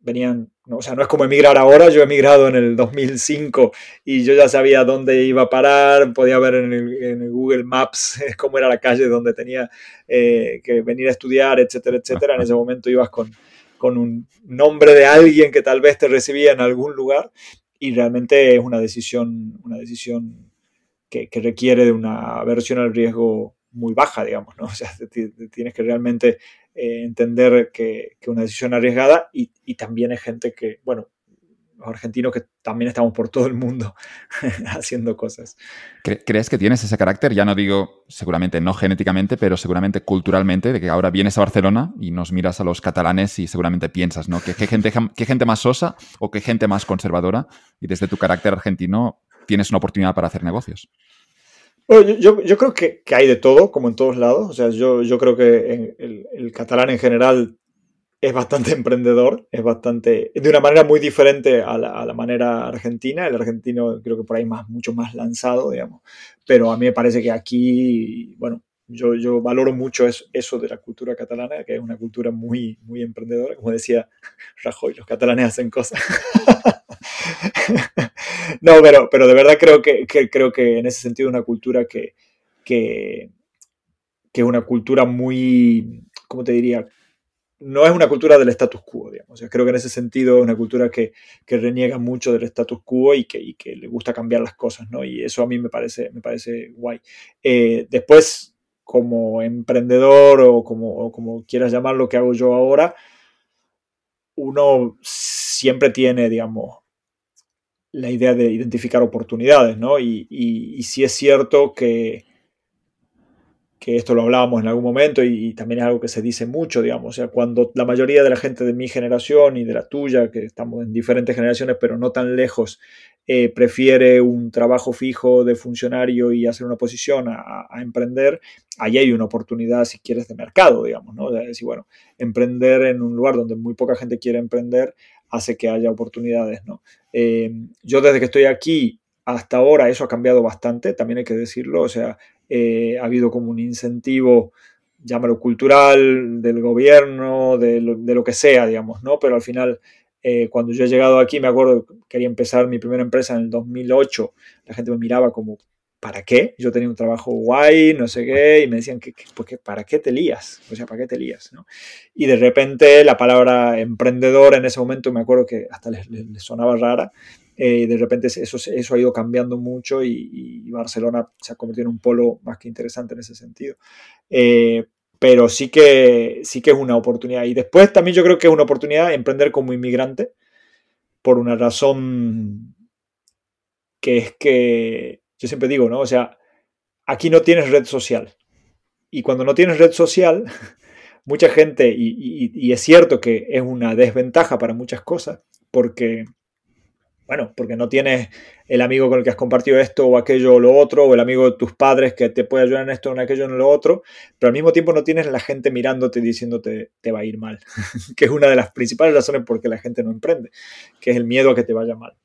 venían, no, o sea, no es como emigrar ahora, yo he emigrado en el 2005 y yo ya sabía dónde iba a parar, podía ver en el, en el Google Maps <laughs> cómo era la calle donde tenía eh, que venir a estudiar, etcétera, etcétera. En ese momento ibas con, con un nombre de alguien que tal vez te recibía en algún lugar y realmente es una decisión, una decisión que, que requiere de una aversión al riesgo muy baja, digamos, ¿no? <laughs> O sea, tienes que realmente eh, entender que, una decisión arriesgada y, y, también hay gente que, bueno, los argentinos que también estamos por todo el mundo <laughs> haciendo cosas. ¿Crees que tienes ese carácter? Ya no digo seguramente no genéticamente, pero seguramente culturalmente, de que ahora vienes a Barcelona y nos miras a los catalanes y seguramente piensas, ¿no? ¿Qué, qué gente, qué gente más sosa o qué gente más conservadora? Y desde tu carácter argentino tienes una oportunidad para hacer negocios. Bueno, yo, yo, creo que, que, hay de todo, como en todos lados. O sea, yo, yo creo que en el, el, catalán en general es bastante <laughs> emprendedor, es bastante, de una manera muy diferente a la, a la, manera argentina. El argentino creo que por ahí más, mucho más lanzado, digamos. Pero a mí me parece que aquí, bueno, yo, yo valoro mucho eso, de la cultura catalana, que es una cultura muy, muy emprendedora. Como decía <laughs> Rajoy, los catalanes hacen cosas. <laughs> no, pero, pero de verdad creo que, creo que en ese sentido es una cultura que, que, que es una cultura muy, ¿cómo te diría? No es una cultura del status quo, digamos. O creo que en ese sentido es una cultura que, que reniega mucho del status quo y que, y que, le gusta cambiar las cosas, ¿no? Y eso a mí me parece, me parece guay. Eh, después, como emprendedor o como, o como quieras llamar lo que hago yo ahora, uno siempre tiene, digamos, la idea de identificar oportunidades, ¿no? Y, y, y sí es cierto que, que esto lo hablábamos en algún momento y, y, también es algo que se dice mucho, digamos, o sea, cuando la mayoría de la gente de mi generación y de la tuya, que estamos en diferentes generaciones pero no tan lejos, eh, prefiere un trabajo fijo de funcionario y hacer una posición a, emprender, ahí hay una oportunidad, si quieres, de mercado, digamos, ¿no? Es decir, bueno, emprender en un lugar donde muy poca gente quiere emprender hace que haya oportunidades, ¿no? Eh, yo desde que estoy aquí hasta ahora eso ha cambiado bastante, también hay que decirlo, o sea, eh, ha habido como un incentivo, llámalo cultural, del gobierno, de lo, de lo que sea, digamos, ¿no? Pero al final, eh, cuando yo he llegado aquí, me acuerdo, quería empezar mi primera empresa en el 2008, la gente me miraba como, ¿para qué? Yo tenía un trabajo guay, no sé qué, y me decían, que, pues, ¿para qué te lías? O sea, ¿para qué te lías? ¿no? Y de repente la palabra emprendedor en ese momento me acuerdo que hasta les, les sonaba rara, eh, de repente eso, eso ha ido cambiando mucho y, y, Barcelona se ha convertido en un polo más que interesante en ese sentido. Eh, pero sí que, sí que es una oportunidad. Y después también yo creo que es una oportunidad emprender como inmigrante por una razón que es que yo siempre digo, ¿no? O sea, aquí no tienes red social. Y cuando no tienes red social, <laughs> mucha gente, y, y, y, es cierto que es una desventaja para muchas cosas, porque, bueno, porque no tienes el amigo con el que has compartido esto o aquello o lo otro, o el amigo de tus padres que te puede ayudar en esto o en aquello o en lo otro, pero al mismo tiempo no tienes la gente mirándote y diciéndote te va a ir mal, <laughs> que es una de las principales razones por qué la gente no emprende, que es el miedo a que te vaya mal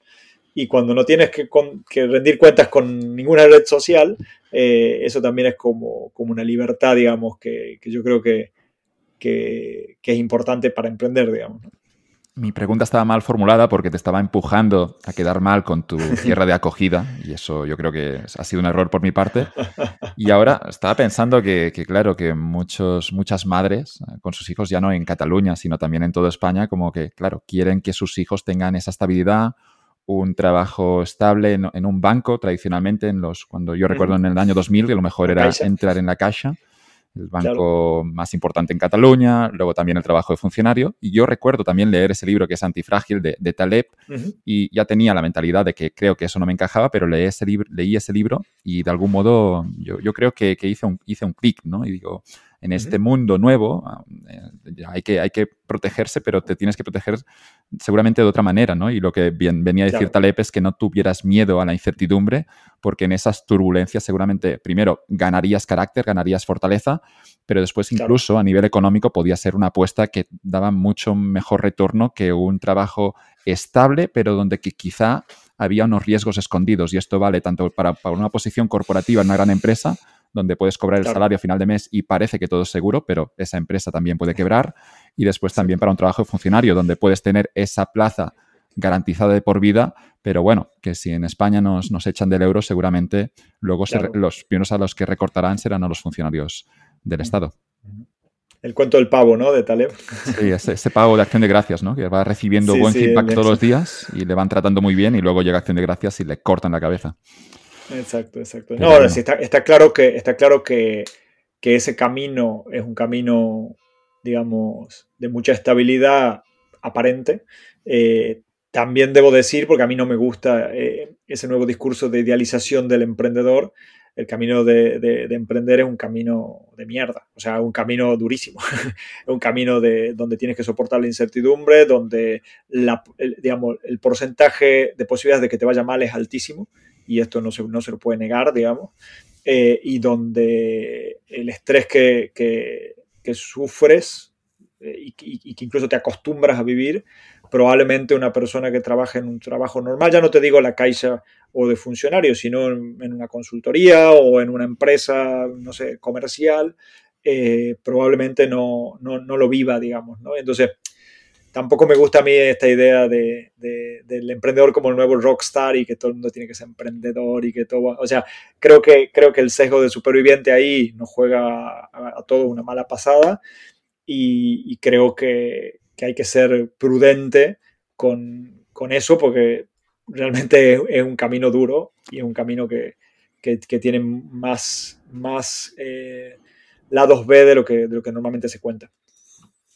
y cuando no tienes que, rendir cuentas con ninguna red social, eh, eso también es como, como, una libertad, digamos, que, yo creo que, que, es importante para emprender, digamos. Mi pregunta estaba mal formulada porque te estaba empujando a quedar mal con tu <laughs> tierra de acogida y eso yo creo que ha sido un error por mi parte. Y ahora estaba pensando que, claro, que muchos, muchas madres eh, con sus hijos, ya no en Cataluña, sino también en toda España, como que, claro, quieren que sus hijos tengan esa estabilidad, un trabajo estable en, un banco, tradicionalmente, en los, cuando yo recuerdo en el año 2000, que lo mejor era entrar en la caja el banco más importante en Cataluña, luego también el trabajo de funcionario. Y yo recuerdo también leer ese libro que es Antifrágil de, de Taleb y ya tenía la mentalidad de que creo que eso no me encajaba, pero leí ese, libro, leí ese libro y de algún modo yo, yo creo que, que, hice un, hice un clic, ¿no? Y digo, en este mundo nuevo ah, eh, hay, que, hay que protegerse, pero te tienes que proteger seguramente de otra manera, ¿no? Y lo que bien, venía a decir Taleb es que no tuvieras miedo a la incertidumbre, porque en esas turbulencias seguramente, primero, ganarías carácter, ganarías fortaleza, pero después incluso a nivel económico podía ser una apuesta que daba mucho mejor retorno que un trabajo estable, pero donde quizá había unos riesgos escondidos. Y esto vale tanto para, para una posición corporativa en una gran empresa, donde puedes cobrar el salario a final de mes y parece que todo es seguro, pero esa empresa también puede quebrar. Y después también para un trabajo de funcionario, donde puedes tener esa plaza garantizada de por vida, pero bueno, que si en España nos, nos echan del euro, seguramente luego los primeros a los que recortarán serán a los funcionarios del Estado. El cuento del pavo, ¿no? De Taleb. Sí, ese, pavo de acción de gracias, ¿no? Que va recibiendo buen feedback todos los días y le van tratando muy bien y luego llega acción de gracias y le cortan la cabeza. Exacto, exacto. No, ahora sí, está, claro que, está claro que, ese camino es un camino, digamos, de mucha estabilidad aparente. Eh, también debo decir, porque a mí no me gusta eh, ese nuevo discurso de idealización del emprendedor, el camino de, emprender es un camino de mierda, o sea, un camino durísimo, <laughs> un camino de, donde tienes que soportar la incertidumbre, donde la, digamos, el porcentaje de posibilidades de que te vaya mal es altísimo y esto no se, no se lo puede negar, digamos, eh, y donde el estrés que, que, sufres eh, y, que incluso te acostumbras a vivir, probablemente una persona que trabaja en un trabajo normal, ya no te digo la caixa o de funcionario, sino en, una consultoría o en una empresa, no sé, comercial, eh, probablemente no, no, no, lo viva, digamos, ¿no? Entonces, tampoco me gusta a mí esta idea de, del emprendedor como el nuevo rockstar y que todo el mundo tiene que ser emprendedor y que todo... O sea, creo que, creo que el sesgo de superviviente ahí nos juega a, todo una mala pasada y, creo que, hay que ser prudente con, eso porque realmente es, un camino duro y es un camino que, tiene más, más eh, lados B de lo, que, de lo que normalmente se cuenta.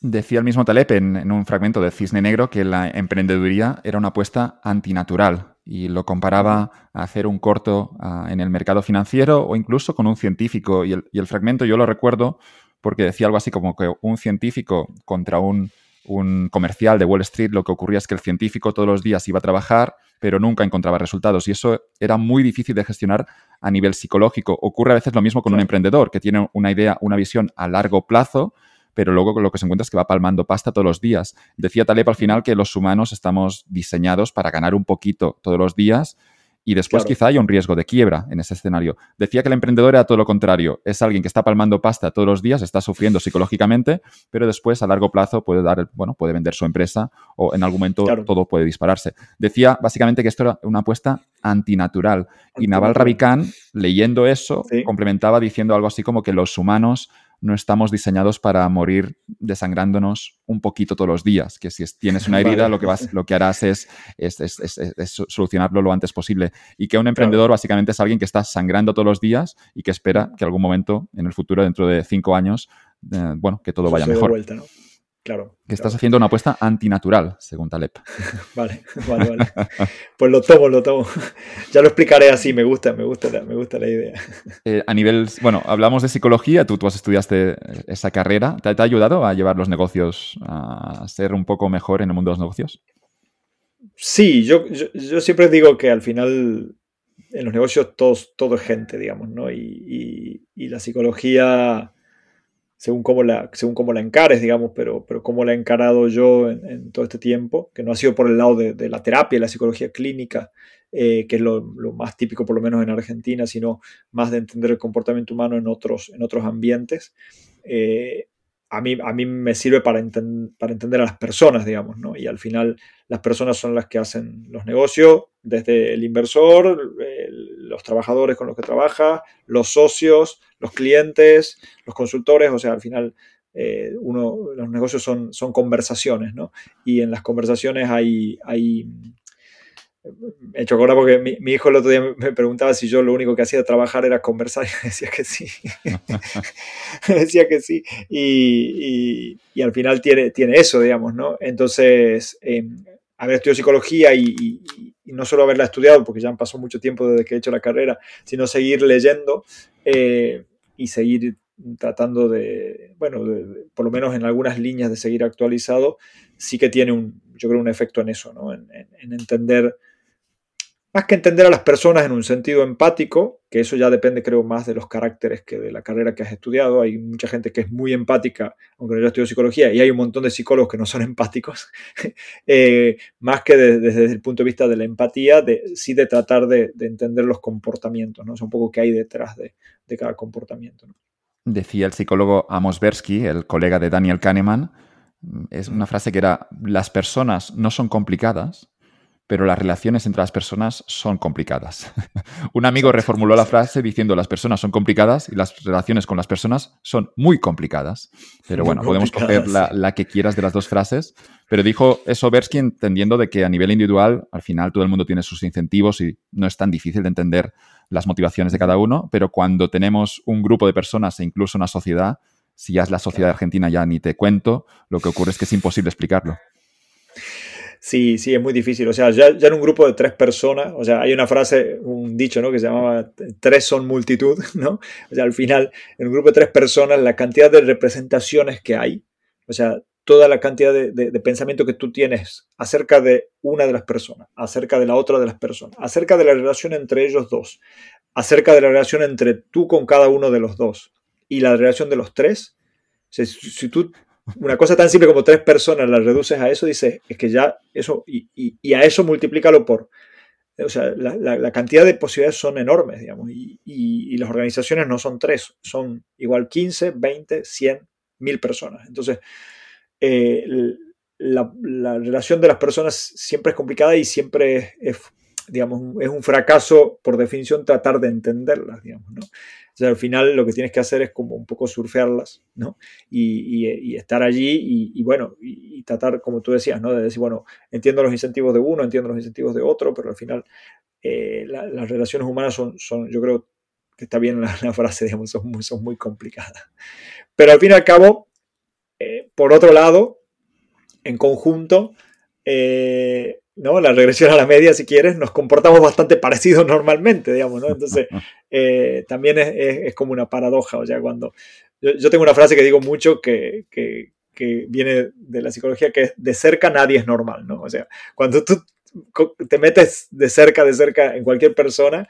Decía el mismo Taleb en, un fragmento de Cisne Negro que la emprendeduría era una apuesta antinatural y lo comparaba a hacer un corto en el mercado financiero o incluso con un científico. Y el, fragmento yo lo recuerdo porque decía algo así como que un científico contra un, un comercial de Wall Street, lo que ocurría es que el científico todos los días iba a trabajar, pero nunca encontraba resultados. Y eso era muy difícil de gestionar a nivel psicológico. Ocurre a veces lo mismo con un emprendedor que tiene una idea, una visión a largo plazo pero luego lo que se encuentra es que va palmando pasta todos los días. Decía Taleb al final que los humanos estamos diseñados para ganar un poquito todos los días y después quizá haya un riesgo de quiebra en ese escenario. Decía que el emprendedor era todo lo contrario, es alguien que está palmando pasta todos los días, está sufriendo psicológicamente, pero después a largo plazo puede dar, bueno, puede vender su empresa o en algún momento todo puede dispararse. Decía básicamente que esto era una apuesta antinatural y Naval Ravikant leyendo eso complementaba diciendo algo así como que los humanos no estamos diseñados para morir desangrándonos un poquito todos los días, que si tienes una herida lo, que vas, lo que harás es, solucionarlo lo antes posible. Y que un emprendedor básicamente es alguien que está sangrando todos los días y que espera que algún momento en el futuro, dentro de cinco años, eh, bueno, que todo vaya mejor. Claro. Que estás haciendo una apuesta antinatural, según Taleb. <laughs> vale, vale, vale. Pues lo tomo, lo tomo. ya lo explicaré así, me gusta, me gusta, la, me gusta la idea. Eh, a nivel, bueno, hablamos de psicología, tú, tú has estudiaste esa carrera. ¿Te, ha ayudado a llevar los negocios a ser un poco mejor en el mundo de los negocios? Sí, yo, yo, siempre digo que al final en los negocios todos, todo es gente, digamos, ¿no? y, y la psicología según cómo la, según cómo la encares, digamos, pero, pero cómo la he encarado yo en, todo este tiempo, que no ha sido por el lado de, la terapia, la psicología clínica, eh, que es lo, más típico por lo menos en Argentina, sino más de entender el comportamiento humano en otros, en otros ambientes. Eh, a mí, a mí me sirve para, para entender a las personas, digamos, ¿no? Y al final las personas son las que hacen los negocios, desde el inversor, los trabajadores con los que trabaja, los socios, los clientes, los consultores, o sea, al final eh, uno, los negocios son, son conversaciones, ¿no? Y en las conversaciones hay, hay he hecho ahora porque mi, hijo el otro día me preguntaba si yo lo único que hacía de trabajar era conversar y <laughs> decía que sí. <laughs> decía que sí. Y, y, al final tiene, tiene eso, digamos, ¿no? Entonces, eh, haber estudiado psicología y, no solo haberla estudiado, porque ya han pasado mucho tiempo desde que he hecho la carrera, sino seguir leyendo eh, y seguir tratando de, bueno, por lo menos en algunas líneas de seguir actualizado, sí que tiene un, yo creo, un efecto en eso, ¿no? en, en entender más que entender a las personas en un sentido empático, que eso ya depende creo más de los caracteres que de la carrera que has estudiado, hay mucha gente que es muy empática, aunque no yo estudio psicología, y hay un montón de psicólogos que no son <laughs> empáticos, <laughs> eh, más que desde el punto de vista de la empatía, de, sí de tratar de, entender los comportamientos, ¿no? es un poco qué hay detrás de, cada comportamiento. Decía el psicólogo Amos Bersky, el colega de Daniel Kahneman, es una frase que era, las personas no son complicadas, pero las relaciones entre las personas son complicadas. <laughs> Un amigo reformuló la frase diciendo las personas son complicadas y las relaciones con las personas son muy complicadas. Pero bueno, podemos coger la, que quieras de las dos frases, pero dijo eso Bersky entendiendo de que a nivel individual al final todo el mundo tiene sus incentivos y no es tan difícil de entender las motivaciones de cada uno, pero cuando tenemos un grupo de personas e incluso una sociedad, si ya es la sociedad argentina ya ni te cuento, lo que ocurre es que es imposible explicarlo. Sí, sí, es muy difícil. O sea, ya, en un grupo de tres personas, o sea, hay una frase, un dicho, ¿no? Que se llamaba tres son multitud, <laughs> ¿no? O sea, al final, en un grupo de tres personas, la cantidad de representaciones que hay, o sea, toda la cantidad de, pensamiento que tú tienes acerca de una de las personas, acerca de la otra de las personas, acerca de la relación entre ellos dos, acerca de la relación entre tú con cada uno de los dos y la relación de los tres. O sea, si tú una cosa tan simple como tres personas la reduces a eso, dices, es que ya eso, y, a eso multiplícalo por, o sea, la, cantidad de posibilidades son enormes, digamos, y, las organizaciones no son tres, son igual 15, 20, 100, 1000 personas. Entonces, eh, la, relación de las personas siempre es complicada y siempre es, digamos, es un fracaso por definición tratar de entenderlas, digamos, ¿no? al final lo que tienes que hacer es como un poco surfearlas, ¿no? Y, estar allí y, bueno, y, tratar, como tú decías, ¿no? De decir, bueno, entiendo los incentivos de uno, entiendo los incentivos de otro, pero al final eh, las relaciones humanas son, son, yo creo que está bien la, frase, digamos, son muy, son muy complicadas. Pero al fin y al cabo, eh, por otro lado, en conjunto, eh, ¿no? La regresión a la media, si quieres, nos comportamos bastante parecidos normalmente, digamos, ¿no? Entonces, <laughs> eh, también es, como una paradoja, o sea, cuando... Yo, tengo una frase que digo mucho que, que, viene de la psicología, que es de cerca nadie es normal, ¿no? O sea, cuando tú te metes de cerca, de cerca en cualquier persona,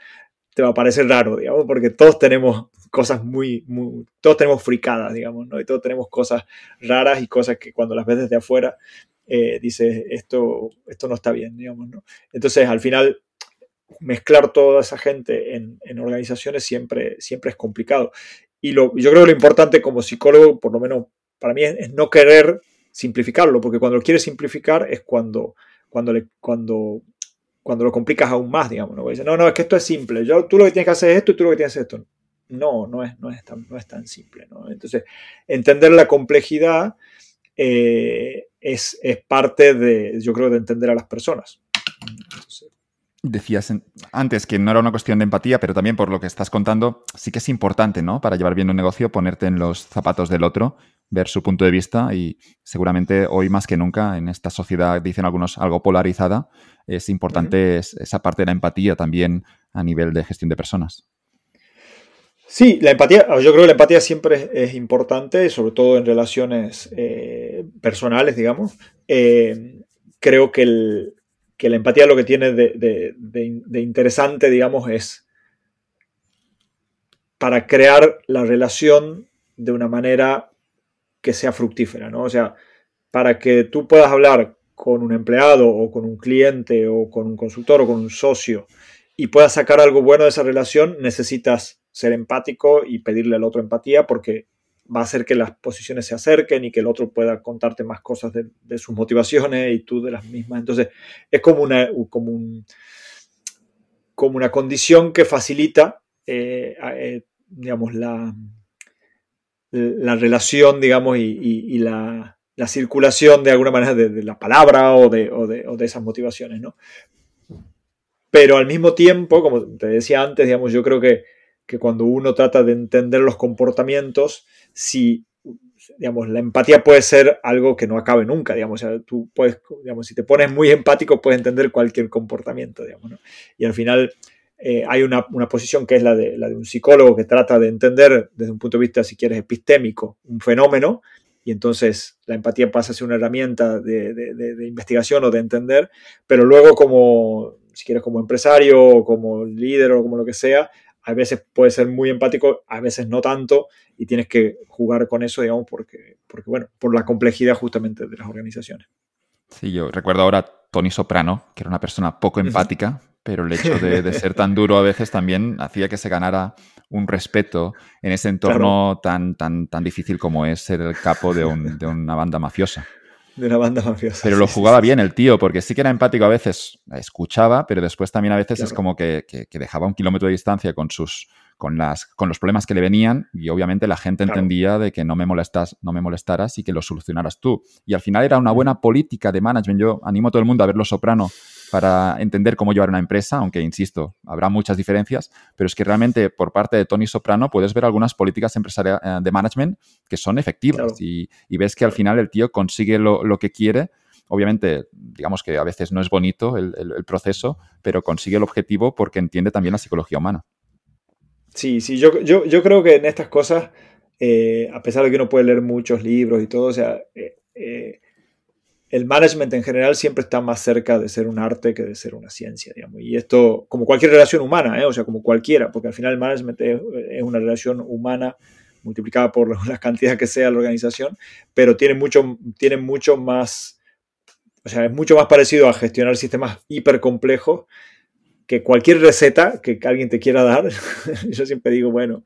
te va a parecer raro, digamos, porque todos tenemos cosas muy, muy, todos tenemos fricadas, digamos, ¿no? Y todos tenemos cosas raras y cosas que cuando las ves desde afuera eh, dices, esto, esto no está bien, digamos, ¿no? Entonces, al final, mezclar toda esa gente en, organizaciones siempre, siempre es complicado. Y lo, yo creo que lo importante como psicólogo, por lo menos para mí, es, no querer simplificarlo, porque cuando lo quieres simplificar es cuando, cuando, le, cuando, cuando lo complicas aún más, digamos. ¿no? no, no, es que esto es simple. Yo, tú lo que tienes que hacer es esto y tú lo que tienes que hacer es esto. No, no es, no es, tan, no es tan simple. ¿no? Entonces, entender la complejidad eh, es, parte de, yo creo, de entender a las personas. Decías antes que no era una cuestión de empatía, pero también por lo que estás contando, sí que es importante, ¿no? Para llevar bien un negocio, ponerte en los zapatos del otro, ver su punto de vista y seguramente hoy más que nunca en esta sociedad, dicen algunos, algo polarizada, es importante esa parte de la empatía también a nivel de gestión de personas. Sí, la empatía, yo creo que la empatía siempre es, importante, sobre todo en relaciones eh, personales, digamos. Eh, creo que, la empatía lo que tiene de, interesante, digamos, es para crear la relación de una manera que sea fructífera, ¿no? O sea, para que tú puedas hablar con un empleado o con un cliente o con un consultor o con un socio y puedas sacar algo bueno de esa relación, necesitas ser empático y pedirle al otro empatía porque va a hacer que las posiciones se acerquen y que el otro pueda contarte más cosas de, sus motivaciones y tú de las mismas. Entonces, es como una, como como una condición que facilita, eh, eh, digamos, la, la relación, digamos, y, la, circulación de alguna manera de, la palabra o de, o de, esas motivaciones, ¿no? Pero al mismo tiempo, como te decía antes, digamos, yo creo que, que cuando uno trata de entender los comportamientos, si digamos, la empatía puede ser algo que no acabe nunca, digamos, tú puedes, digamos, si te pones muy empático puedes entender cualquier comportamiento, digamos. Y al final eh, hay una, posición que es la de, la de un psicólogo que trata de entender desde un punto de vista, si quieres, epistémico, un fenómeno, y entonces la empatía pasa a ser una herramienta de, de, investigación o de entender, pero luego como, si quieres, como empresario o como líder o como lo que sea, a veces puede ser muy empático, a veces no tanto, y tienes que jugar con eso, digamos, porque, porque bueno, por la complejidad justamente de las organizaciones. Sí, yo recuerdo ahora Tony Soprano, que era una persona poco empática, pero el hecho de, ser tan duro a veces también hacía que se ganara un respeto en ese entorno tan, tan, tan difícil como es ser el capo de, una banda mafiosa. De una banda mafiosa. Pero lo jugaba bien el tío, porque sí que era empático a veces, escuchaba, pero después también a veces es como que, dejaba un kilómetro de distancia con sus, con, las, con los problemas que le venían y obviamente la gente entendía de que no me, molestas, no me molestaras y que lo solucionaras tú. Y al final era una buena política de management. Yo animo a todo el mundo a ver Los Soprano para entender cómo llevar una empresa, aunque, insisto, habrá muchas diferencias, pero es que realmente por parte de Tony Soprano puedes ver algunas políticas empresariales eh, de management que son efectivas y, ves que al final el tío consigue lo, que quiere. Obviamente, digamos que a veces no es bonito el, proceso, pero consigue el objetivo porque entiende también la psicología humana. Sí, sí, yo, yo, yo creo que en estas cosas, eh, a pesar de que uno puede leer muchos libros y todo, o sea, eh, el management en general siempre está más cerca de ser un arte que de ser una ciencia, digamos. Y esto, como cualquier relación humana, ¿eh? o sea, como cualquiera, porque al final el management es, una relación humana multiplicada por <laughs> la cantidad que sea la organización, pero tiene mucho, tiene mucho más, o sea, es mucho más parecido a gestionar sistemas hipercomplejos que cualquier receta que alguien te quiera dar. <laughs> Yo siempre digo, bueno,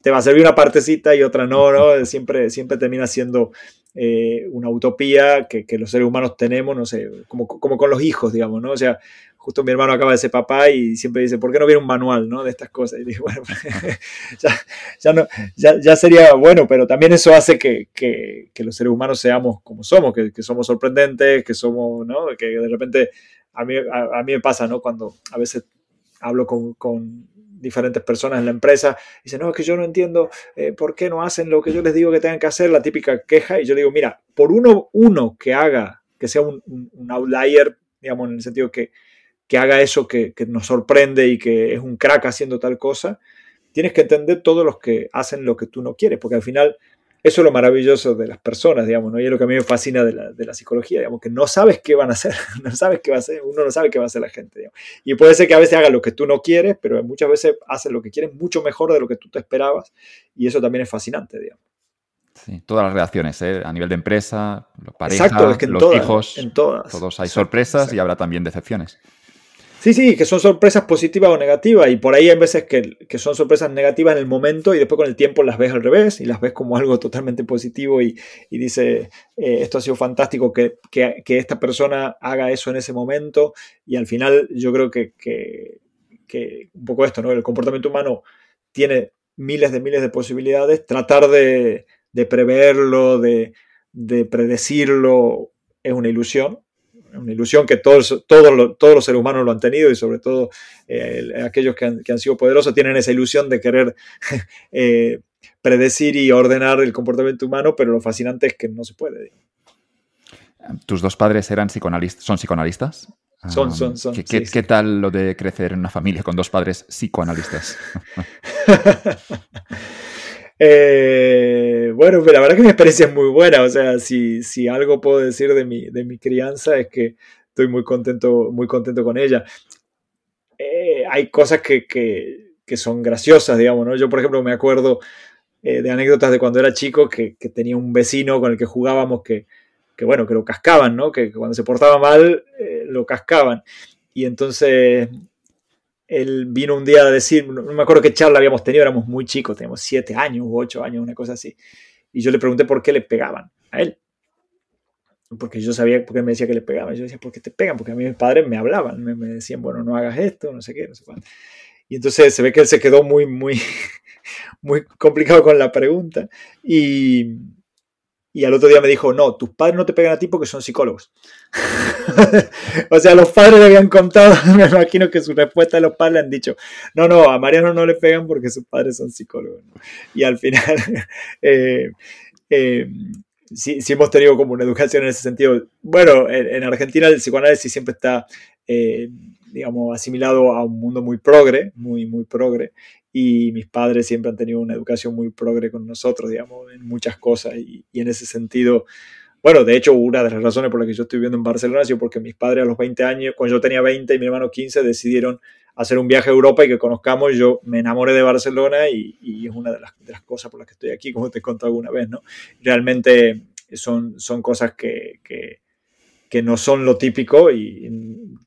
te va a servir una partecita y otra no, ¿no? Siempre, siempre termina siendo eh, una utopía que, los seres humanos tenemos, no sé, como, como, con los hijos, digamos, ¿no? O sea, justo mi hermano acaba de ser papá y siempre dice, ¿por qué no viene un manual, ¿no? De estas cosas. Y digo, <laughs> bueno, <laughs> ya, no, ya, sería bueno, pero también eso hace que, que, los seres humanos seamos como somos, que, somos sorprendentes, que somos, ¿no? Que de repente a mí, a, mí me pasa, ¿no? Cuando a veces hablo con, con diferentes personas en la empresa, dicen, no, es que yo no entiendo eh, por qué no hacen lo que yo les digo que tengan que hacer, la típica queja, y yo digo, mira, por uno, uno que haga, que sea un, outlier, digamos, en el sentido que, que haga eso que, que, nos sorprende y que es un crack haciendo tal cosa, tienes que entender todos los que hacen lo que tú no quieres, porque al final eso es lo maravilloso de las personas, digamos, ¿no? Y es lo que a mí me fascina de la, de la, psicología, digamos, que no sabes qué van a hacer, <laughs> no sabes qué va a hacer, uno no sabe qué va a hacer la gente, digamos. Y puede ser que a veces haga lo que tú no quieres, pero muchas veces hace lo que quieres mucho mejor de lo que tú te esperabas, y eso también es fascinante, digamos. Sí, todas las relaciones, ¿eh? a nivel de empresa, pareja, los hijos, en todas. todos hay sorpresas y habrá también decepciones. Sí, sí, que son sorpresas positivas o negativas y por ahí hay veces que, son sorpresas negativas en el momento y después con el tiempo las ves al revés y las ves como algo totalmente positivo y, y dice, eh, esto ha sido fantástico que, esta persona haga eso en ese momento. Y al final yo creo que, un poco esto, ¿no? El comportamiento humano tiene miles de miles de posibilidades, tratar de, preverlo, de, de predecirlo es una ilusión una ilusión que todos, todos, todos los seres humanos lo han tenido y sobre todo eh, aquellos que han, sido poderosos tienen esa ilusión de querer <laughs> eh, predecir y ordenar el comportamiento humano, pero lo fascinante es que no se puede. ¿Tus dos padres eran psicoanalistas, son psicoanalistas? Son, son, son. ¿Qué, tal lo de crecer en una familia con dos padres psicoanalistas? <laughs> <laughs> Eh, bueno, la verdad que mi experiencia es muy buena. O sea, si, si algo puedo decir de mi, de mi crianza es que estoy muy contento, muy contento con ella. Eh, hay cosas que, que, que, son graciosas, digamos, ¿no? Yo, por ejemplo, me acuerdo eh, de anécdotas de cuando era chico que, que, tenía un vecino con el que jugábamos que, que bueno, que lo cascaban, ¿no? Que cuando se portaba mal, lo cascaban. Y entonces él vino un día a decir, no me acuerdo qué charla habíamos tenido, éramos muy chicos, teníamos siete años u ocho años, una cosa así. Y yo le pregunté por qué le pegaban a él. Porque yo sabía, porque él me decía que le pegaban. Yo decía, ¿por qué te pegan? Porque a mí mis padres me hablaban, me, me decían, bueno, no hagas esto, no sé qué, no sé cuánto. Y entonces se ve que él se quedó muy, muy, <laughs> muy complicado con la pregunta. Y, y al otro día me dijo, no, tus padres no te pegan a ti porque son psicólogos. <laughs> o sea, los padres le habían contado, <laughs> me imagino que su respuesta de los padres le han dicho, no, no, a Mariano no le pegan porque sus padres son psicólogos. Y al final, <laughs> eh, eh, sí, hemos tenido como una educación en ese sentido. Bueno, en, Argentina el psicoanálisis siempre está, eh, digamos, asimilado a un mundo muy progre, muy, muy progre y mis padres siempre han tenido una educación muy progre con nosotros, digamos, en muchas cosas y, en ese sentido, bueno, de hecho, una de las razones por las que yo estoy viviendo en Barcelona ha sido porque mis padres a los 20 años, cuando yo tenía 20 y mi hermano 15, decidieron hacer un viaje a Europa y que conozcamos, yo me enamoré de Barcelona y, es una de las, de las, cosas por las que estoy aquí, como te he contado alguna vez, ¿no? Realmente son, son cosas que, que que no son lo típico y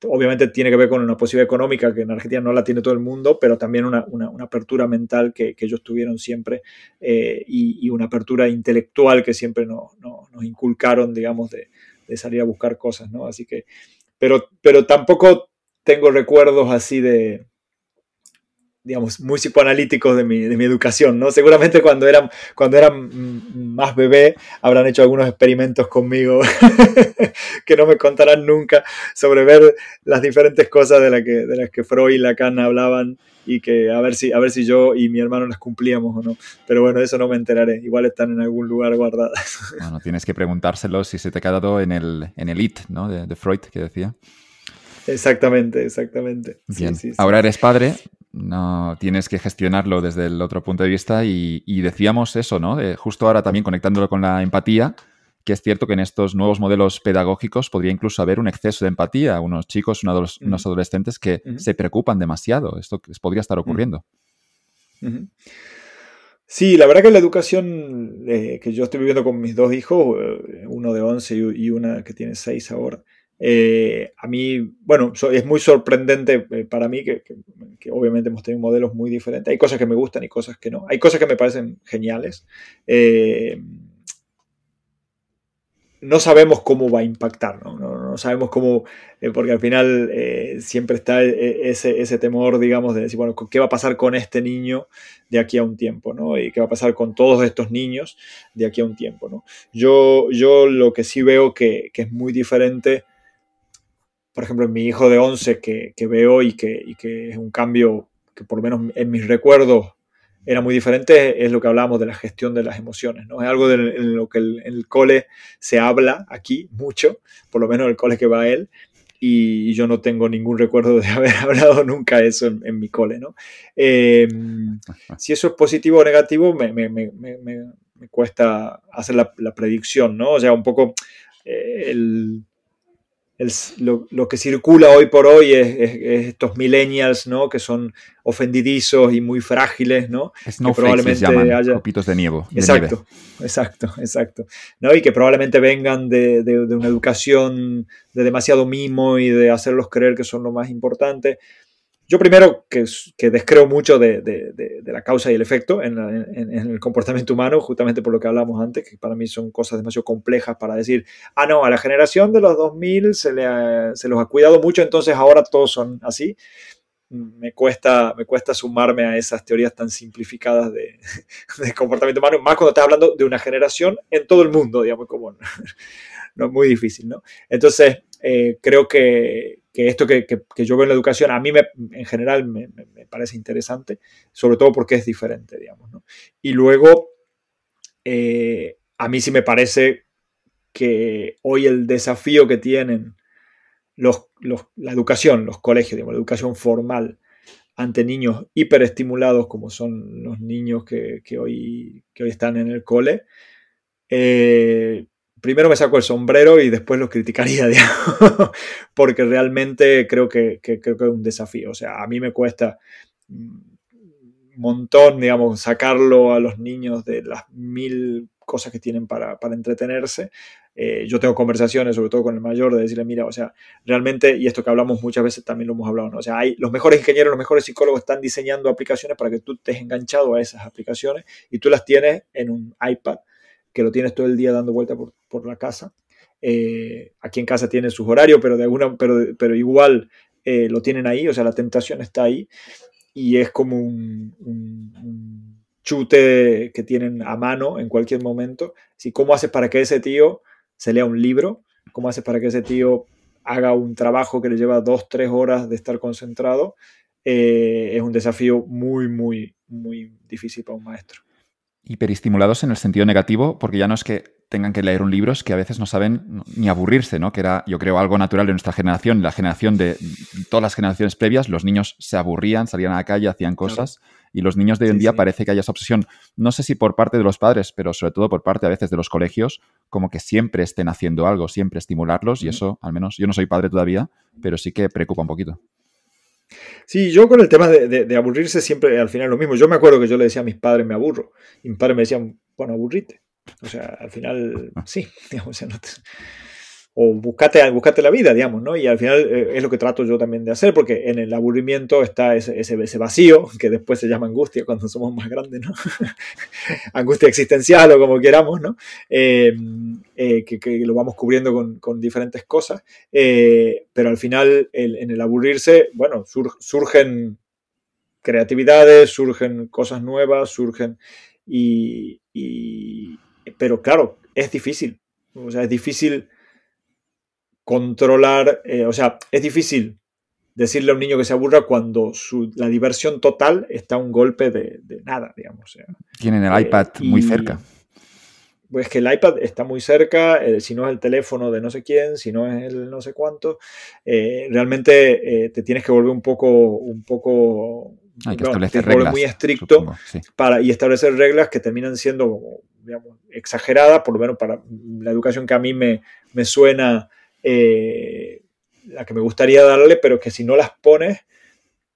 obviamente tiene que ver con una posibilidad económica que en Argentina no la tiene todo el mundo, pero también una, apertura mental que, ellos tuvieron siempre eh, y, una apertura intelectual que siempre nos inculcaron, digamos, de, salir a buscar cosas, ¿no? Así que, pero, pero tampoco tengo recuerdos así de, digamos, muy psicoanalíticos de mi, de mi educación, ¿no? Seguramente cuando eran, cuando eran más bebé habrán hecho algunos experimentos conmigo <laughs> que no me contarán nunca sobre ver las diferentes cosas de, la que, de las que Freud y Lacan hablaban y que a ver, si, a ver si yo y mi hermano las cumplíamos o no. Pero bueno, eso no me enteraré. Igual están en algún lugar guardadas. <laughs> Bueno, tienes que preguntárselo si se te ha quedado en el, en el IT, ¿no? De, de Freud, que decía. Exactamente, exactamente. Bien. Ahora eres padre, no tienes que gestionarlo desde el otro punto de vista y, decíamos eso, ¿no? justo ahora también conectándolo con la empatía, que es cierto que en estos nuevos modelos pedagógicos podría incluso haber un exceso de empatía, unos chicos, unos, adolescentes que se preocupan demasiado. Esto podría estar ocurriendo. Sí, la verdad que la educación eh, que yo estoy viviendo con mis dos hijos, eh, uno de 11 y una que tiene 6 ahora, eh, a mí, bueno, es muy sorprendente eh, para mí que, obviamente hemos tenido modelos muy diferentes. Hay cosas que me gustan y cosas que no. Hay cosas que me parecen geniales. Eh, no sabemos cómo va a impactar, no, no, sabemos cómo, porque al final siempre está ese, ese, temor, digamos, de decir, bueno, ¿qué va a pasar con este niño de aquí a un tiempo? ¿no? ¿Y qué va a pasar con todos estos niños de aquí a un tiempo? ¿no? Yo, yo lo que sí veo que, que es muy diferente por ejemplo, en mi hijo de 11 que, veo y que, que, es un cambio que por lo menos en mis recuerdos era muy diferente, es lo que hablábamos de la gestión de las emociones. ¿no? Es algo de, en lo que el, en el cole se habla aquí mucho, por lo menos el cole que va a él, y yo no tengo ningún recuerdo de <laughs> haber hablado nunca eso en, mi cole. ¿no? Em, si eso es positivo o negativo, me, me, me, me cuesta hacer la, la, predicción, ¿no? O sea, un poco eh, el lo, que circula hoy por hoy es, estos millennials, ¿no? Que son ofendidizos y muy frágiles, ¿no? que probablemente haya... copitos de, nieve. exacto, exacto, exacto. ¿no? Y que probablemente vengan de, de, una educación de demasiado mimo y de hacerlos creer que son lo más importante. Yo primero que, que descreo mucho de, de, de, la causa y el efecto en, en, en, el comportamiento humano, justamente por lo que hablamos antes, que para mí son cosas demasiado complejas para decir, ah, no, a la generación de los 2000 se, le se los ha cuidado mucho, entonces ahora todos son así. Me cuesta, me cuesta sumarme a esas teorías tan simplificadas de, <laughs> de comportamiento humano, más cuando estás hablando de una generación en todo el mundo, digamos, como <laughs> no, es muy difícil, ¿no? Entonces, eh, creo que, que esto que, que, yo veo en la educación a mí me, en general me, me, parece interesante, sobre todo porque es diferente, digamos. ¿no? Y luego, eh, a mí sí me parece que hoy el desafío que tienen los, los, la educación, los colegios, digamos, la educación formal ante niños hiperestimulados como son los niños que, que hoy, hoy están en el cole, eh, primero me saco el sombrero y después lo criticaría, <laughs> porque realmente creo que, creo que es un desafío. O sea, a mí me cuesta un montón, digamos, sacarlo a los niños de las mil cosas que tienen para, entretenerse eh, yo tengo conversaciones, sobre todo con el mayor, de decirle, mira, o sea, realmente, y esto que hablamos muchas veces también lo hemos hablado, ¿no? O sea, hay, los mejores ingenieros, los mejores psicólogos están diseñando aplicaciones para que tú estés enganchado a esas aplicaciones y tú las tienes en un iPad, que lo tienes todo el día dando vuelta por, por la casa. Eh, aquí en casa tienen sus horarios, pero, pero, igual eh, lo tienen ahí, o sea, la tentación está ahí y es como un, un chute que tienen a mano en cualquier momento. Así, ¿Cómo haces para que ese tío se lea un libro, cómo hace para que ese tío haga un trabajo que le lleva dos, tres horas de estar concentrado, eh, es un desafío muy, muy, muy difícil para un maestro. Hiperestimulados en el sentido negativo, porque ya no es que tengan que leer un libro, es que a veces no saben ni aburrirse, ¿no? Que era, yo creo, algo natural de nuestra generación, la generación de todas las generaciones previas, los niños se aburrían, salían a la calle, hacían cosas, y los niños de hoy en día parece que hay esa obsesión, no sé si por parte de los padres, pero sobre todo por parte a veces de los colegios, como que siempre estén haciendo algo, siempre estimularlos, y eso, al menos, yo no soy padre todavía, pero sí que preocupa un poquito. Sí, yo con el tema de, aburrirse siempre al final lo mismo. Yo me acuerdo que yo le decía a mis padres, me aburro. Y mis padres me decían, bueno, aburrite. O sea, al final, sí, <laughs> digamos, o buscate, buscate la vida, digamos, ¿no? Y al final eh, es lo que trato yo también de hacer, porque en el aburrimiento está ese, ese, vacío, <laughs> que después se llama angustia cuando somos más grandes, ¿no? <laughs> angustia existencial o como queramos, ¿no? Em, eh, que, que, lo vamos cubriendo con, con diferentes cosas, eh, pero al final en el aburrirse, bueno, surgen creatividades, surgen cosas nuevas, surgen y pero claro, es difícil, o sea, es difícil controlar, eh, o sea, es difícil decirle a un niño que se aburra cuando la diversión total está a un golpe de, nada, digamos. Tienen el eh, iPad muy cerca. Pues que el iPad está muy cerca, eh, si no es el teléfono de no sé quién, si no es el no sé cuánto, realmente te tienes que volver un poco, un poco hay que establecer reglas, muy estricto para, y establecer reglas que terminan siendo digamos, exageradas, por lo menos para la educación que a mí me, me suena eh, la que me gustaría darle, pero que si no las pones,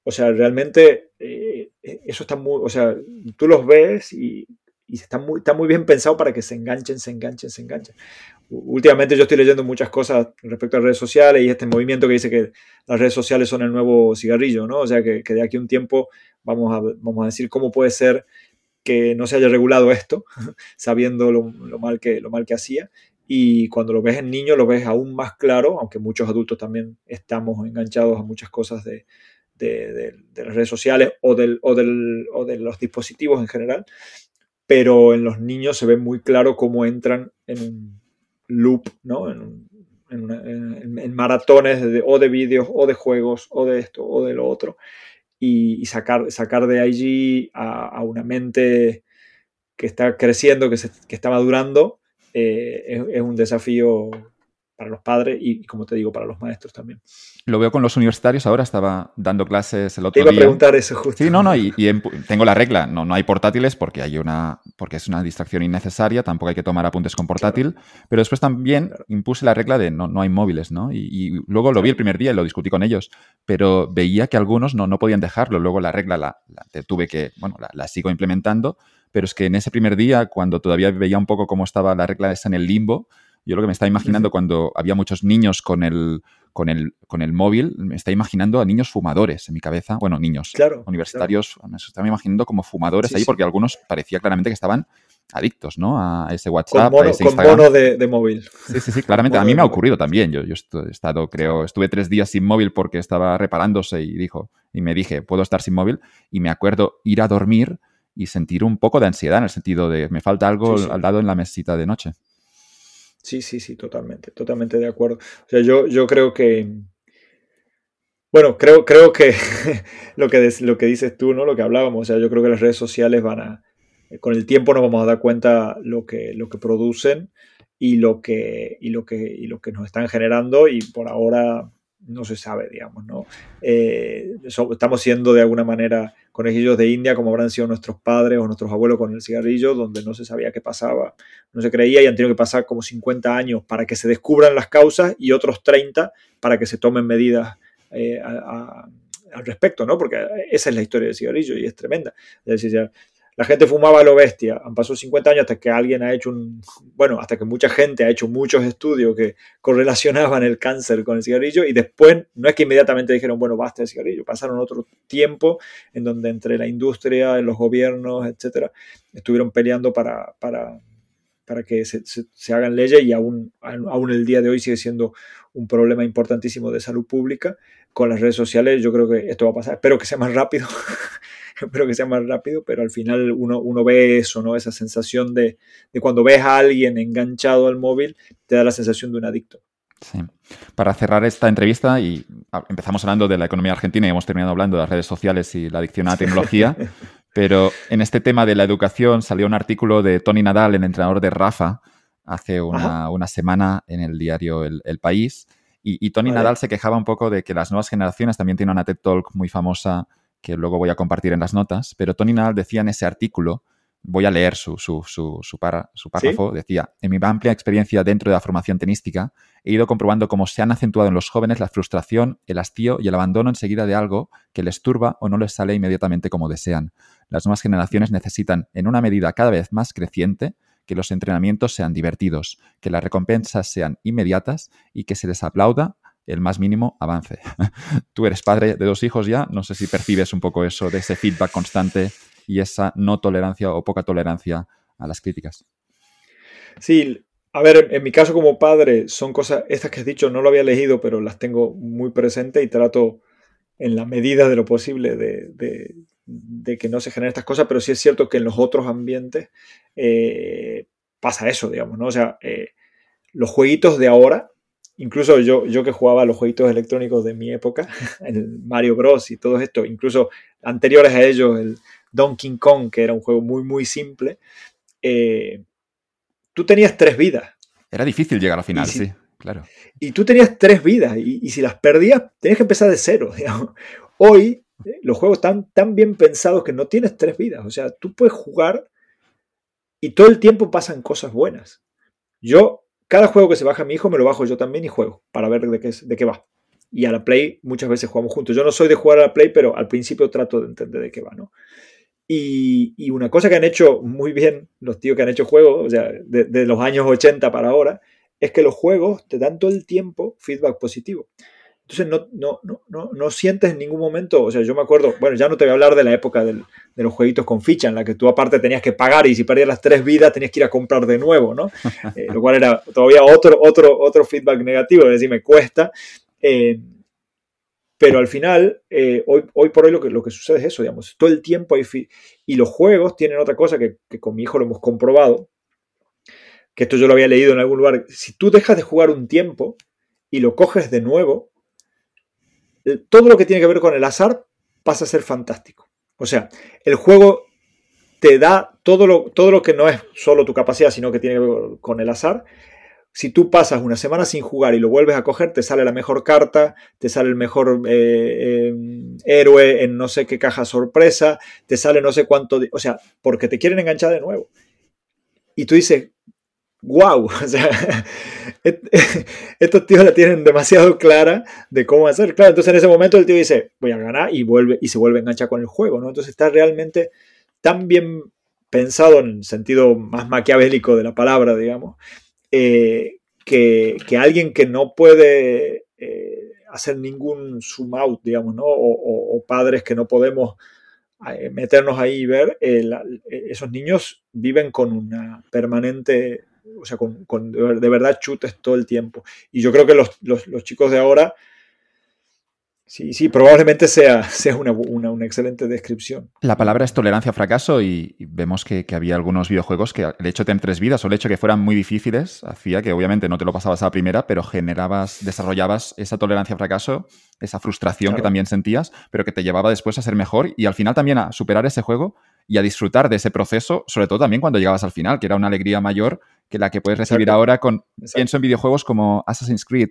o sea, realmente eh, eso está muy, o sea, tú los ves y, está, muy, está muy bien pensado para que se enganchen, se enganchen, se enganchen. Últimamente yo estoy leyendo muchas cosas respecto a redes sociales y este movimiento que dice que las redes sociales son el nuevo cigarrillo, ¿no? O sea, que, de aquí a un tiempo vamos a, vamos a decir cómo puede ser que no se haya regulado esto, <laughs> sabiendo lo, mal que, lo mal que hacía, y cuando lo ves en niño lo ves aún más claro, aunque muchos adultos también estamos enganchados a muchas cosas de, las redes sociales o, del, o, de los dispositivos en general, pero en los niños se ve muy claro cómo entran en un loop, ¿no? en, maratones de, o de vídeos o de juegos o de esto o de lo otro y, sacar, sacar de allí a, una mente que está creciendo, que, se, que está madurando eh, es, un desafío para los padres y, como te digo, para los maestros también. Lo veo con los universitarios ahora, estaba dando clases el otro día. Te iba a preguntar eso justo. Sí, no, no, y, tengo la regla, no, no hay portátiles porque hay una porque es una distracción innecesaria, tampoco hay que tomar apuntes con portátil, pero después también impuse la regla de no, no hay móviles, ¿no? Y, luego lo vi el primer día y lo discutí con ellos, pero veía que algunos no, no podían dejarlo, luego la regla la, tuve que, bueno, la sigo implementando, pero es que en ese primer día, cuando todavía veía un poco cómo estaba la regla esa en el limbo, yo lo que me estaba imaginando cuando había muchos niños con el, con el, con el móvil, me estaba imaginando a niños fumadores en mi cabeza. Bueno, niños universitarios, me estaba imaginando como fumadores ahí porque algunos parecía claramente que estaban adictos, ¿no? A ese WhatsApp, con mono, a ese Con de, móvil. Sí, sí, sí, claramente. A mí me ha ocurrido también. Yo, yo he estado, creo, estuve tres días sin móvil porque estaba reparándose y dijo, y me dije, puedo estar sin móvil. Y me acuerdo ir a dormir y sentir un poco de ansiedad en el sentido de me falta algo al lado en la mesita de noche. Sí, sí, sí, totalmente, totalmente de acuerdo. O sea, yo, yo creo que, bueno, creo, creo que <laughs> lo que, lo que dices tú, ¿no? Lo que hablábamos, o sea, yo creo que las redes sociales van a, con el tiempo nos vamos a dar cuenta lo que, lo que producen y lo que, y lo que, y lo que nos están generando y por ahora no se sabe, digamos, ¿no? Eh, estamos siendo de alguna manera conejillos de India, como habrán sido nuestros padres o nuestros abuelos con el cigarrillo, donde no se sabía qué pasaba, no se creía y han tenido que pasar como 50 años para que se descubran las causas y otros 30 para que se tomen medidas eh, al respecto, ¿no? Porque esa es la historia del cigarrillo y es tremenda. Es decir, la gente fumaba a lo bestia. Han pasado 50 años hasta que alguien ha hecho un, bueno, hasta que mucha gente ha hecho muchos estudios que correlacionaban el cáncer con el cigarrillo y después no es que inmediatamente dijeron, bueno, basta el cigarrillo. Pasaron otro tiempo en donde entre la industria, los gobiernos, etcétera, estuvieron peleando para, para, para que se, se, hagan leyes y aún, aún el día de hoy sigue siendo un problema importantísimo de salud pública. Con las redes sociales yo creo que esto va a pasar. Espero que sea más rápido. <laughs> <laughs> Espero que sea más rápido, pero al final uno, uno ve eso, ¿no? Esa sensación de, de, cuando ves a alguien enganchado al móvil, te da la sensación de un adicto. Sí. Para cerrar esta entrevista, y empezamos hablando de la economía argentina y hemos terminado hablando de las redes sociales y la adicción a la tecnología, <laughs> pero en este tema de la educación salió un artículo de Tony Nadal, el entrenador de Rafa, hace una, una semana en el diario El, el País. Y, y Tony Nadal se quejaba un poco de que las nuevas generaciones también tienen una TED Talk muy famosa que luego voy a compartir en las notas, pero Tony Nadal decía en ese artículo, voy a leer su, su, su, su, para, párrafo, ¿Sí? decía, en mi amplia experiencia dentro de la formación tenística, he ido comprobando cómo se han acentuado en los jóvenes la frustración, el hastío y el abandono enseguida de algo que les turba o no les sale inmediatamente como desean. Las nuevas generaciones necesitan, en una medida cada vez más creciente, que los entrenamientos sean divertidos, que las recompensas sean inmediatas y que se les aplauda el más mínimo avance. <laughs> Tú eres padre de dos hijos ya, no sé si percibes un poco eso, de ese feedback constante y esa no tolerancia o poca tolerancia a las críticas. Sí, a ver, en mi caso como padre son cosas, estas que has dicho no lo había leído, pero las tengo muy presentes y trato en la medida de lo posible de que no se generen estas cosas, pero sí es cierto que en los otros ambientes eh, pasa eso, digamos, ¿no? O sea, eh, los jueguitos de ahora, incluso yo, yo que jugaba los jueguitos electrónicos de mi época, <laughs> el Mario Bros. y todo esto, incluso anteriores a ellos, el Donkey Kong, que era un juego muy, muy simple, eh, tú tenías tres vidas. Era difícil llegar al final, si, sí, claro. Y tú tenías tres vidas, y, y si las perdías, tenías que empezar de cero, <laughs> digamos. Hoy los juegos están tan bien pensados que no tienes tres vidas. O sea, tú puedes jugar y todo el tiempo pasan cosas buenas. Yo, cada juego que se baja mi hijo, me lo bajo yo también y juego para ver de qué, de qué va. Y a la Play muchas veces jugamos juntos. Yo no soy de jugar a la Play, pero al principio trato de entender de qué va, ¿no? Y, y una cosa que han hecho muy bien los tíos que han hecho juegos, o sea, de, de los años 80 para ahora, es que los juegos te dan todo el tiempo feedback positivo. Entonces no, no, no, no, no sientes en ningún momento, o sea, yo me acuerdo, bueno, ya no te voy a hablar de la época del, de los jueguitos con ficha, en la que tú aparte tenías que pagar y si perdías las tres vidas tenías que ir a comprar de nuevo, ¿no? <laughs> Eh, lo cual era todavía otro, otro, otro feedback negativo, es decir, me cuesta. Eh, pero al final, eh, hoy, hoy por hoy lo que, lo que sucede es eso, digamos, todo el tiempo hay... Y los juegos tienen otra cosa que, que con mi hijo lo hemos comprobado, que esto yo lo había leído en algún lugar, si tú dejas de jugar un tiempo y lo coges de nuevo, todo lo que tiene que ver con el azar pasa a ser fantástico. O sea, el juego te da todo lo, todo lo que no es solo tu capacidad, sino que tiene que ver con el azar. Si tú pasas una semana sin jugar y lo vuelves a coger, te sale la mejor carta, te sale el mejor eh, eh, héroe en no sé qué caja sorpresa, te sale no sé cuánto, o sea, porque te quieren enganchar de nuevo. Y tú dices, wow, <laughs> o sea, <laughs> estos tíos la tienen demasiado clara de cómo hacer. Claro, entonces en ese momento el tío dice, voy a ganar y vuelve y se vuelve a enganchar con el juego, ¿no? Entonces está realmente tan bien pensado en el sentido más maquiavélico de la palabra, digamos, eh, que, que, alguien que no puede eh, hacer ningún zoom out, digamos, ¿no? O, padres que no podemos eh, meternos ahí y ver, esos niños viven con una permanente o sea, con, con, de verdad chutes todo el tiempo. Y yo creo que los, los, los chicos de ahora, sí, sí, probablemente sea, <laughs> sea una, una, una, excelente descripción. La palabra es tolerancia a fracaso y, y vemos que, que, había algunos videojuegos que el hecho de tener tres vidas o el hecho de que fueran muy difíciles hacía que obviamente no te lo pasabas a la primera, pero generabas, desarrollabas esa tolerancia a fracaso, esa frustración claro. que también sentías, pero que te llevaba después a ser mejor y al final también a superar ese juego y a disfrutar de ese proceso, sobre todo también cuando llegabas al final, que era una alegría mayor que la que puedes recibir Exacto. ahora con, Exacto. pienso en videojuegos como Assassin's Creed,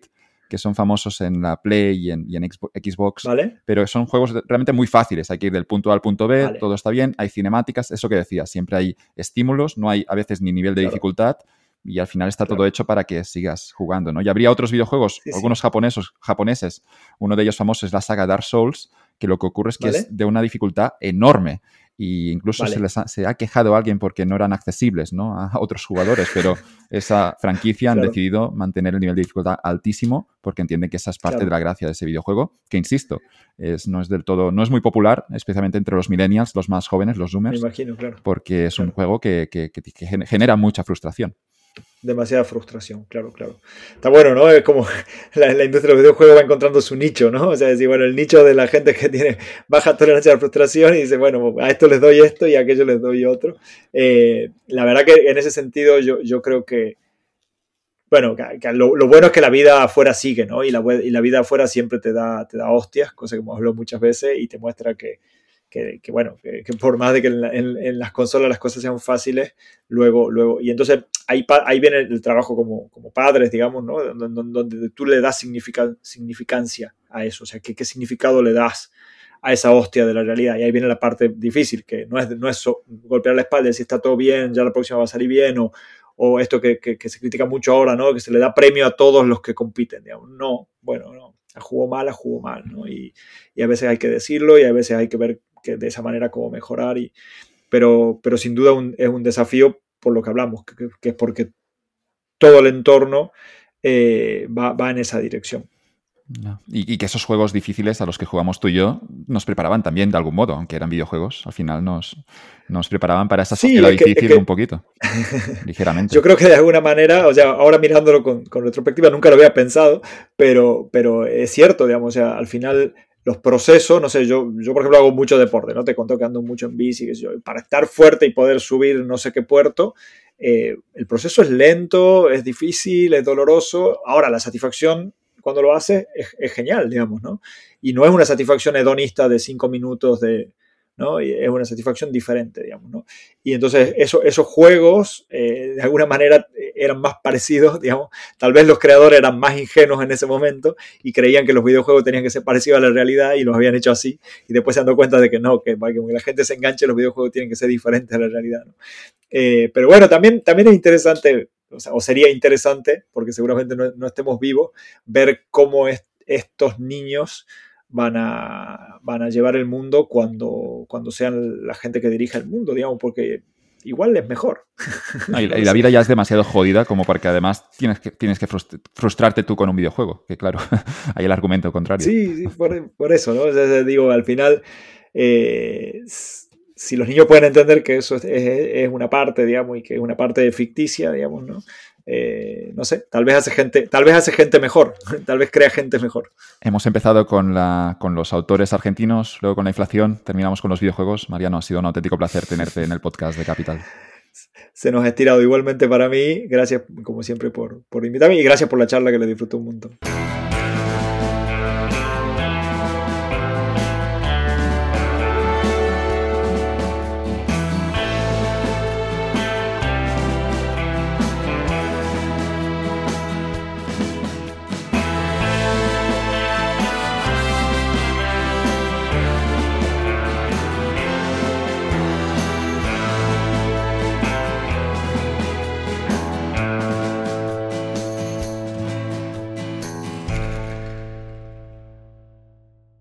que son famosos en la Play y en, y en Xbox, ¿Vale? pero son juegos realmente muy fáciles, hay que ir del punto A al punto B, vale. todo está bien, hay cinemáticas, eso que decía, siempre hay estímulos, no hay a veces ni nivel de claro. dificultad, y al final está claro. todo hecho para que sigas jugando, ¿no? Y habría otros videojuegos, sí, algunos sí. Japonesos, japoneses, uno de ellos famoso es la saga Dark Souls, que lo que ocurre es que ¿Vale? es de una dificultad enorme y incluso se, les ha, se ha quejado a alguien porque no eran accesibles ¿no? a otros jugadores, pero <laughs> esa franquicia han decidido mantener el nivel de dificultad altísimo porque entienden que esa es parte de la gracia de ese videojuego, que insisto, es, no es del todo, no es muy popular, especialmente entre los millennials, los más jóvenes, los zoomers, imagino, claro. porque es un juego que, que genera mucha frustración demasiada frustración, claro, claro. Está bueno, ¿no? Es como <laughs> la, industria de los videojuegos va encontrando su nicho, ¿no? O sea, decir, bueno, el nicho de la gente que tiene <laughs> baja tolerancia a la frustración y dice, bueno, a esto les doy esto y a aquello les doy otro. Eh, la verdad que en ese sentido yo, yo creo que, bueno, lo, bueno es que la vida afuera sigue, ¿no? Y la, y la vida afuera siempre te da, te da hostias, cosa que hemos hablado muchas veces, y te muestra que, que, bueno, que, por más de que en, las consolas las cosas sean fáciles, luego, luego, y entonces ahí, ahí viene el trabajo como, como padres, digamos, ¿no? Donde, tú le das significancia a eso, o sea, ¿qué, ¿qué, significado le das a esa hostia de la realidad? Y ahí viene la parte difícil, que no es, no es golpear la espalda si está todo bien, ya la próxima va a salir bien, o, o esto que, que, se critica mucho ahora, ¿no? Que se le da premio a todos los que compiten, digamos. No, bueno, no. Jugó mal, jugó mal, ¿no? Y, y, a veces hay que decirlo y a veces hay que ver que de esa manera cómo mejorar. Y, pero, pero sin duda es un desafío por lo que hablamos, que, es porque todo el entorno eh, va, va, en esa dirección. Y, que esos juegos difíciles a los que jugamos tú y yo nos preparaban también de algún modo, aunque eran videojuegos, al final nos, nos preparaban para esa sociedad difícil un poquito, <laughs> ligeramente. Yo creo que de alguna manera, o sea, ahora mirándolo con, con, retrospectiva, nunca lo había pensado, pero, pero es cierto, digamos, o sea, al final los procesos, no sé, yo, yo por ejemplo hago mucho deporte, ¿no? Te conto que ando mucho en bici, que yo, para estar fuerte y poder subir no sé qué puerto, eh, el proceso es lento, es difícil, es doloroso. Ahora, la satisfacción cuando lo hace es, es genial, digamos, ¿no? Y no es una satisfacción hedonista de cinco minutos de, ¿no? Es una satisfacción diferente, digamos, ¿no? Y entonces eso, esos juegos, eh, de alguna manera, eh, eran más parecidos, <laughs> digamos, tal vez los creadores eran más ingenuos en ese momento y creían que los videojuegos tenían que ser parecidos a la realidad y los habían hecho así, y después se han dado cuenta de que no, que para que la gente se enganche, los videojuegos tienen que ser diferentes a la realidad, ¿no? Eh, pero bueno, también, también es interesante, o, sería interesante, porque seguramente no estemos vivos, ver cómo estos niños van a, van a llevar el mundo cuando, cuando sean la gente que dirija el mundo, digamos, porque igual es mejor. y, la <laughs> vida ya es demasiado jodida como para que además tienes que, tienes que frustrarte tú con un videojuego, que claro, <laughs> hay el argumento contrario. Sí, por, eso, ¿no? digo, al final, eh, si los niños pueden entender que eso es, es, una parte, digamos, y que es una parte ficticia, digamos, ¿no? Eh, no sé, tal vez hace gente, tal vez hace gente mejor, <laughs> tal vez crea gente mejor. Hemos empezado con, la, con los autores argentinos, luego con la inflación, terminamos con los videojuegos. Mariano, ha sido un auténtico placer tenerte en el podcast de Capital. <laughs> Se nos ha estirado igualmente para mí. Gracias, como siempre, por, por invitarme y gracias por la charla que le disfruté un montón.